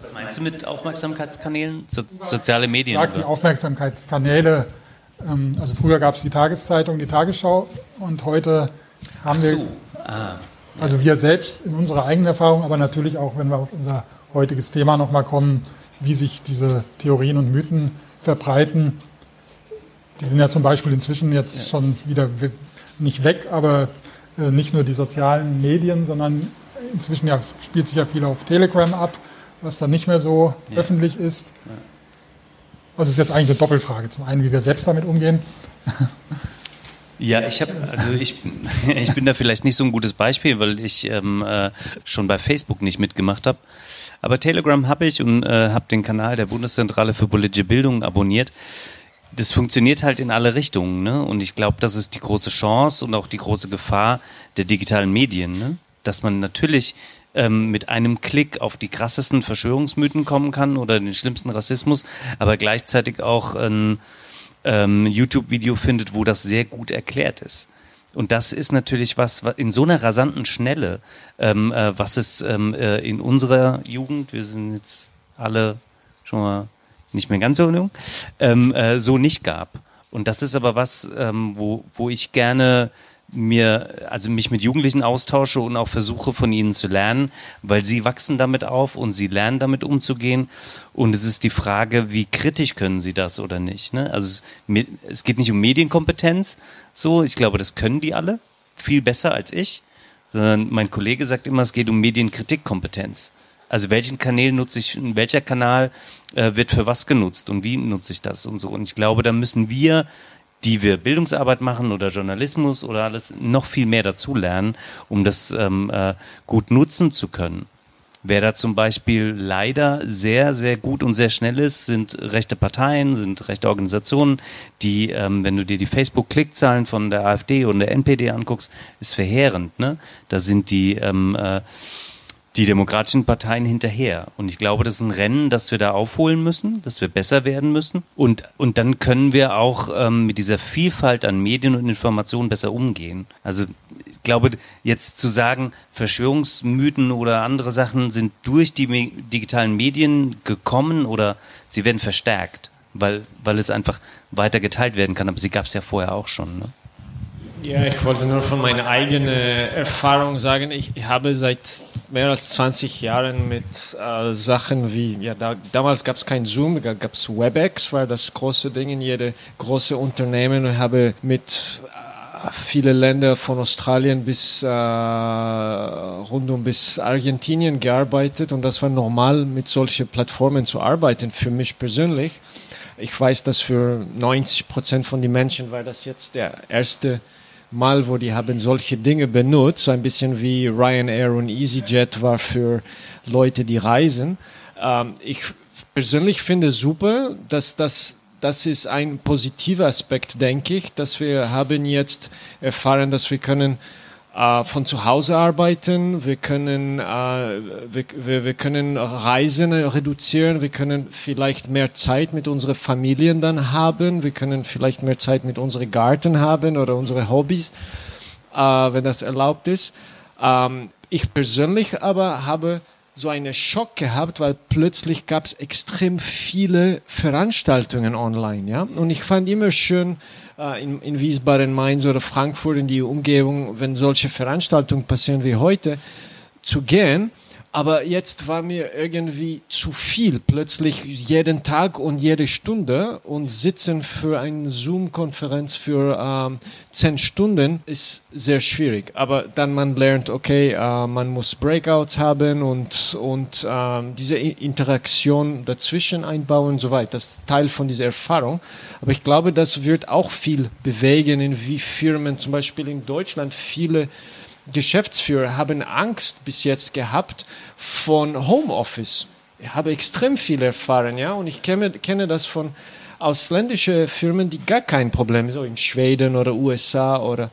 Was meinst du mit Aufmerksamkeitskanälen? So, soziale Medien? Sag, die Aufmerksamkeitskanäle. Ähm, also früher gab es die Tageszeitung, die Tagesschau und heute haben so. wir, ah. also wir selbst in unserer eigenen Erfahrung, aber natürlich auch, wenn wir auf unser heutiges Thema nochmal kommen, wie sich diese Theorien und Mythen verbreiten. Die sind ja zum Beispiel inzwischen jetzt ja. schon wieder nicht weg, aber nicht nur die sozialen Medien, sondern inzwischen ja, spielt sich ja viel auf Telegram ab, was dann nicht mehr so ja. öffentlich ist. Also ist jetzt eigentlich eine Doppelfrage. Zum einen, wie wir selbst damit umgehen. Ja, ich habe, also ich, ich bin da vielleicht nicht so ein gutes Beispiel, weil ich ähm, äh, schon bei Facebook nicht mitgemacht habe. Aber Telegram habe ich und äh, habe den Kanal der Bundeszentrale für politische Bildung abonniert das funktioniert halt in alle Richtungen, ne? Und ich glaube, das ist die große Chance und auch die große Gefahr der digitalen Medien, ne? Dass man natürlich ähm, mit einem Klick auf die krassesten Verschwörungsmythen kommen kann oder den schlimmsten Rassismus, aber gleichzeitig auch ein ähm, YouTube-Video findet, wo das sehr gut erklärt ist. Und das ist natürlich was, was in so einer rasanten Schnelle, ähm, äh, was es ähm, äh, in unserer Jugend, wir sind jetzt alle schon mal nicht mehr ganz so jung, ähm, äh, so nicht gab. Und das ist aber was, ähm, wo, wo ich gerne mir, also mich mit Jugendlichen austausche und auch versuche von ihnen zu lernen, weil sie wachsen damit auf und sie lernen damit umzugehen. Und es ist die Frage, wie kritisch können sie das oder nicht. Ne? Also es, es geht nicht um Medienkompetenz, so, ich glaube, das können die alle, viel besser als ich, sondern mein Kollege sagt immer, es geht um Medienkritikkompetenz. Also welchen Kanal nutze ich, welcher Kanal äh, wird für was genutzt und wie nutze ich das und so. Und ich glaube, da müssen wir, die wir Bildungsarbeit machen oder Journalismus oder alles, noch viel mehr dazu lernen, um das ähm, äh, gut nutzen zu können. Wer da zum Beispiel leider sehr, sehr gut und sehr schnell ist, sind rechte Parteien, sind rechte Organisationen, die, ähm, wenn du dir die Facebook-Klickzahlen von der AfD und der NPD anguckst, ist verheerend. Ne? Da sind die ähm, äh, die demokratischen Parteien hinterher. Und ich glaube, das ist ein Rennen, das wir da aufholen müssen, dass wir besser werden müssen. Und, und dann können wir auch ähm, mit dieser Vielfalt an Medien und Informationen besser umgehen. Also ich glaube, jetzt zu sagen, Verschwörungsmythen oder andere Sachen sind durch die me digitalen Medien gekommen oder sie werden verstärkt, weil, weil es einfach weiter geteilt werden kann. Aber sie gab es ja vorher auch schon. Ne? Ja, ich wollte nur von meiner eigenen Erfahrung sagen, ich habe seit mehr als 20 Jahren mit äh, Sachen wie, ja, da, damals gab es kein Zoom, da gab es WebEx, war das große Ding in jedem großen Unternehmen und habe mit äh, viele Länder von Australien bis äh, rund um bis Argentinien gearbeitet und das war normal, mit solchen Plattformen zu arbeiten, für mich persönlich. Ich weiß, dass für 90 Prozent von den Menschen war das jetzt der erste Mal, wo die haben solche Dinge benutzt, so ein bisschen wie Ryanair und EasyJet war für Leute, die reisen. Ähm, ich persönlich finde super, dass das das ist ein positiver Aspekt, denke ich, dass wir haben jetzt erfahren, dass wir können äh, von zu Hause arbeiten, wir können, äh, wir, wir, wir, können Reisen reduzieren, wir können vielleicht mehr Zeit mit unseren Familien dann haben, wir können vielleicht mehr Zeit mit unserem Garten haben oder unsere Hobbys, äh, wenn das erlaubt ist. Ähm, ich persönlich aber habe so einen Schock gehabt, weil plötzlich gab es extrem viele Veranstaltungen online. Ja? Und ich fand immer schön in, in Wiesbaden, Mainz oder Frankfurt in die Umgebung, wenn solche Veranstaltungen passieren wie heute, zu gehen aber jetzt war mir irgendwie zu viel, plötzlich jeden Tag und jede Stunde und sitzen für eine Zoom-Konferenz für ähm, zehn Stunden ist sehr schwierig. Aber dann man lernt, okay, äh, man muss Breakouts haben und, und äh, diese Interaktion dazwischen einbauen und so weiter. Das ist Teil von dieser Erfahrung. Aber ich glaube, das wird auch viel bewegen, in wie Firmen, zum Beispiel in Deutschland, viele Geschäftsführer haben Angst bis jetzt gehabt von Homeoffice. Ich habe extrem viel erfahren, ja, und ich kenne, kenne das von ausländischen Firmen, die gar kein Problem, so in Schweden oder USA oder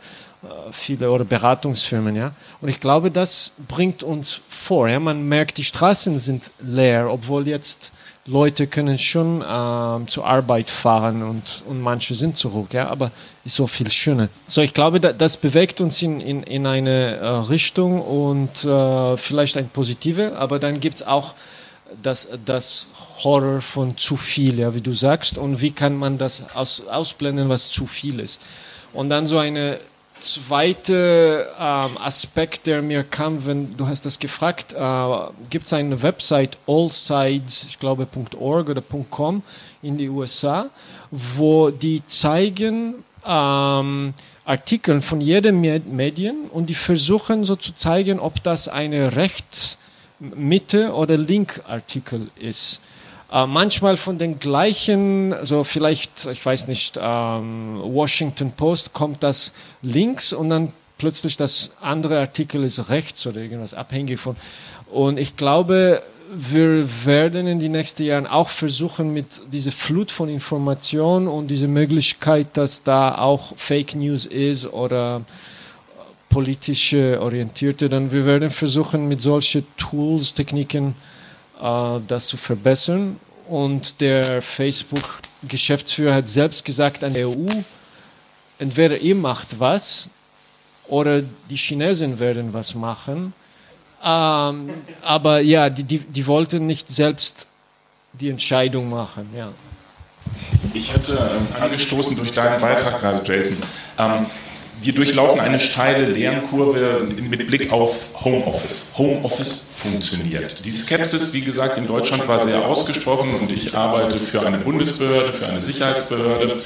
äh, viele oder Beratungsfirmen, ja. Und ich glaube, das bringt uns vor, ja. Man merkt, die Straßen sind leer, obwohl jetzt Leute können schon ähm, zur Arbeit fahren und, und manche sind zurück, ja, aber ist so viel schöner. So, ich glaube, da, das bewegt uns in, in, in eine äh, Richtung und äh, vielleicht ein positive, aber dann gibt es auch das, das Horror von zu viel, ja, wie du sagst, und wie kann man das aus, ausblenden, was zu viel ist. Und dann so eine zweite ähm, Aspekt, der mir kam, wenn du hast das gefragt, äh, gibt es eine Website allsides, ich glaube .org oder .com in die USA, wo die zeigen ähm, Artikel von jedem Medien und die versuchen so zu zeigen, ob das eine Rechts-, Mitte- oder Link-Artikel ist. Äh, manchmal von den gleichen, so vielleicht, ich weiß nicht, ähm, Washington Post kommt das links und dann plötzlich das andere Artikel ist rechts oder irgendwas abhängig von. Und ich glaube, wir werden in den nächsten Jahren auch versuchen, mit dieser Flut von Informationen und dieser Möglichkeit, dass da auch Fake News ist oder politische orientierte, dann wir werden versuchen, mit solchen Tools, Techniken, äh, das zu verbessern. Und der Facebook-Geschäftsführer hat selbst gesagt an der EU, entweder ihr macht was oder die Chinesen werden was machen. Ähm, aber ja, die, die, die wollten nicht selbst die Entscheidung machen. Ja. Ich hatte ähm, angestoßen durch deinen Beitrag gerade, Jason. Ähm, wir durchlaufen eine steile Lernkurve mit Blick auf Homeoffice. Homeoffice funktioniert. Die Skepsis, wie gesagt, in Deutschland war sehr ausgesprochen und ich arbeite für eine Bundesbehörde, für eine Sicherheitsbehörde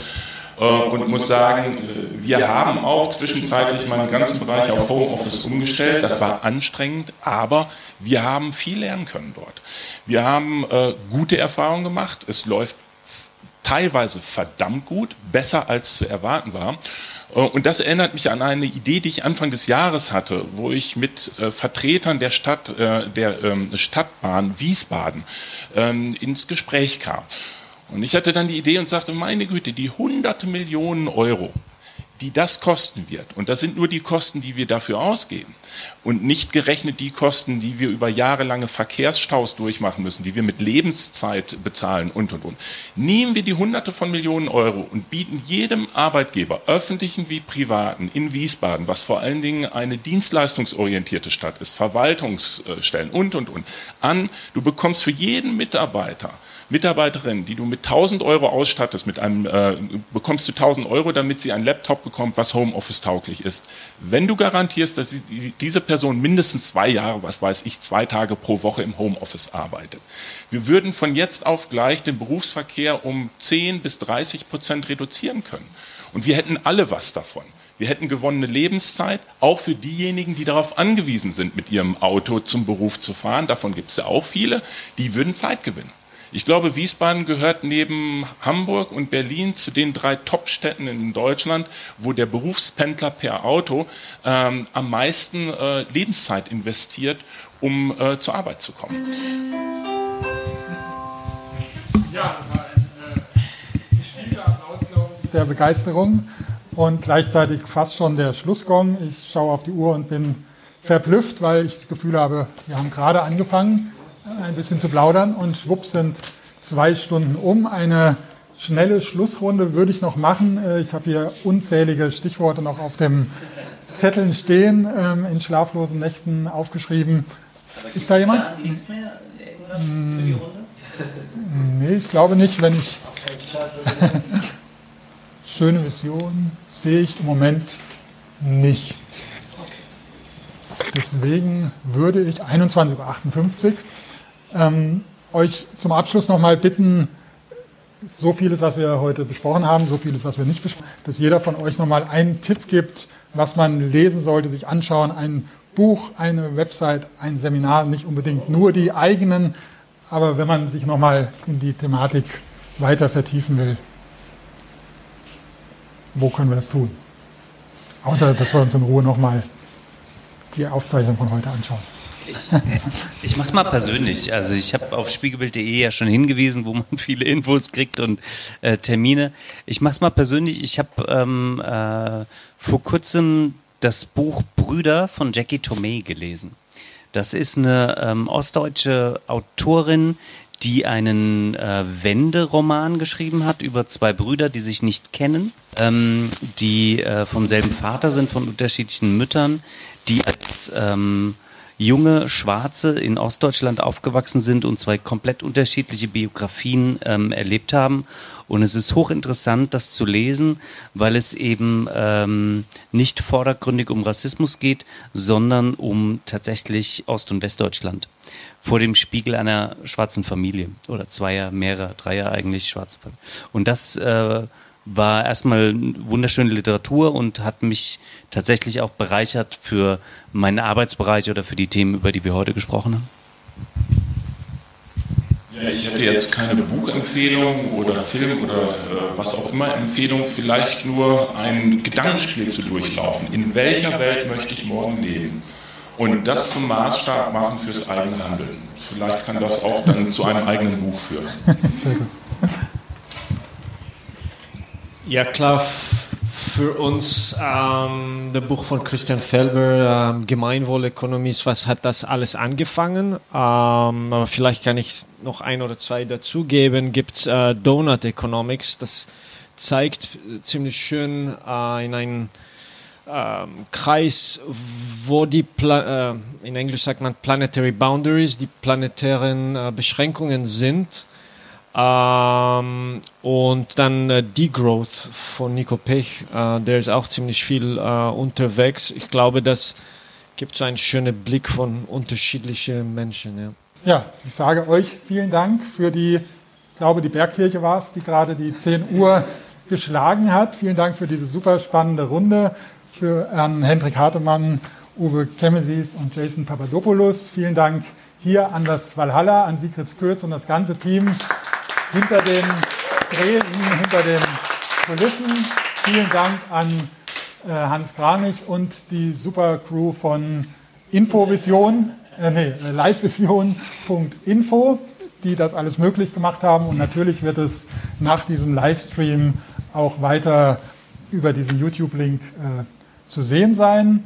äh, und muss sagen, äh, wir haben auch zwischenzeitlich meinen ganzen Bereich auf Homeoffice umgestellt. Das war anstrengend, aber wir haben viel lernen können dort. Wir haben äh, gute Erfahrungen gemacht. Es läuft teilweise verdammt gut, besser als zu erwarten war. Äh, und das erinnert mich an eine Idee, die ich Anfang des Jahres hatte, wo ich mit äh, Vertretern der Stadt, äh, der ähm, Stadtbahn Wiesbaden ähm, ins Gespräch kam. Und ich hatte dann die Idee und sagte, meine Güte, die hunderte Millionen Euro, die das kosten wird. Und das sind nur die Kosten, die wir dafür ausgeben. Und nicht gerechnet die Kosten, die wir über jahrelange Verkehrsstaus durchmachen müssen, die wir mit Lebenszeit bezahlen und, und, und. Nehmen wir die Hunderte von Millionen Euro und bieten jedem Arbeitgeber, öffentlichen wie privaten, in Wiesbaden, was vor allen Dingen eine dienstleistungsorientierte Stadt ist, Verwaltungsstellen und, und, und, an. Du bekommst für jeden Mitarbeiter Mitarbeiterin, die du mit 1000 Euro ausstattest, mit einem, äh, bekommst du 1000 Euro, damit sie einen Laptop bekommt, was Homeoffice tauglich ist. Wenn du garantierst, dass sie, diese Person mindestens zwei Jahre, was weiß ich, zwei Tage pro Woche im Homeoffice arbeitet. Wir würden von jetzt auf gleich den Berufsverkehr um 10 bis 30 Prozent reduzieren können. Und wir hätten alle was davon. Wir hätten gewonnene Lebenszeit, auch für diejenigen, die darauf angewiesen sind, mit ihrem Auto zum Beruf zu fahren. Davon gibt es ja auch viele. Die würden Zeit gewinnen. Ich glaube, Wiesbaden gehört neben Hamburg und Berlin zu den drei Top-Städten in Deutschland, wo der Berufspendler per Auto ähm, am meisten äh, Lebenszeit investiert, um äh, zur Arbeit zu kommen. Ja, ein äh, Applaus, glaube ich, der Begeisterung und gleichzeitig fast schon der Schlussgong. Ich schaue auf die Uhr und bin verblüfft, weil ich das Gefühl habe, wir haben gerade angefangen ein bisschen zu plaudern und schwupp sind zwei Stunden um. Eine schnelle Schlussrunde würde ich noch machen. Äh, ich habe hier unzählige Stichworte noch auf dem Zetteln stehen, ähm, in schlaflosen Nächten aufgeschrieben. Ist da jemand? Hm. Nee, ich glaube nicht, wenn ich. Schöne Vision sehe ich im Moment nicht. Deswegen würde ich 21.58 Uhr ähm, euch zum Abschluss nochmal bitten, so vieles, was wir heute besprochen haben, so vieles, was wir nicht besprochen haben, dass jeder von euch nochmal einen Tipp gibt, was man lesen sollte, sich anschauen, ein Buch, eine Website, ein Seminar, nicht unbedingt nur die eigenen, aber wenn man sich nochmal in die Thematik weiter vertiefen will, wo können wir das tun? Außer, dass wir uns in Ruhe nochmal die Aufzeichnung von heute anschauen. Ich, ich mache es mal persönlich. Also ich habe auf spiegelbild.de ja schon hingewiesen, wo man viele Infos kriegt und äh, Termine. Ich mache es mal persönlich. Ich habe ähm, äh, vor kurzem das Buch Brüder von Jackie Tomei gelesen. Das ist eine ähm, ostdeutsche Autorin, die einen äh, Wenderoman geschrieben hat über zwei Brüder, die sich nicht kennen, ähm, die äh, vom selben Vater sind, von unterschiedlichen Müttern, die als ähm, junge Schwarze in Ostdeutschland aufgewachsen sind und zwei komplett unterschiedliche Biografien ähm, erlebt haben. Und es ist hochinteressant, das zu lesen, weil es eben ähm, nicht vordergründig um Rassismus geht, sondern um tatsächlich Ost- und Westdeutschland vor dem Spiegel einer schwarzen Familie oder zweier, mehrer, dreier eigentlich schwarze Familie. Und das äh, war erstmal wunderschöne Literatur und hat mich tatsächlich auch bereichert für meinen Arbeitsbereich oder für die Themen, über die wir heute gesprochen haben. Ja, ich hätte jetzt keine Buchempfehlung oder Film oder äh, was auch immer Empfehlung, vielleicht nur ein Gedankenspiel zu durchlaufen. In welcher Welt möchte ich morgen leben? Und das zum Maßstab machen fürs eigene Handeln. Vielleicht kann das auch dann zu einem eigenen Buch führen. Sehr gut. Ja, klar, für uns ähm, das Buch von Christian Felber, ähm, Gemeinwohlökonomie, was hat das alles angefangen? Ähm, aber vielleicht kann ich noch ein oder zwei dazugeben. Gibt es äh, Donut Economics, das zeigt ziemlich schön äh, in einem ähm, Kreis, wo die, Pla äh, in Englisch sagt man Planetary Boundaries, die planetären äh, Beschränkungen sind ähm, und dann äh, Degrowth von Nico Pech, äh, der ist auch ziemlich viel äh, unterwegs. Ich glaube, das gibt so einen schönen Blick von unterschiedlichen Menschen. Ja. ja, ich sage euch vielen Dank für die, ich glaube, die Bergkirche war es, die gerade die 10 Uhr geschlagen hat. Vielen Dank für diese super spannende Runde. Für Herrn Hendrik Hartemann, Uwe Kemesis und Jason Papadopoulos. Vielen Dank hier an das Valhalla, an Sigrid Kürz und das ganze Team hinter den Drehsen, hinter den Kulissen. Vielen Dank an äh, Hans Kranich und die super Crew von Infovision, äh, nee, livevision.info, die das alles möglich gemacht haben. Und natürlich wird es nach diesem Livestream auch weiter über diesen YouTube-Link äh, zu sehen sein.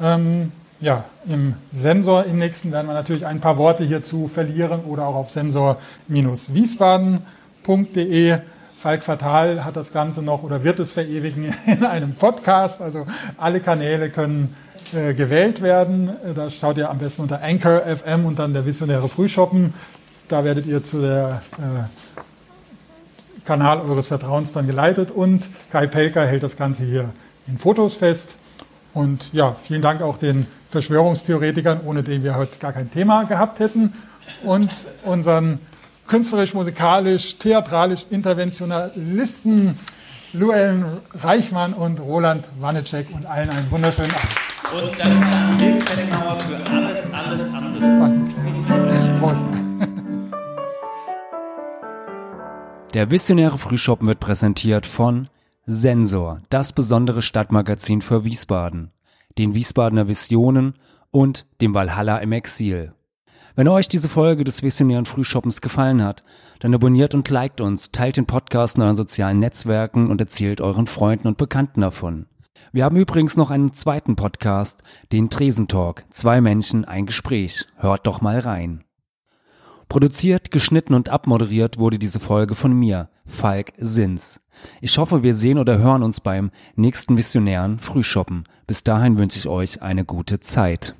Ähm, ja, im Sensor im nächsten werden wir natürlich ein paar Worte hierzu verlieren oder auch auf sensor-wiesbaden.de. Falk Fatal hat das Ganze noch oder wird es verewigen in einem Podcast. Also alle Kanäle können äh, gewählt werden. Da schaut ihr am besten unter Anchor FM und dann der Visionäre Frühshoppen. Da werdet ihr zu der äh, Kanal eures Vertrauens dann geleitet und Kai Pelker hält das Ganze hier in Fotos fest. Und ja, vielen Dank auch den Verschwörungstheoretikern, ohne den wir heute gar kein Thema gehabt hätten. Und unseren künstlerisch, musikalisch, theatralisch Interventionalisten Luellen Reichmann und Roland Wanecek und allen einen wunderschönen Abend. Und danke an Dirk Bettenauer für alles, alles andere. Prost. Der visionäre Frühschoppen wird präsentiert von Sensor, das besondere Stadtmagazin für Wiesbaden, den Wiesbadener Visionen und dem Valhalla im Exil. Wenn euch diese Folge des visionären Frühshoppens gefallen hat, dann abonniert und liked uns, teilt den Podcast in euren sozialen Netzwerken und erzählt euren Freunden und Bekannten davon. Wir haben übrigens noch einen zweiten Podcast, den Tresentalk. Zwei Menschen, ein Gespräch. Hört doch mal rein. Produziert, geschnitten und abmoderiert wurde diese Folge von mir, Falk Sins. Ich hoffe, wir sehen oder hören uns beim nächsten Visionären Frühshoppen. Bis dahin wünsche ich euch eine gute Zeit.